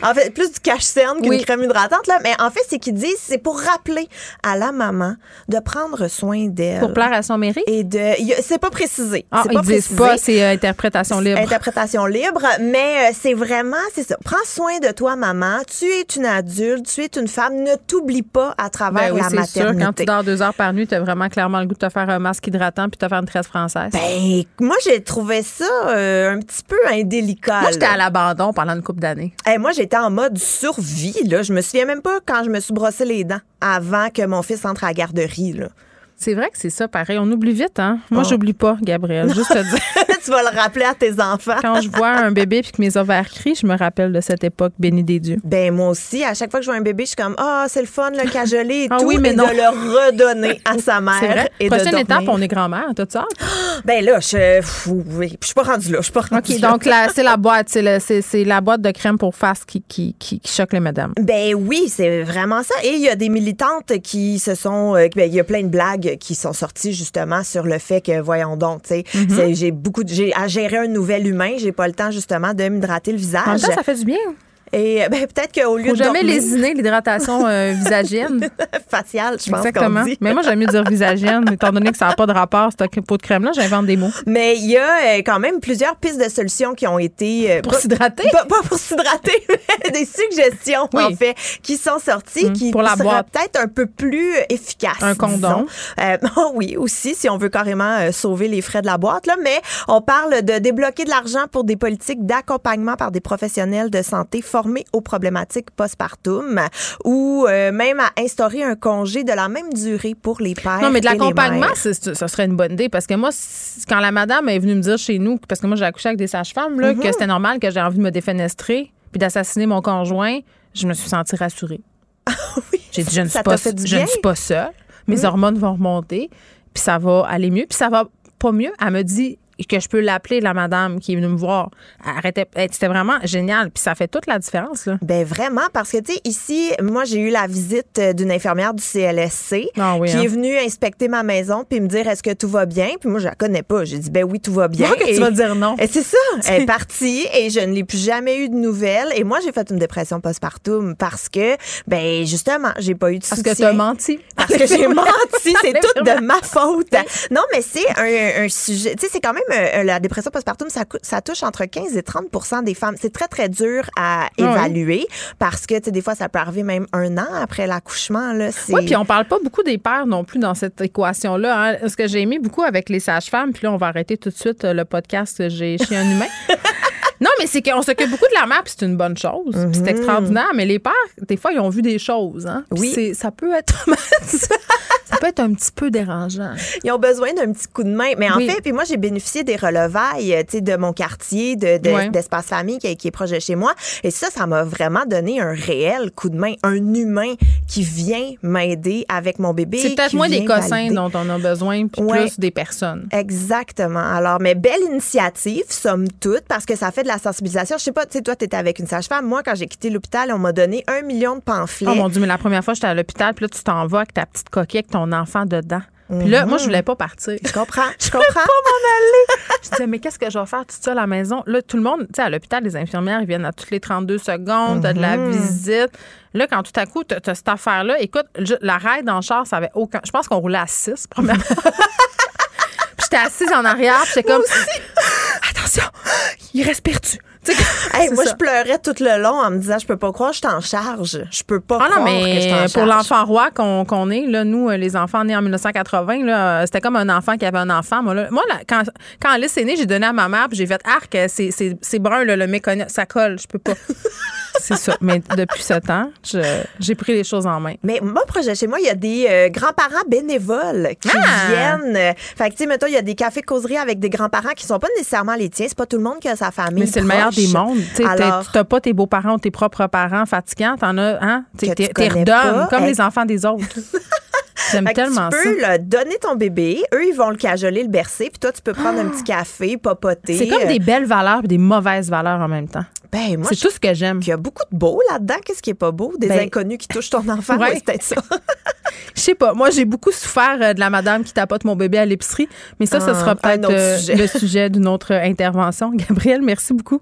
En fait, plus du cache-cerne qu'une Oui. crème hydratante, là. Mais en fait, c'est qu'ils disent, c'est pour rappeler à la maman de prendre soin d'elle. pour plaire à son mérite? Et de. C'est pas précisé. Ah, ils pas disent précisé. pas, c'est euh, interprétation libre. Interprétation libre, mais euh, c'est vraiment, c'est ça. Prends soin de toi, maman. Tu es une adulte, tu es une femme. Ne t'oublie pas à travers Ben oui, la c'est sûr. maternité. Quand tu dors deux heures par nuit, tu as vraiment clairement le goût de te faire un masque hydratant puis de te faire une tresse française. Ben, moi, j'ai trouvé ça euh, un petit peu indélicat. Moi, j'étais à l'abandon pendant une couple d'années. Hey, moi, j'étais en mode survie. Là. Je me souviens même pas quand je me suis brossé les dents avant que mon fils entre à la garderie. Là. C'est vrai que c'est ça, pareil. On oublie vite, hein? Moi, oh. j'oublie pas, Gabriel. Juste te dire. [laughs] tu vas le rappeler à tes enfants. Quand je vois un bébé puis que mes ovaires crient, je me rappelle de cette époque bénie des dieux. Ben, moi aussi, à chaque fois que je vois un bébé, je suis comme, ah, oh, c'est le fun, le cajoler et ah, tout. Oui, mais non. de le redonner à sa mère. Vrai. Et Prochaine étape, on est grand-mère. T'as ça? [gasps] Ben là, je, oui, je suis pas rendue là. Je suis pas rendue OK, donc c'est la [laughs] boîte. C'est la boîte de crème pour face qui, qui, qui, choque les madames. Ben oui, c'est vraiment ça. Et il y a des militantes qui se sont. Euh, ben, il y a plein de blagues qui sont sorties justement sur le fait que, voyons donc, tu sais, mm-hmm. j'ai beaucoup. J'ai à gérer un nouvel humain, j'ai pas le temps justement de m'hydrater le visage. ça fait du bien. Et ben, peut-être qu'au lieu Faut de. jamais lésiner l'hydratation euh, [laughs] visagienne. Faciale, je pense. Exactement. Dit. Mais moi, j'aime mieux dire visagienne, étant donné que ça n'a pas de rapport, cette peau de crème-là, j'invente des mots. Mais il y a euh, quand même plusieurs pistes de solutions qui ont été. Euh, pour s'hydrater? Pas, pour s'hydrater, [laughs] mais des suggestions, en fait, qui sont sorties, hum, qui pour la seraient peut-être un peu plus efficaces. Un condom. [laughs] Oh oui, aussi, si on veut carrément sauver les frais de la boîte, là. Mais on parle de débloquer de l'argent pour des politiques d'accompagnement par des professionnels de santé formés aux problématiques postpartum ou euh, même à instaurer un congé de la même durée pour les pères. Non, mais de l'accompagnement, ça serait une bonne idée parce que moi, quand la madame est venue me dire chez nous, parce que moi j'ai accouché avec des sages-femmes, là, que mm-hmm. c'était normal que j'ai envie de me défenestrer puis d'assassiner mon conjoint, je me suis sentie rassurée. [laughs] oui, j'ai dit, je ne suis, pas, je ne suis pas seule. Mes mm. hormones vont remonter, puis ça va aller mieux. Puis ça va pas mieux. Elle me dit, que je peux l'appeler la madame qui est venue me voir. C'était vraiment génial. Puis ça fait toute la différence. Là. Ben vraiment, parce que, tu sais, ici, moi, j'ai eu la visite d'une infirmière du CLSC ah qui est hein. venue inspecter ma maison puis me dire est-ce que tout va bien? Puis moi, je la connais pas. J'ai dit ben oui, tout va bien. que tu vas dire non. Et c'est ça. [laughs] Elle est partie et je ne l'ai plus jamais eu de nouvelles. Et moi, j'ai fait une dépression postpartum parce que, ben justement, j'ai pas eu de soutien. Parce que tu as menti. Parce que j'ai [laughs] menti. C'est tout de ma faute. Non, mais c'est un, un sujet. Tu sais, c'est quand même euh, la dépression postpartum, ça, ça touche entre 15 et 30% des femmes. C'est très, très dur à évaluer parce que, tu sais, des fois, ça peut arriver même un an après l'accouchement. Oui, puis on parle pas beaucoup des pères non plus dans cette équation-là. Hein. Ce que j'ai aimé beaucoup avec les sages-femmes, puis là, on va arrêter tout de suite euh, le podcast J'ai chez un humain. [laughs] Non, mais c'est qu'on s'occupe beaucoup de la mère, puis c'est une bonne chose. C'est mhm. extraordinaire. Mais les pères, des fois, ils ont vu des choses. Hein? Oui. Ça peut être. [laughs] ça peut être un petit peu dérangeant. Ils ont besoin d'un petit coup de main. Mais en fait, puis moi, j'ai bénéficié des relevailles de mon quartier, d'espace de, famille qui, qui, est proche de chez moi. Et ça, ça m'a vraiment donné un réel coup de main, un humain qui vient m'aider avec mon bébé. C'est peut-être moins des cossins dont on a besoin, puis plus des personnes. Exactement. Alors, mais belle initiative, somme toute, parce que ça fait de la sensibilisation. Je sais pas, tu sais, toi, tu étais avec une sage-femme. Moi, quand j'ai quitté l'hôpital, on m'a donné un million de pamphlets. Oh mon Dieu, mais la première fois, j'étais à l'hôpital, puis là, tu t'en vas avec ta petite coquille, avec ton enfant dedans. Puis là, moi, je voulais pas partir. Je comprends. Je [laughs] comprends. pas m'en aller. [laughs] je disais, mais qu'est-ce que je vais faire tout ça à la maison? Là, tout le monde, tu sais, à l'hôpital, les infirmières, ils viennent à toutes les 32 secondes, t'as de la mhm. visite. Là, quand tout à coup, t'as as cette affaire-là, écoute, la raide en char, ça avait aucun. Je pense qu'on roulait à 6, premièrement. [laughs] puis j'étais assise en arrière, puis j'étais comme. [gasps] Attention, il respire-tu? [laughs] moi, je pleurais tout le long en me disant, je peux pas croire que je t'en charge. Je peux pas ah, croire non, mais que je t'en charge. Pour l'enfant roi qu'on est, là, nous, euh, les enfants nés en 1980, là, c'était comme un enfant qui avait un enfant. Moi, là, moi quand, quand Alice est née, j'ai donné à ma mère, puis j'ai fait arc, c'est brun, là, le méconnaît, ça colle, je peux pas. [laughs] c'est ça. Mais depuis ce temps, j'ai pris les choses en main. Mais moi, projet chez moi, il y a des euh, grands-parents bénévoles qui ah! viennent. Fait que, tu sais, mettons, il y a des cafés causeries avec des grands-parents qui sont pas nécessairement les tiens. C'est pas tout le monde qui a sa famille. Mais c'est le meilleur des mondes. Tu n'as pas tes beaux-parents ou tes propres parents fatigants. T'en as, hein? T'es redonnes, comme les enfants des autres. [laughs] J'aime tellement ça. Tu peux donner ton bébé, eux, ils vont le cajoler, le bercer, puis toi, tu peux prendre un petit café, papoter. C'est comme des belles valeurs et des mauvaises valeurs en même temps. Ben, moi, c'est tout ce que j'aime. Il y a beaucoup de beau là-dedans. Qu'est-ce qui est pas beau? Des ben, inconnus qui touchent ton enfant. ouais. c'est peut-être ça. [laughs] Je sais pas. Moi, j'ai beaucoup souffert euh, de la madame qui tapote mon bébé à l'épicerie. Mais ça, ce ah, sera peut-être euh, le sujet d'une autre intervention. [laughs] Gabriel, merci beaucoup.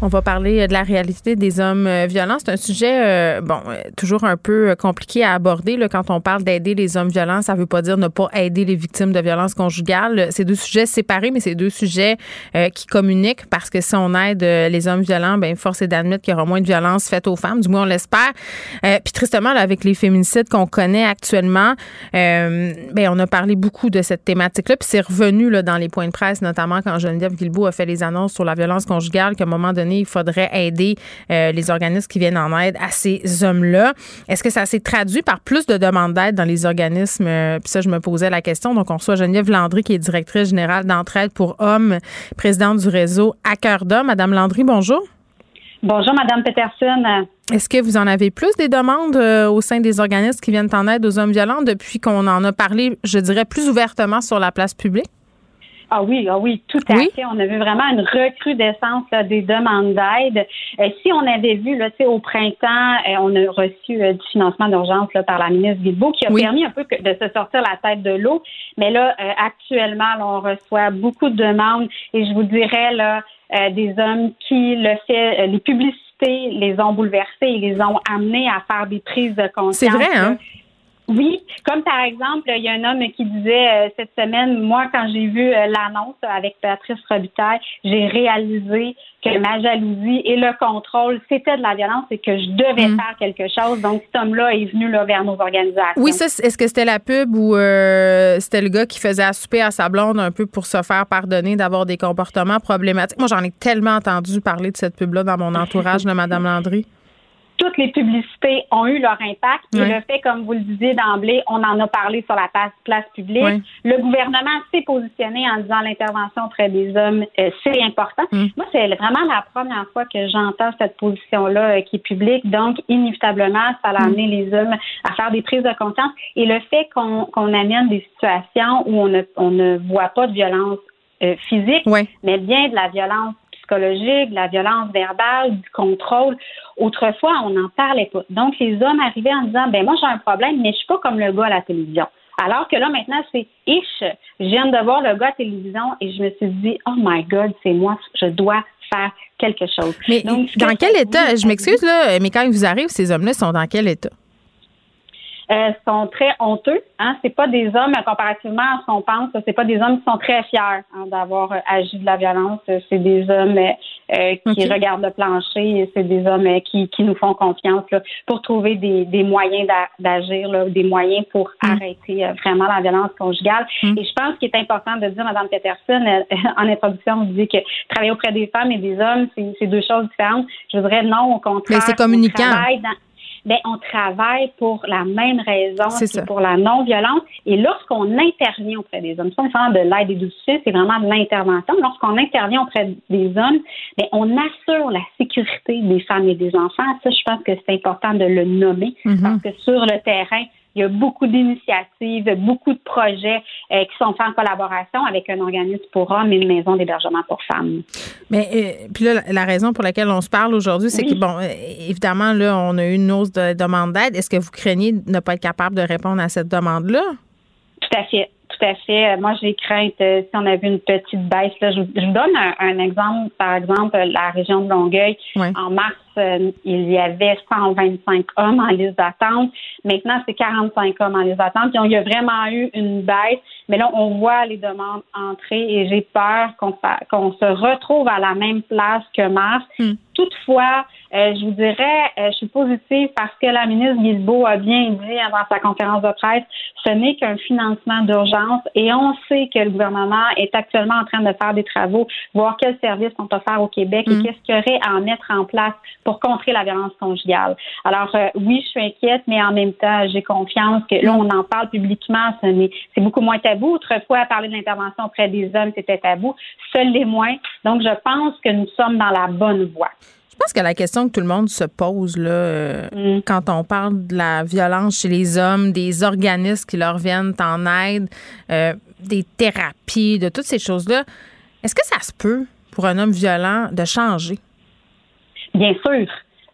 On va parler de la réalité des hommes euh, violents. C'est un sujet, euh, bon, euh, toujours un peu compliqué à aborder. Là, quand on parle d'aider les hommes violents, ça ne veut pas dire ne pas aider les victimes de violences conjugales. C'est deux sujets séparés, mais c'est deux sujets qui communiquent parce que si on aide les hommes violents, ben force est d'admettre qu'il y aura moins de violences faites aux femmes. Du moins, on l'espère. Puis tristement, là, avec les féminicides qu'on connaît actuellement, ben on a parlé beaucoup de cette thématique-là. Puis c'est revenu là, dans les points de presse, notamment quand Geneviève Guilbeault a fait les annonces sur la violence conjugale, qu'à moment donné, il faudrait aider euh, les organismes qui viennent en aide à ces hommes-là. Est-ce que ça s'est traduit par plus de demandes d'aide dans les organismes? Euh, puis ça, je me posais la question. Donc, on reçoit Geneviève Landry, qui est directrice générale d'entraide pour hommes, présidente du réseau À cœur d'homme. Madame Landry, bonjour. Bonjour, Madame Peterson. Est-ce que vous en avez plus des demandes euh, au sein des organismes qui viennent en aide aux hommes violents depuis qu'on en a parlé, je dirais, plus ouvertement sur la place publique? Ah oui, ah oui, tout à fait. On a vu vraiment une recrudescence des demandes d'aide. Euh, si on avait vu là, au printemps, euh, on a reçu euh, du financement d'urgence par la ministre Guilbeault qui a permis un peu de se sortir la tête de l'eau. Mais là, actuellement, on reçoit beaucoup de demandes et je vous dirais là, des hommes qui le fait, les publicités les ont bouleversés et les ont amenés à faire des prises de conscience. C'est vrai, hein? Oui, comme par exemple, il y a un homme qui disait euh, cette semaine, moi, quand j'ai vu euh, l'annonce avec Patrice Robitaille, j'ai réalisé que ma jalousie et le contrôle, c'était de la violence et que je devais mm. faire quelque chose. Donc, cet homme-là est venu là, vers nos organisations. Oui, ça, est-ce que c'était la pub ou euh, c'était le gars qui faisait assouper à sa blonde un peu pour se faire pardonner d'avoir des comportements problématiques? Moi, j'en ai tellement entendu parler de cette pub-là dans mon entourage de Mme Landry toutes les publicités ont eu leur impact. Et le fait, comme vous le disiez d'emblée, on en a parlé sur la place, publique. Le gouvernement s'est positionné en disant l'intervention auprès des hommes, euh, c'est important. Mm. Moi, c'est vraiment la première fois que j'entends cette position-là euh, qui est publique. Donc, inévitablement, ça a mm. amené les hommes à faire des prises de conscience. Et le fait qu'on amène des situations où on ne, on ne voit pas de violence euh, physique, mais bien de la violence psychologique, de la violence verbale, du contrôle. Autrefois, on n'en parlait pas. Donc, les hommes arrivaient en disant, ben moi, j'ai un problème, mais je suis pas comme le gars à la télévision. Alors que là, maintenant, c'est ish. Je viens de voir le gars à la télévision et je me suis dit, oh my God, c'est moi, je dois faire quelque chose. Mais Donc, dans quel état, je m'excuse, là, mais quand ils vous arrivent, ces hommes-là sont dans quel état? euh, sont très honteux. Hein? C'est pas des hommes, comparativement à ce qu'on pense, c'est pas des hommes qui sont très fiers hein, d'avoir euh, agi de la violence. C'est des hommes euh, qui regardent le plancher c'est des hommes euh, qui, qui nous font confiance là, pour trouver des, des moyens d'agir, des moyens pour mm. arrêter vraiment la violence conjugale. Mm. Et je pense qu'il est important de dire, Mme Peterson, [laughs] en introduction, vous disiez que travailler auprès des femmes et des hommes, c'est deux choses différentes. Je voudrais non, au contraire. Mais c'est communicant ben, on travaille pour la même raison, c'est pour la non-violence. Et lorsqu'on intervient auprès des hommes, sans faire de l'aide et du soutien, c'est vraiment de l'intervention. Lorsqu'on intervient auprès des hommes, ben, on assure la sécurité des femmes et des enfants. Ça, je pense que c'est important de le nommer mm-hmm. parce que sur le terrain, il y a beaucoup d'initiatives, beaucoup de projets euh, qui sont faits en collaboration avec un organisme pour hommes et une maison d'hébergement pour femmes. Mais euh, puis là, la raison pour laquelle on se parle aujourd'hui, c'est que bon, euh, évidemment là, on a eu une hausse de demande d'aide. Est-ce que vous craignez de ne pas être capable de répondre à cette demande-là? Tout à fait. Tout à fait. Moi, j'ai crainte si on avait une petite baisse. Là, je, vous donne un, exemple. Par exemple, la région de Longueuil, en mars euh, il y avait 125 hommes en liste d'attente. Maintenant, c'est 45 hommes en liste d'attente. il y a vraiment eu une baisse. Mais là, on voit les demandes entrer et j'ai peur qu'on se retrouve à la même place que mars. Hmm. Toutefois, euh, je vous dirais, euh, je suis positive parce que la ministre Guilbeault a bien dit avant sa conférence de presse, ce n'est qu'un financement d'urgence et on sait que le gouvernement est actuellement en train de faire des travaux, voir quels services sont offerts au Québec et hmm. qu'est-ce qu'il y aurait à en mettre en place pour contrer la violence conjugale. Alors euh, oui, je suis inquiète, mais en même temps, j'ai confiance que là, on en parle publiquement, c'est beaucoup moins tabou. Autrefois, parler de l'intervention auprès des hommes, c'était tabou. Seuls les moins. Donc, je pense que nous sommes dans la bonne voie. Je pense que la question que tout le monde se pose là, euh, mm. quand on parle de la violence chez les hommes, des organismes qui leur viennent en aide, euh, des thérapies, de toutes ces choses-là, est-ce que ça se peut pour un homme violent de changer? Bien sûr.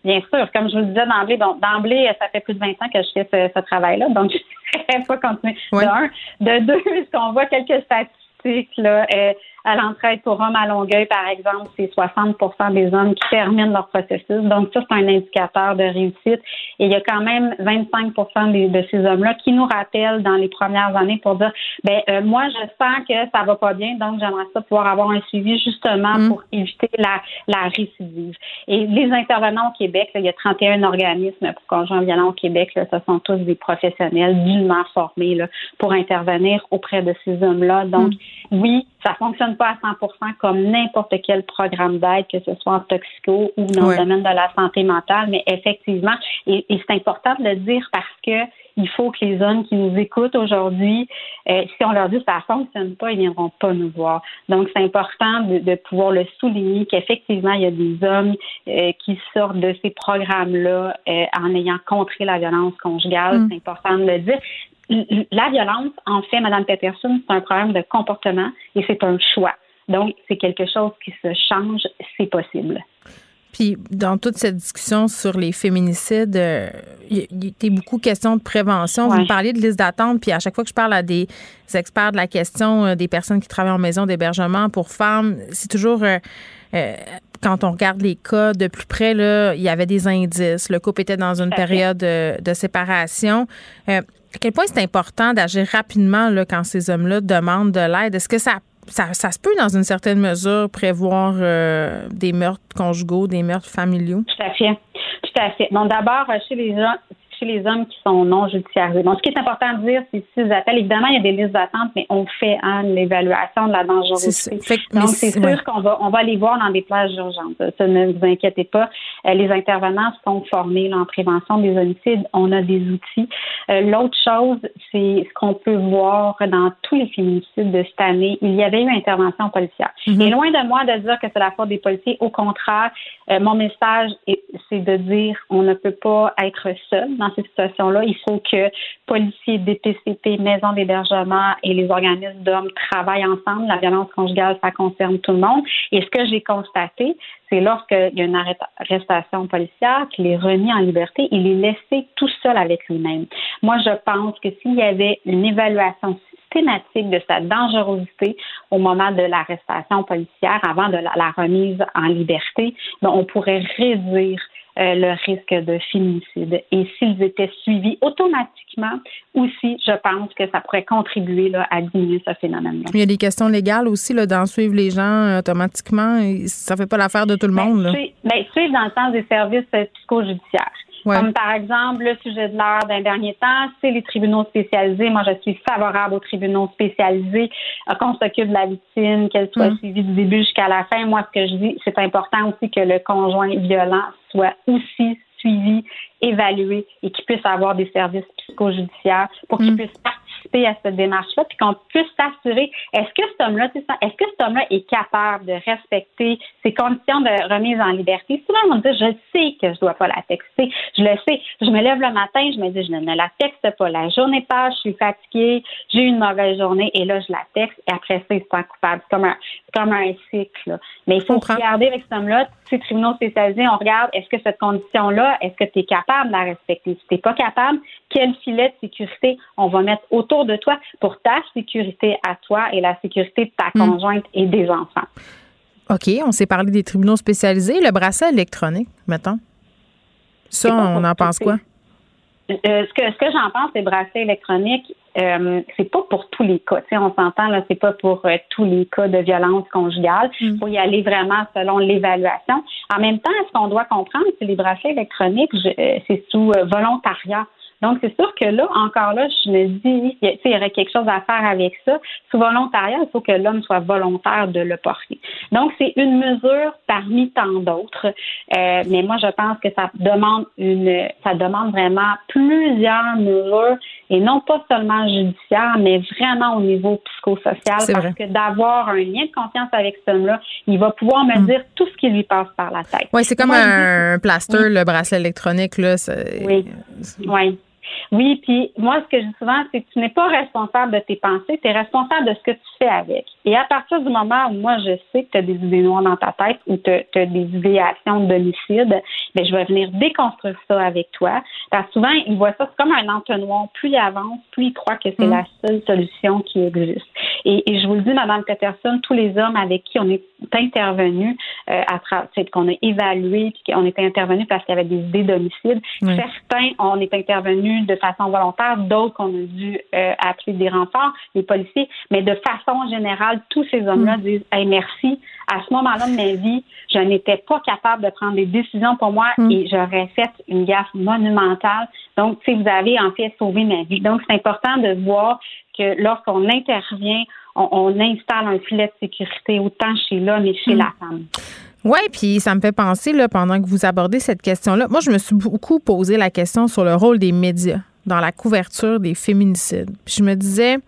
Bien sûr. Comme je vous le disais d'emblée, donc d'emblée, ça fait plus de 20 ans que je fais ce, travail-là, donc [laughs] je ne pas continuer. De un. De deux, [laughs] est-ce qu'on voit quelques statistiques là, euh, à l'entraide pour hommes à Longueuil, par exemple, c'est 60 des hommes qui terminent leur processus. Donc, ça, c'est un indicateur de réussite. Et il y a quand même 25 de ces hommes-là qui nous rappellent dans les premières années pour dire, ben euh, moi, je sens que ça va pas bien, donc j'aimerais ça pouvoir avoir un suivi justement mm. pour éviter la, la récidive. Et les intervenants au Québec, il y a 31 organismes pour conjoints violents au Québec, là, ce sont tous des professionnels dûment formés là, pour intervenir auprès de ces hommes-là. Donc, mm. oui, ça fonctionne pas à 100% comme n'importe quel programme d'aide, que ce soit en toxico ou dans le domaine de la santé mentale, mais effectivement, et, et c'est important de le dire parce que il faut que les hommes qui nous écoutent aujourd'hui, euh, si on leur dit que ça ne fonctionne pas, ils ne viendront pas nous voir. Donc, c'est important de, pouvoir le souligner qu'effectivement, il y a des hommes euh, qui sortent de ces programmes-là euh, en ayant contré la violence conjugale. Mm. C'est important de le dire. La violence, en fait, Mme Peterson, c'est un problème de comportement et c'est un choix. Donc, c'est quelque chose qui se change, c'est possible. Puis, dans toute cette discussion sur les féminicides, euh, il était beaucoup question de prévention. Vous me parliez de liste d'attente, puis à chaque fois que je parle à des experts de la question euh, des personnes qui travaillent en maison d'hébergement pour femmes, c'est toujours. Euh, quand on regarde les cas de plus près, là, il y avait des indices. Le couple était dans une période de, séparation. À quel point c'est important d'agir rapidement là, quand ces hommes-là demandent de l'aide? Est-ce que ça ça, ça, se peut, dans une certaine mesure, prévoir euh, des meurtres conjugaux, des meurtres familiaux? Tout à fait. Tout à fait. Bon, d'abord, chez les gens, chez les hommes qui sont non judiciarisés. Bon, ce qui est important de dire, c'est si appels, évidemment, il y a des listes d'attente, mais on fait hein, l'évaluation de la dangerosité. Donc, c'est sûr qu'on va, on va aller voir dans des plages d'urgence. Ça, ne vous inquiétez pas. Euh, les intervenants sont formés en prévention des homicides. On a des outils. Euh, l'autre chose, c'est ce qu'on peut voir dans tous les féminicides de cette année. Il y avait eu intervention policière. Mm-hmm. Et loin de moi de dire que c'est la faute des policiers. Au contraire, euh, mon message, c'est de dire on ne peut pas être seul dans cette situation-là. Il faut que policiers, DPCP, maisons d'hébergement et les organismes d'hommes travaillent ensemble. La violence conjugale, ça concerne tout le monde. Et ce que j'ai constaté, c'est lorsqu'il y a une arrestation policière qu'il est remis en liberté, il est laissé tout seul avec lui-même. Moi, je pense que s'il y avait une évaluation systématique de sa dangerosité au moment de l'arrestation policière, avant de la, remise en liberté, ben, on pourrait réduire euh, le risque de féminicide. Et s'ils étaient suivis automatiquement, aussi, je pense que ça pourrait contribuer là, à diminuer ce phénomène-là. Il y a des questions légales aussi d'en suivre les gens euh, automatiquement. Ça fait pas l'affaire de tout le ben, monde. Ben, suivre dans le sens des services euh, Comme par exemple, le sujet de l'heure d'un dernier temps, c'est les tribunaux spécialisés. Moi, je suis favorable aux tribunaux spécialisés, euh, qu'on s'occupe de la victime, qu'elle soit mm. suivie du début jusqu'à la fin. Moi, ce que je dis, c'est important aussi que le conjoint violent soit aussi suivi, évalué et qu'il puisse avoir des services psychojudiciaires pour qu'il mm. puisse à cette démarche-là, puis qu'on puisse s'assurer, est-ce que cet homme-là, est-ce que cet homme-là est capable de respecter ses conditions de remise en liberté? Souvent, on me dit, je sais que je ne dois pas la texter. Je le sais. Je me lève le matin, je me dis, je ne la texte pas. La journée passe, je suis fatiguée, j'ai eu une mauvaise journée, et là, je la texte, et après ça, il se sent coupable. C'est comme un, comme un cycle. Mais il faut regarder avec cet homme-là, ces tribunaux spécialisés, on regarde, est-ce que cette condition-là, est-ce que tu es capable de la respecter? Si tu n'es pas capable, quel filet de sécurité on va mettre autour de toi pour ta sécurité à toi et la sécurité de ta hmm. conjointe et des enfants. OK, on s'est parlé des tribunaux spécialisés. Le bracelet électronique, mettons. Ça, on en pense quoi? Euh, ce que, ce que j'en pense des bracelets électroniques, euh, c'est pas pour tous les cas. on s'entend là, c'est pas pour euh, tous les cas de violence conjugale. Il hmm. faut y aller vraiment selon l'évaluation. En même temps, ce qu'on doit comprendre, c'est les bracelets électroniques, c'est sous volontariat. Donc, c'est sûr que là, encore là, je me dis, il y aurait quelque chose à faire avec ça. Sous volontariat, il faut que l'homme soit volontaire de le porter. Donc, c'est une mesure parmi tant d'autres. Euh, mais moi, je pense que ça demande une, ça demande vraiment plusieurs mesures et non pas seulement judiciaires, mais vraiment au niveau psychosocial. Parce que d'avoir un lien de confiance avec cet homme-là, il va pouvoir me mm. dire tout ce qui lui passe par la tête. Oui, c'est comme un, plaster, le bracelet électronique, là. Oui. Oui. Oui, puis moi, ce que je dis souvent, c'est que tu n'es pas responsable de tes pensées, tu es responsable de ce que tu fais avec. Et à partir du moment où moi, je sais que tu as des idées noires dans ta tête ou tu as, des idéations d'homicide, ben, je vais venir déconstruire ça avec toi. Parce que souvent, ils voient ça comme un entonnoir. Plus il avance, plus il croit que c'est mm. la seule solution qui existe. Et, je vous le dis, Madame Peterson, tous les hommes avec qui on est intervenu, euh, à qu'on a évalué, puis qu'on est intervenu parce qu'il y avait des idées d'homicide. Certains, on est intervenu de façon volontaire, d'autres qu'on a dû euh, appeler des renforts, des policiers, mais de façon générale, tous ces hommes-là mm. disent hey, merci. À ce moment-là de ma vie, je n'étais pas capable de prendre des décisions pour moi mm. et j'aurais fait une gaffe monumentale. Donc, si vous avez en fait sauvé ma vie. Donc, c'est important de voir que lorsqu'on intervient, on, installe un filet de sécurité autant chez l'homme et chez mm. la femme. Oui, puis ça me fait penser, là, pendant que vous abordez cette question-là, moi, je me suis beaucoup posé la question sur le rôle des médias dans la couverture des féminicides. Puis je me disais,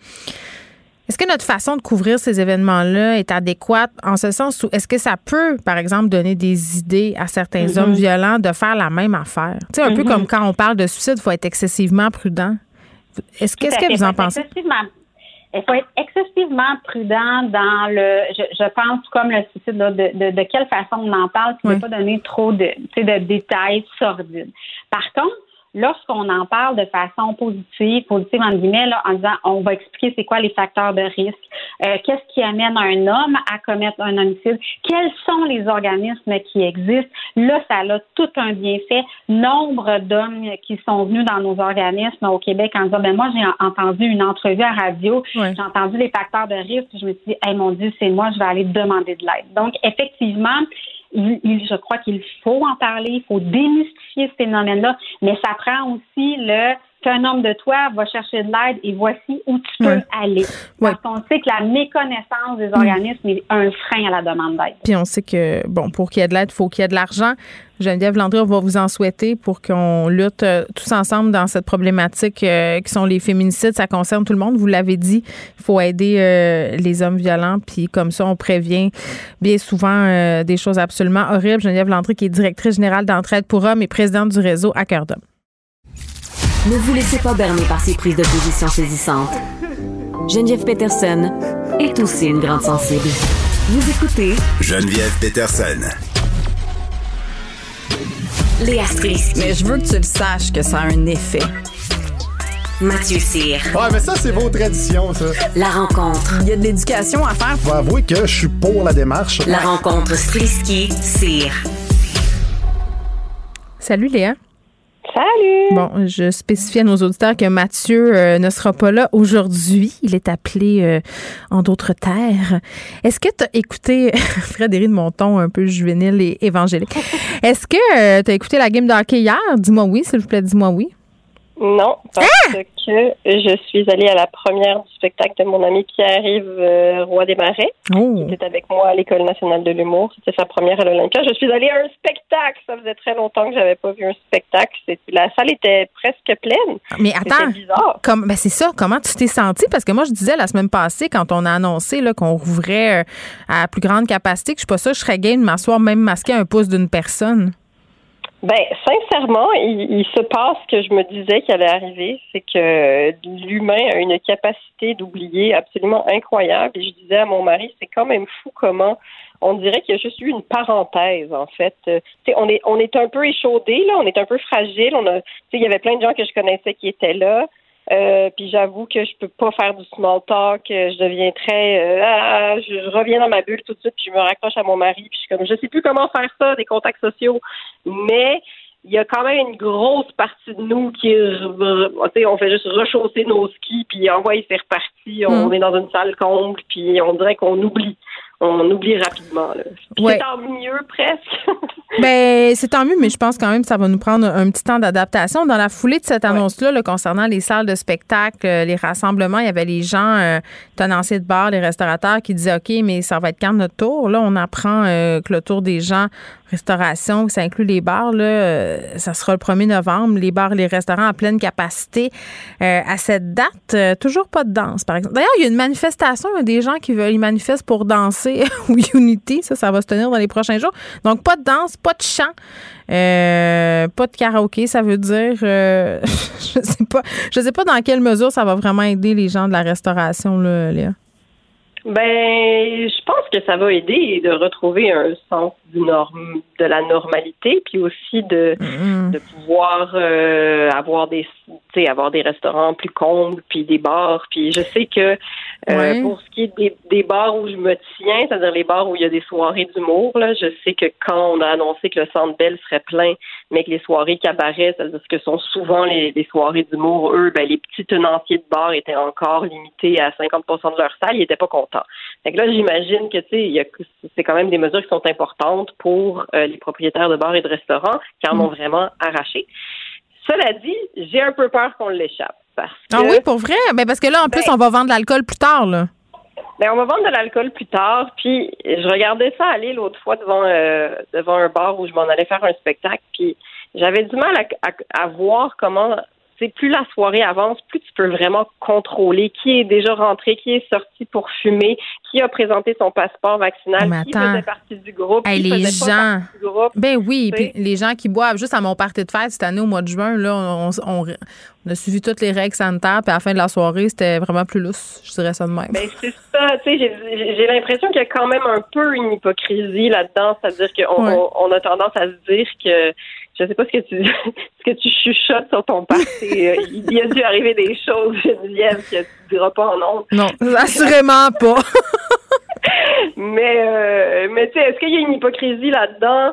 est-ce que notre façon de couvrir ces événements-là est adéquate en ce sens où est-ce que ça peut, par exemple, donner des idées à certains mm-hmm. hommes violents de faire la même affaire? Tu sais, un peu mm-hmm. comme quand on parle de suicide, il faut être excessivement prudent. Est-ce qu'est-ce que vous en pensez? Il faut être excessivement prudent dans le, je, pense, comme le suicide, de, de, quelle façon on en parle, puis ne pas donner trop de, de détails sordides. Par contre, lorsqu'on en parle de façon positive, positive en guillemets, en disant on va expliquer c'est quoi les facteurs de risque, euh, qu'est-ce qui amène un homme à commettre un homicide, quels sont les organismes qui existent, là, ça a tout un bienfait. Nombre d'hommes qui sont venus dans nos organismes au Québec en disant ben moi j'ai entendu une entrevue à radio, j'ai entendu les facteurs de risque, je me suis dit, hey mon Dieu, c'est moi, je vais aller demander de l'aide. Donc, effectivement, je crois qu'il faut en parler, il faut démystifier ce phénomène-là, mais ça prend aussi le qu'un homme de toi va chercher de l'aide et voici où tu peux aller. Parce qu'on sait que la méconnaissance des organismes est un frein à la demande d'aide. Puis on sait que, bon, pour qu'il y ait de l'aide, il faut qu'il y ait de l'argent. Geneviève Landry, on va vous en souhaiter pour qu'on lutte euh, tous ensemble dans cette problématique euh, qui sont les féminicides. Ça concerne tout le monde. Vous l'avez dit, il faut aider euh, les hommes violents. Puis comme ça, on prévient bien souvent des choses absolument horribles. Geneviève Landry, qui est directrice générale d'entraide pour hommes et présidente du réseau À cœur d'homme. Ne vous laissez pas berner par ces prises de position saisissantes. Geneviève Peterson est aussi une grande sensible. Vous écoutez Geneviève Peterson. Léa Strisky. Mais je veux que tu le saches que ça a un effet. Mathieu Cyr. Ouais, mais ça, c'est vos traditions, ça. La rencontre. Il y a de l'éducation à faire. Faut avouer que je suis pour la démarche. La rencontre Strisky-Cyr. Salut Léa. Salut! Bon, je spécifie à nos auditeurs que Mathieu euh, ne sera pas là aujourd'hui. Il est appelé euh, en d'autres terres. Est-ce que tu as écouté, [laughs] Frédéric de Monton, un peu juvénile et évangélique, est-ce que euh, tu as écouté la game de hockey hier? Dis-moi oui, s'il vous plaît, dis-moi oui. Non, parce ah! que je suis allée à la première du spectacle de mon ami Pierre-Yves euh, Roy des Marais, oh. qui était avec moi à l'École nationale de l'humour. C'était sa première à l'Olympia. Je suis allée à un spectacle. Ça faisait très longtemps que j'avais pas vu un spectacle. La salle était presque pleine. Mais attends, comme, ben c'est ça. Comment tu t'es senti Parce que moi, je disais la semaine passée, quand on a annoncé qu'on rouvrait euh, à plus grande capacité, que je suis pas ça, je serais game de m'asseoir même masqué un pouce d'une personne. Ben, sincèrement, il, se passe ce que je me disais qu'il allait arriver, c'est que l'humain a une capacité d'oublier absolument incroyable. Et je disais à mon mari, c'est quand même fou comment on dirait qu'il y a juste eu une parenthèse en fait. Euh, on est on est un peu échaudé là, on est un peu fragile. On a, il y avait plein de gens que je connaissais qui étaient là. Euh, puis j'avoue que je peux pas faire du small talk. Je deviens très, euh, ah, je, reviens dans ma bulle tout de suite, puis je me raccroche à mon mari, puis je suis comme, je sais plus comment faire ça, des contacts sociaux. Mais il y a quand même une grosse partie de nous qui, on fait juste rechausser nos skis, puis envoyer c'est reparti. On mm. est dans une salle comble, puis on dirait qu'on oublie on oublie rapidement. C'est tant mieux presque. [laughs] ben, c'est tant mieux, mais je pense quand même que ça va nous prendre un petit temps d'adaptation. Dans la foulée de cette annonce-là, concernant les salles de spectacle, euh, les rassemblements, il y avait les gens, euh, tenanciers de bar, les restaurateurs qui disaient OK, mais ça va être quand notre tour? Là, on apprend euh, que le tour des gens restauration, ça inclut les bars, là, euh, ça sera le 1er novembre, les bars les restaurants à pleine capacité. Euh, à cette date, euh, toujours pas de danse, par exemple. D'ailleurs, il y a une manifestation, il y a des gens qui veulent, ils manifestent pour danser [laughs] ou Unity, ça, ça va se tenir dans les prochains jours. Donc, pas de danse, pas de chant, euh, pas de karaoké, ça veut dire, euh, [laughs] je sais pas, je sais pas dans quelle mesure ça va vraiment aider les gens de la restauration, là, Léa. Ben, je pense que ça va aider de retrouver un sens du norme, de la normalité, puis aussi de, mm-hmm. de pouvoir euh, avoir des, avoir des restaurants plus combles, puis des bars. Puis je sais que euh, pour ce qui est des, des, bars où je me tiens, c'est-à-dire les bars où il y a des soirées d'humour, là, je sais que quand on a annoncé que le Centre Bell serait plein, mais que les soirées cabaret, c'est-à-dire ce que sont souvent les, les soirées d'humour, eux, ben, les petits tenanciers de bars étaient encore limités à 50% de leur salle, ils n'étaient pas contents. Fait que là, j'imagine que tu sais, c'est quand même des mesures qui sont importantes pour euh, les propriétaires de bars et de restaurants qui en ont vraiment arraché. Cela dit, j'ai un peu peur qu'on l'échappe. Parce ah oui, pour vrai? Mais ben, parce que là, en plus, ben on va vendre de l'alcool plus tard, là. Ben, on va vendre de l'alcool plus tard. Puis je regardais ça aller l'autre fois devant euh, devant un bar où je m'en allais faire un spectacle. Puis j'avais du mal à voir comment plus la soirée avance, plus tu peux vraiment contrôler qui est déjà rentré, qui est sorti pour fumer, qui a présenté son passeport vaccinal, qui faisait partie du groupe, qui les faisait gens, pas du groupe. Ben oui, puis les gens qui boivent juste à mon party de fête cette année au mois de juin, là, on, a suivi toutes les règles sanitaires, puis à la fin de la soirée, c'était vraiment plus lousse, je dirais ça de même. Ben c'est ça, tu sais, j'ai l'impression qu'il y a quand même un peu une hypocrisie là-dedans, c'est-à-dire qu'on on a tendance à se dire que je sais pas ce que tu [laughs] ce que tu chuchotes sur ton parti. Euh, il y a dû arriver des choses, Geneviève, que tu diras pas en nom. Non, assurément pas. [laughs] mais euh, mais tu sais, est-ce qu'il y a une hypocrisie là-dedans?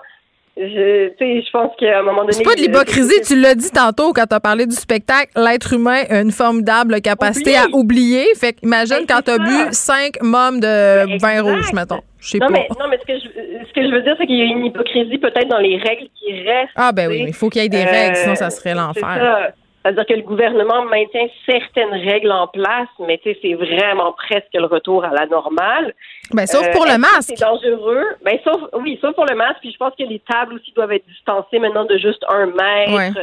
Je, je pense qu'à un moment donné. C'est pas de l'hypocrisie, tu l'as dit tantôt quand tu as parlé du spectacle. L'être humain a une formidable capacité à oublier. Fait imagine ben, quand tu as bu cinq mômes de ben, vin rouge, mettons. Je sais non, pas. Mais, non, mais ce que je, ce que je veux dire, c'est qu'il y a une hypocrisie peut-être dans les règles qui restent. Ah, ben oui, il faut qu'il y ait des règles, sinon ça serait euh, l'enfer. C'est-à-dire que le gouvernement maintient certaines règles en place, mais tu sais, c'est vraiment presque le retour à la normale. Ben, sauf pour le euh, masque. C'est dangereux? Ben, sauf, oui, sauf pour le masque. Puis je pense que les tables aussi doivent être distancées maintenant de juste un mètre.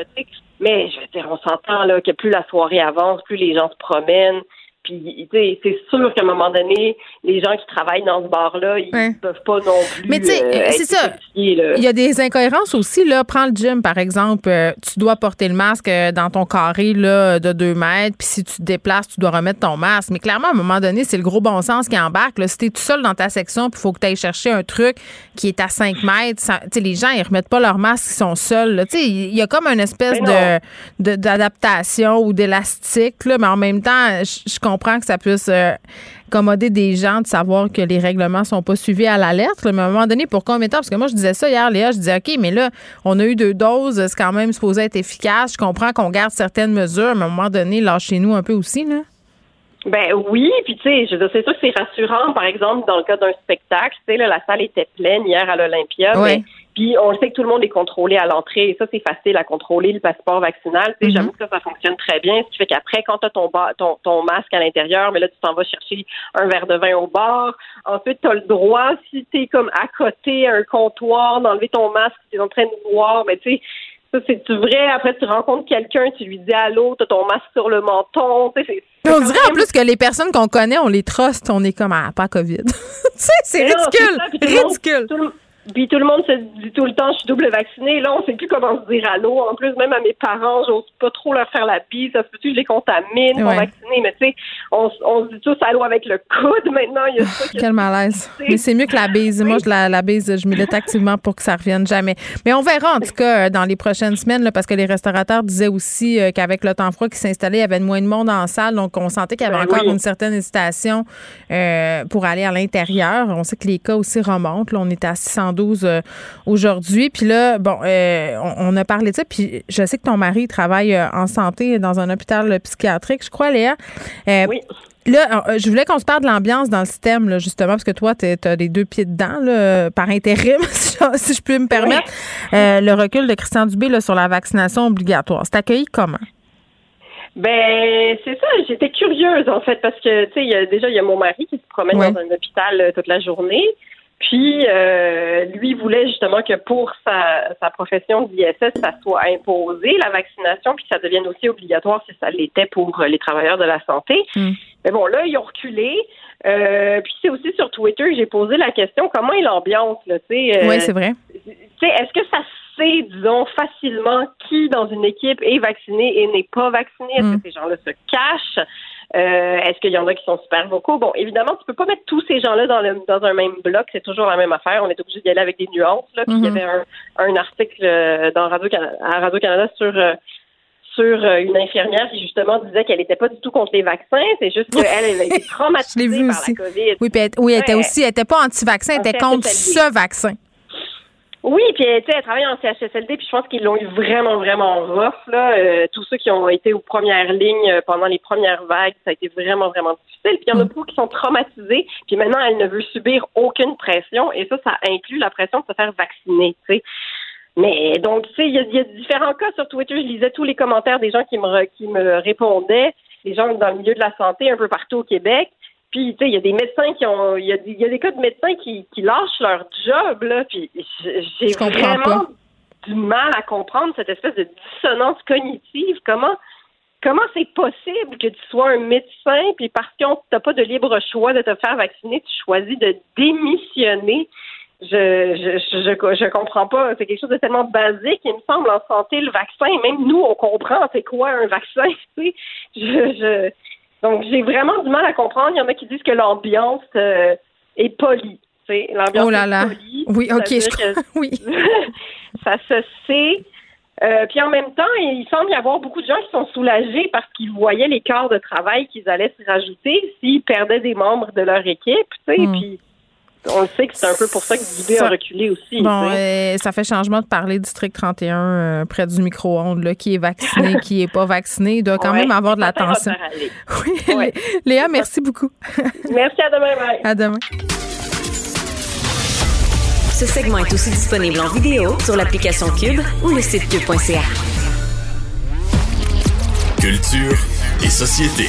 Mais je veux dire, on s'entend là que plus la soirée avance, plus les gens se promènent. Puis, c'est sûr qu'à un moment donné, les gens qui travaillent dans ce bar-là, ils ne peuvent pas non plus. Mais tu sais, euh, c'est ça. Il y a des incohérences aussi. Là. Prends le gym, par exemple. Euh, tu dois porter le masque euh, dans ton carré là, de deux mètres. Puis si tu te déplaces, tu dois remettre ton masque. Mais clairement, à un moment donné, c'est le gros bon sens qui embarque. Là. Si tu es tout seul dans ta section, puis il faut que tu ailles chercher un truc qui est à 5 mètres, les gens, ils remettent pas leur masque, ils sont seuls. Il y a comme une espèce de d'adaptation ou d'élastique. Mais en même temps, je comprends que ça puisse euh, accommoder des gens de savoir que les règlements sont pas suivis à la lettre. Mais à un moment donné, pour combien de temps? Parce que moi, je disais ça hier, Léa, je disais, OK, mais là, on a eu deux doses, c'est quand même supposé être efficace. Je comprends qu'on garde certaines mesures, mais à un moment donné, lâchez-nous un peu aussi, là. Ben oui, puis tu sais, c'est sûr que c'est rassurant, par exemple, dans le cas d'un spectacle, tu sais, la salle était pleine hier à l'Olympia, oui. Puis on sait que tout le monde est contrôlé à l'entrée, et ça, c'est facile à contrôler, le passeport vaccinal, sais, j'avoue que ça, fonctionne très bien, ce qui fait qu'après, quand tu as ton, ton, ton masque à l'intérieur, mais là, tu t'en vas chercher un verre de vin au bar, ensuite, tu as le droit, si tu es comme à côté, un comptoir, d'enlever ton masque, tu es en train de boire, mais tu sais, ça, c'est vrai. Après, tu rencontres quelqu'un, tu lui dis allô, t'as ton masque sur le menton. on dirait en plus que les personnes qu'on connaît, on les truste, on est comme ah, pas COVID. c'est ridicule. ridicule. Puis tout le monde se dit tout le temps, je suis double vacciné. Là, on sait plus comment se dire allô. En plus, même à mes parents, j'ose pas trop leur faire la bise. Ça se peut-tu que je les contamine, ouais. vaccinés? Mais tu sais, on, on, se dit tous allô avec le coude [laughs] maintenant. Il y a ça Quel malaise. Mais c'est mieux que la bise. Moi, je, la, la bise, je milite activement pour que ça revienne jamais. Mais on verra, en tout cas, euh, dans les prochaines semaines, là, parce que les restaurateurs disaient aussi euh, qu'avec le temps froid qui s'installait, il y avait moins de monde en salle. Donc, on sentait qu'il y avait ben encore une certaine hésitation euh, pour aller à l'intérieur. On sait que les cas aussi remontent. Là, on est à 612 euh, aujourd'hui. Puis là, bon, euh, on, a parlé de ça. Puis je sais que ton mari travaille euh, en santé dans un hôpital psychiatrique, je crois, Léa. oui. Là, je voulais qu'on se parle de l'ambiance dans le système, là, justement, parce que toi, tu as les deux pieds dedans, là, par intérim, [laughs] si je peux me permettre. le recul de Christian Dubé là, sur la vaccination obligatoire, c'est accueilli comment? Ben, c'est ça. J'étais curieuse, en fait, parce que, tu sais, déjà, il y a mon mari qui se promène dans un hôpital toute la journée. Puis, euh, lui voulait justement que pour sa, sa profession d'ISS, ça soit imposé, la vaccination, puis que ça devienne aussi obligatoire si ça l'était pour les travailleurs de la santé. Hmm. Mais bon, là, ils ont reculé. Euh, puis c'est aussi sur Twitter que j'ai posé la question comment est l'ambiance, là, tu sais. Euh, oui, c'est vrai. tu sais, est-ce que ça sait, disons, facilement qui dans une équipe est vacciné et n'est pas vacciné? Est-ce que ces gens-là se cachent? Euh, est-ce qu'il y en a qui sont super vocaux? Bon, évidemment, tu peux pas mettre tous ces gens-là dans, le, dans un même bloc. C'est toujours la même affaire. On est obligé d'y aller avec des nuances. Là. Puis il y Mhm. avait un, un article euh, dans Radio à Radio-Canada sur euh, sur euh, une infirmière qui justement disait qu'elle n'était pas du tout contre les vaccins. C'est juste qu'elle elle a été traumatisée [laughs] Je l'ai vu par aussi. la COVID. Oui, puis elle, oui, elle était aussi, elle était pas anti-vaccin, elle était contre ce vaccin. Oui, puis tu sais, elle travaille en CHSLD, puis je pense qu'ils l'ont eu vraiment, vraiment rough. Là. Euh, tous ceux qui ont été aux premières lignes euh, pendant les premières vagues, ça a été vraiment, vraiment difficile. Puis il y en a beaucoup qui sont traumatisés, puis maintenant, elle ne veut subir aucune pression, et ça, ça inclut la pression de se faire vacciner, tu sais. Mais donc, tu sais, il y, a- il y a différents cas sur Twitter. Je lisais tous les commentaires des gens qui me, qui me répondaient, les gens dans le milieu de la santé un peu partout au Québec. Puis, tu sais, il y a des médecins qui ont, il y a, des- il y a des cas de médecins qui, qui lâchent leur job, là. Puis, j'ai vraiment pas. du mal à comprendre cette espèce de dissonance cognitive. Comment, comment c'est possible que tu sois un médecin, puis parce qu'on t'as pas de libre choix de te faire vacciner, tu choisis de démissionner? Je, je, je, je, je comprends pas. C'est quelque chose de tellement basique. Il me semble en santé, le vaccin, même nous, on comprend c'est quoi un vaccin. [laughs] tu sais. Je, je, donc, j'ai vraiment du mal à comprendre. Il y en a qui disent que l'ambiance euh, est polie. L'ambiance Oh là est là. polie. Oui, ok, C'est-à-dire je que [laughs] oui. [laughs] ça se sait. Euh, puis en même temps, il semble y avoir beaucoup de gens qui sont soulagés parce qu'ils voyaient les quarts de travail qu'ils allaient se rajouter s'ils perdaient des membres de leur équipe. Hmm. Puis on le sait que c'est un peu pour ça que Dubé Ça- a reculé aussi. Bon, euh, ça fait changement de parler du district 31 euh, près du micro-ondes, là, qui est vacciné, [laughs] qui est pas vacciné. Il doit quand Ouais, même avoir de l'attention. [laughs] Oui, Ouais. Lé- Léa, merci beaucoup. [laughs] Merci, à demain. bye. À demain. Ce segment est aussi disponible en vidéo sur l'application Cube ou le site cube.ca. Culture et société.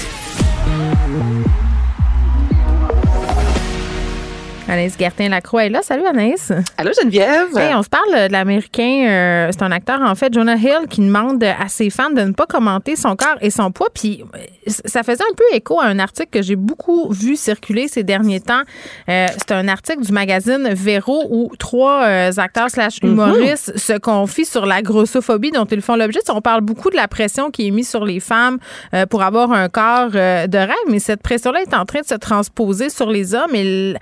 Anaïs Gertin-Lacroix est là. Salut Anaïs. Allô Geneviève. Hey, on se parle de l'Américain, euh, c'est un acteur en fait, Jonah Hill, qui demande à ses fans de ne pas commenter son corps et son poids. Puis euh, ça faisait un peu écho à un article que j'ai beaucoup vu circuler ces derniers temps. Euh, c'est un article du magazine Véro où trois euh, acteurs slash humoristes se confient sur la grossophobie dont ils font l'objet. On parle beaucoup de la pression qui est mise sur les femmes euh, pour avoir un corps euh, de rêve, mais cette pression-là est en train de se transposer sur les hommes et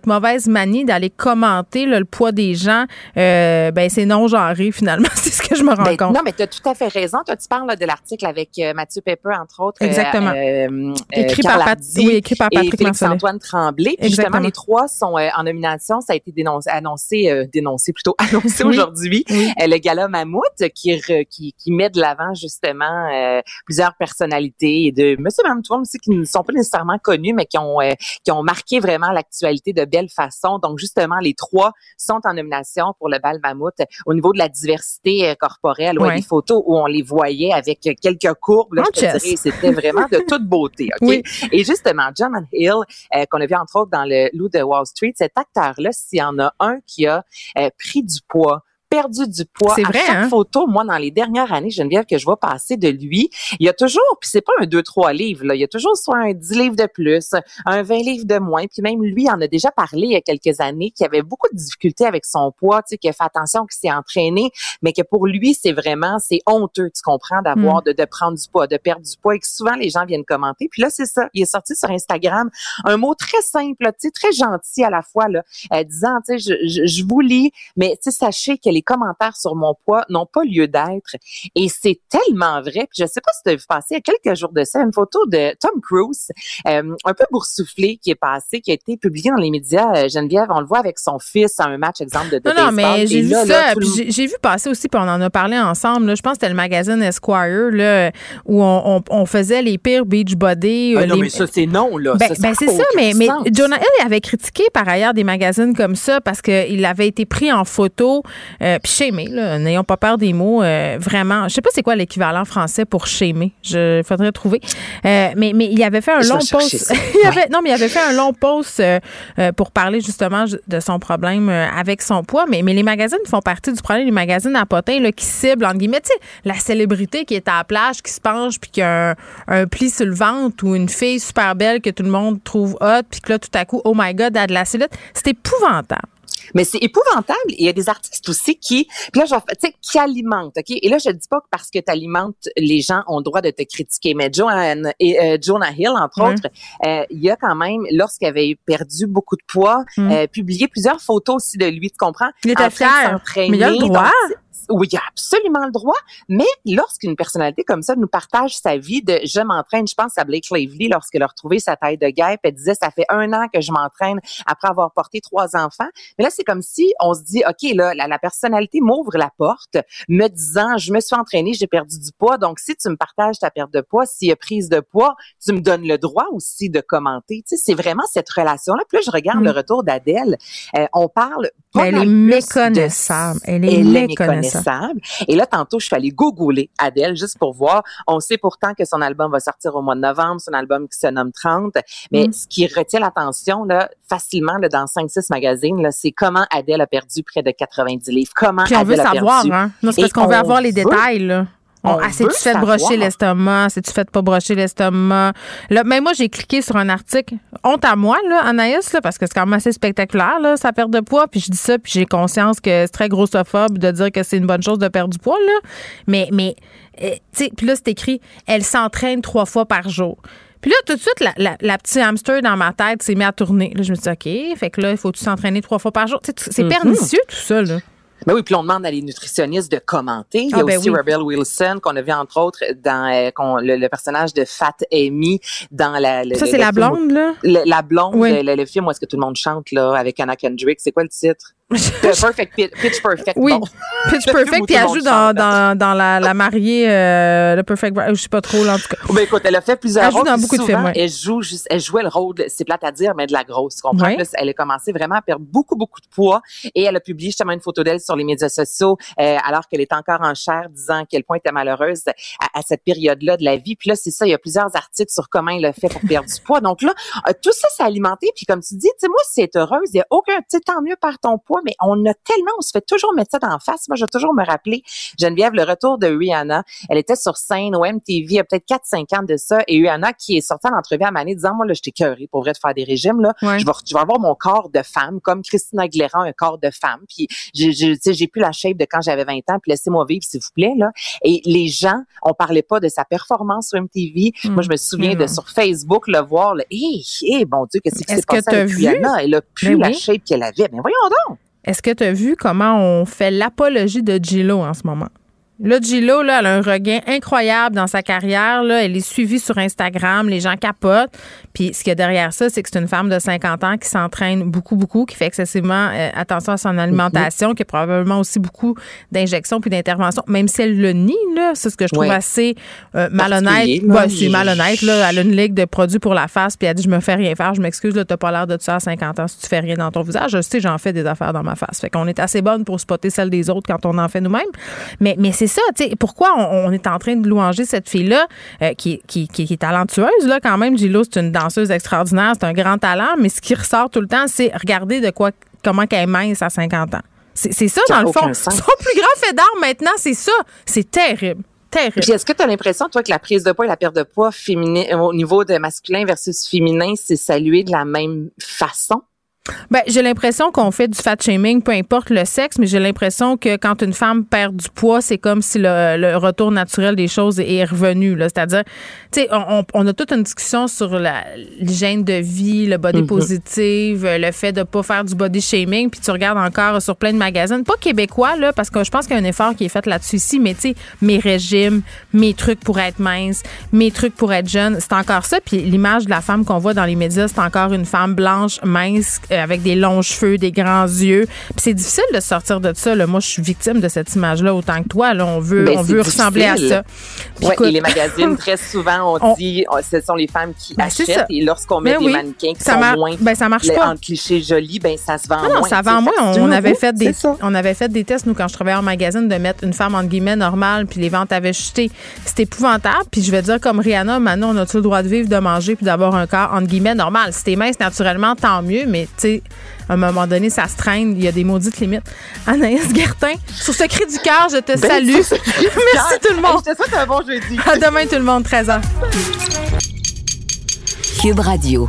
notre mauvaise manie d'aller commenter là, le poids des gens, euh, ben c'est non genré finalement. [laughs] c'est ce que je me rends Ben, compte. non, mais tu as tout à fait raison. Toi, tu parles là, de l'article avec euh, Mathieu Pepper, entre autres. euh, Exactement. euh, Écrit par Pat- oui, écrit par et Patrick Marcellet. Félix-Antoine Tremblay. Puis justement, les trois sont en nomination. Ça a été dénoncé, annoncé, dénoncé plutôt, [laughs] annoncé Oui. aujourd'hui. Le gala Mammouth qui, re- qui, qui met de l'avant justement plusieurs personnalités et de monsieur et madame tout le monde aussi qui ne sont pas nécessairement connus, mais qui ont, qui ont marqué vraiment l'actualité de belle façon. Donc, justement, les trois sont en nomination pour le bal Mammouth. Au niveau de la diversité euh, corporelle, ouais, Ouais. des photos où on les voyait avec quelques courbes, là, En je te chess. dirais, c'était vraiment de toute beauté. [laughs] Oui. Et justement, John Hill, euh, qu'on a vu entre autres dans le Loup de Wall Street, cet acteur-là, s'il y en a un qui a euh, pris du poids, perdu du poids. C'est à vrai, chaque hein? photo, moi, dans les dernières années, Geneviève, que je vois passer de lui, il y a toujours, puis c'est pas un 2-3 livres, là, il y a toujours soit un 10 livres de plus, un 20 livres de moins, puis même lui en a déjà parlé il y a quelques années, qui avait beaucoup de difficultés avec son poids, tu sais, qui a fait attention, qui s'est entraîné, mais que pour lui, c'est vraiment, c'est honteux, tu comprends, d'avoir, de, de prendre du poids, de perdre du poids, et que souvent les gens viennent commenter. Puis là, c'est ça, il est sorti sur Instagram un mot très simple, tu sais, très gentil à la fois, là, euh, disant, tu sais, je, je, je vous lis, mais tu sais, sachez que les commentaires sur mon poids n'ont pas lieu d'être. Et c'est tellement vrai. Puis je sais pas si tu as vu passer il y a quelques jours de ça une photo de Tom Cruise, euh, un peu boursouflé, qui est passé, qui a été publié dans les médias. Euh, Geneviève, on le voit avec son fils à un match, exemple, de, de Non, non, mais j'ai vu là, ça. j'ai- vu passer aussi, puis on en a parlé ensemble. là. je pense que c'était le magazine Esquire, là, où on, on- on faisait les pires beach body. Ah euh, non, les- mais ça, c'est non, là. Ben, ben, c'est ça, mais, mais. Jonah Hill avait critiqué par ailleurs des magazines comme ça parce qu'il avait été pris en photo, euh, puis shamé, là, n'ayons pas peur des mots, euh, vraiment. Je sais pas c'est quoi l'équivalent français pour shamer, je faudrait trouver. Euh, mais, mais il avait fait un Je long post. ça. [laughs] il avait, non, mais il avait fait un long post euh, euh, pour parler justement de son problème euh, avec son poids. Mais, mais les magazines font partie du problème, les magazines à potins là, qui ciblent, entre guillemets, tu sais, la célébrité qui est à la plage, qui se penche, puis qui a un, un pli sur le ventre ou une fille super belle que tout le monde trouve hot, puis que là, tout à coup, oh my God, elle a de la cellulite. C'est épouvantable. Mais c'est épouvantable. Il y a des artistes aussi qui, puis là, tu sais, qui alimentent, OK? Et là, je dis pas que parce que tu alimentes, les gens ont le droit de te critiquer. Mais Joanne, et, euh, Jonah Hill, entre autres, euh, il y a quand même, lorsqu'il avait perdu beaucoup de poids, mm. euh, publié plusieurs photos aussi de lui, tu comprends? Il était fier. Mais il a le droit. Oui, il a absolument le droit. Mais lorsqu'une personnalité comme ça nous partage sa vie de je m'entraîne, je pense à Blake Lively lorsqu'elle a retrouvé sa taille de guêpe, elle disait ça fait un an que je m'entraîne après avoir porté trois enfants. Mais là, c'est comme si on se dit ok là, la, personnalité m'ouvre la porte, me disant je me suis entraînée, j'ai perdu du poids. Donc si tu me partages ta perte de poids, s'il y a prise de poids, tu me donnes le droit aussi de commenter. Tu sais, c'est vraiment cette relation là. Plus je regarde le mm. retour d'Adèle, euh, on parle pas elle est méconnaissable. Elle est méconnaissable. Et là, tantôt, je suis allée googler Adèle juste pour voir. On sait pourtant que son album va sortir au mois de novembre, son album qui se nomme 30. Mais mm. ce qui retient l'attention, là, facilement, là, dans 5-6 magazines, là, c'est comment Adèle a perdu près de 90 livres. Comment Puis on veut savoir, hein? Non, c'est parce qu'on veut avoir les détails, là. On, ah, c'est-tu fait brocher l'estomac? C'est-tu fait pas brocher l'estomac? Là, mais moi, j'ai cliqué sur un article. Honte à moi, là, Anaïs, là, parce que c'est quand même assez spectaculaire, là, sa perte de poids. Puis je dis ça, puis j'ai conscience que c'est très grossophobe de dire que c'est une bonne chose de perdre du poids, là. Mais, mais, euh, tu sais, puis là, c'est écrit, elle s'entraîne trois fois par jour. Puis là, tout de suite, la, la, petite hamster dans ma tête s'est mis à tourner. Là, je me suis dit, OK, fait que là, il faut-tu s'entraîner trois fois par jour? C'est mm-hmm. pernicieux, tout ça, là. Ben oui, puis on demande à les nutritionnistes de commenter. Il y a ah, ben aussi Rebel Wilson qu'on a vu entre autres dans euh, le, personnage de Fat Amy dans la. ça c'est la blonde là? la blonde, le, film où est-ce que tout le monde chante là avec Anna Kendrick. C'est quoi le titre? Perfect, pitch perfect. Oui, pitch perfect, puis elle joue dans, dans, dans la, la mariée, euh, le perfect, je sais pas trop, là, en tout cas. Ben, écoute, elle a fait plusieurs Elle joue dans beaucoup de films, Elle joue juste, elle jouait le rôle, c'est plate à dire, mais de la grosse, comprends? elle a commencé vraiment à perdre beaucoup, beaucoup de poids et elle a publié justement une photo d'elle sur les médias sociaux, euh, alors qu'elle est encore en chair, disant à quel point elle était malheureuse à, cette période-là de la vie. Puis là, c'est ça, il y a plusieurs articles sur comment elle a fait pour perdre du poids. Donc là, euh, tout ça, c'est alimenté. Puis comme tu dis, tu sais, moi, c'est heureuse, il y a aucun, tu sais, tant mieux par ton poids, mais on a tellement, on se fait toujours mettre ça en face. Moi, je vais toujours me rappeler, Geneviève, le retour de Rihanna. Elle était sur scène au MTV il y a peut-être 4-5 ans de ça. Et Rihanna qui est sortie en entrevue à Mané disant, moi, là, j'étais curée pour vrai de faire des régimes, là. Je, vais, je vais avoir mon corps de femme, comme Christina Aguilera, un corps de femme. Puis, j'ai, j'ai plus la shape de quand j'avais 20 ans. Puis, laissez-moi vivre, s'il vous plaît, là. Et les gens, on parlait pas de sa performance sur MTV. Mm. Moi, je me souviens de sur Facebook le voir, là. Hé, hé, bon Dieu, qu'est-ce qui s'est passé avec Rihanna? Elle a plus ben la shape qu'elle avait. Mais voyons donc! Est-ce que tu as vu comment on fait l'apologie de Gillo en ce moment? Là, Gillo, là, elle a un regain incroyable dans sa carrière. Là. Elle est suivie sur Instagram. Les gens capotent. Puis ce qu'il y a derrière ça, c'est que c'est une femme de 50 ans qui s'entraîne beaucoup, beaucoup, qui fait excessivement euh, attention à son alimentation, qui a probablement aussi beaucoup d'injections puis d'interventions, même si elle le nie, là. C'est ce que je trouve assez euh, malhonnête. Bah, c'est malhonnête, là. Elle a une ligue de produits pour la face, puis elle dit Je me fais rien faire. Je m'excuse, là, t'as pas l'air de ça à 50 ans si tu fais rien dans ton visage. Je sais, j'en fais des affaires dans ma face. Fait qu'on est assez bonne pour spotter celle des autres quand on en fait nous-mêmes. Mais, mais c'est ça, tu sais, pourquoi on, est en train de louanger cette fille-là, euh, qui, qui, qui, est talentueuse, là, quand même. Gillo, c'est une danseuse extraordinaire, c'est un grand talent, mais ce qui ressort tout le temps, c'est regarder de quoi, comment qu'elle est mince à 50 ans. C'est ça, dans le fond. Son plus grand fait d'art maintenant, c'est ça. C'est terrible. Terrible. Puis est-ce que tu as l'impression, toi, que la prise de poids et la perte de poids féminin, au niveau de masculin versus féminin, c'est salué de la même façon? Ben, j'ai l'impression qu'on fait du fat shaming, peu importe le sexe, mais j'ai l'impression que quand une femme perd du poids, c'est comme si le, retour naturel des choses est revenu. C'est-à-dire, tu sais, on, a toute une discussion sur l'hygiène de vie, le body mm-hmm. positive, le fait de pas faire du body shaming, puis tu regardes encore sur plein de magazines, pas québécois, là, parce que je pense qu'il y a un effort qui est fait là-dessus ici, mais tu sais, mes régimes, mes trucs pour être mince, mes trucs pour être jeune, c'est encore ça. Puis l'image de la femme qu'on voit dans les médias, c'est encore une femme blanche, mince, euh, avec des longs cheveux, des grands yeux. Puis c'est difficile de sortir de ça. Là. Moi, je suis victime de cette image-là autant que toi. Là, on veut, ben, on veut ressembler à ça. Oui, et les magazines, [laughs] très souvent, on, dit oh, ce sont les femmes qui ben, achètent. Et lorsqu'on met ben des mannequins qui ça sont moins ben, ça marche pas. en cliché joli, ben ça se vend non, Non, ça vend moins. On, avait fait des, on avait fait des tests, nous, quand je travaillais en magazine, de mettre une femme, entre guillemets, normale, puis les ventes avaient chuté. C'était épouvantable. Puis je vais dire, comme Rihanna, maintenant, on a tout le droit de vivre, de manger, puis d'avoir un corps, entre guillemets, normal? Si t'es mince naturellement, tant mieux, mais sais, à un moment donné, ça se traîne. Il y a des maudites limites. Anaïs Gertin, sur ce cri du cœur, je te ben, salue. [laughs] Merci tout le monde. Je te souhaite un bon jeudi. À demain tout le monde, 13h. Cube Radio.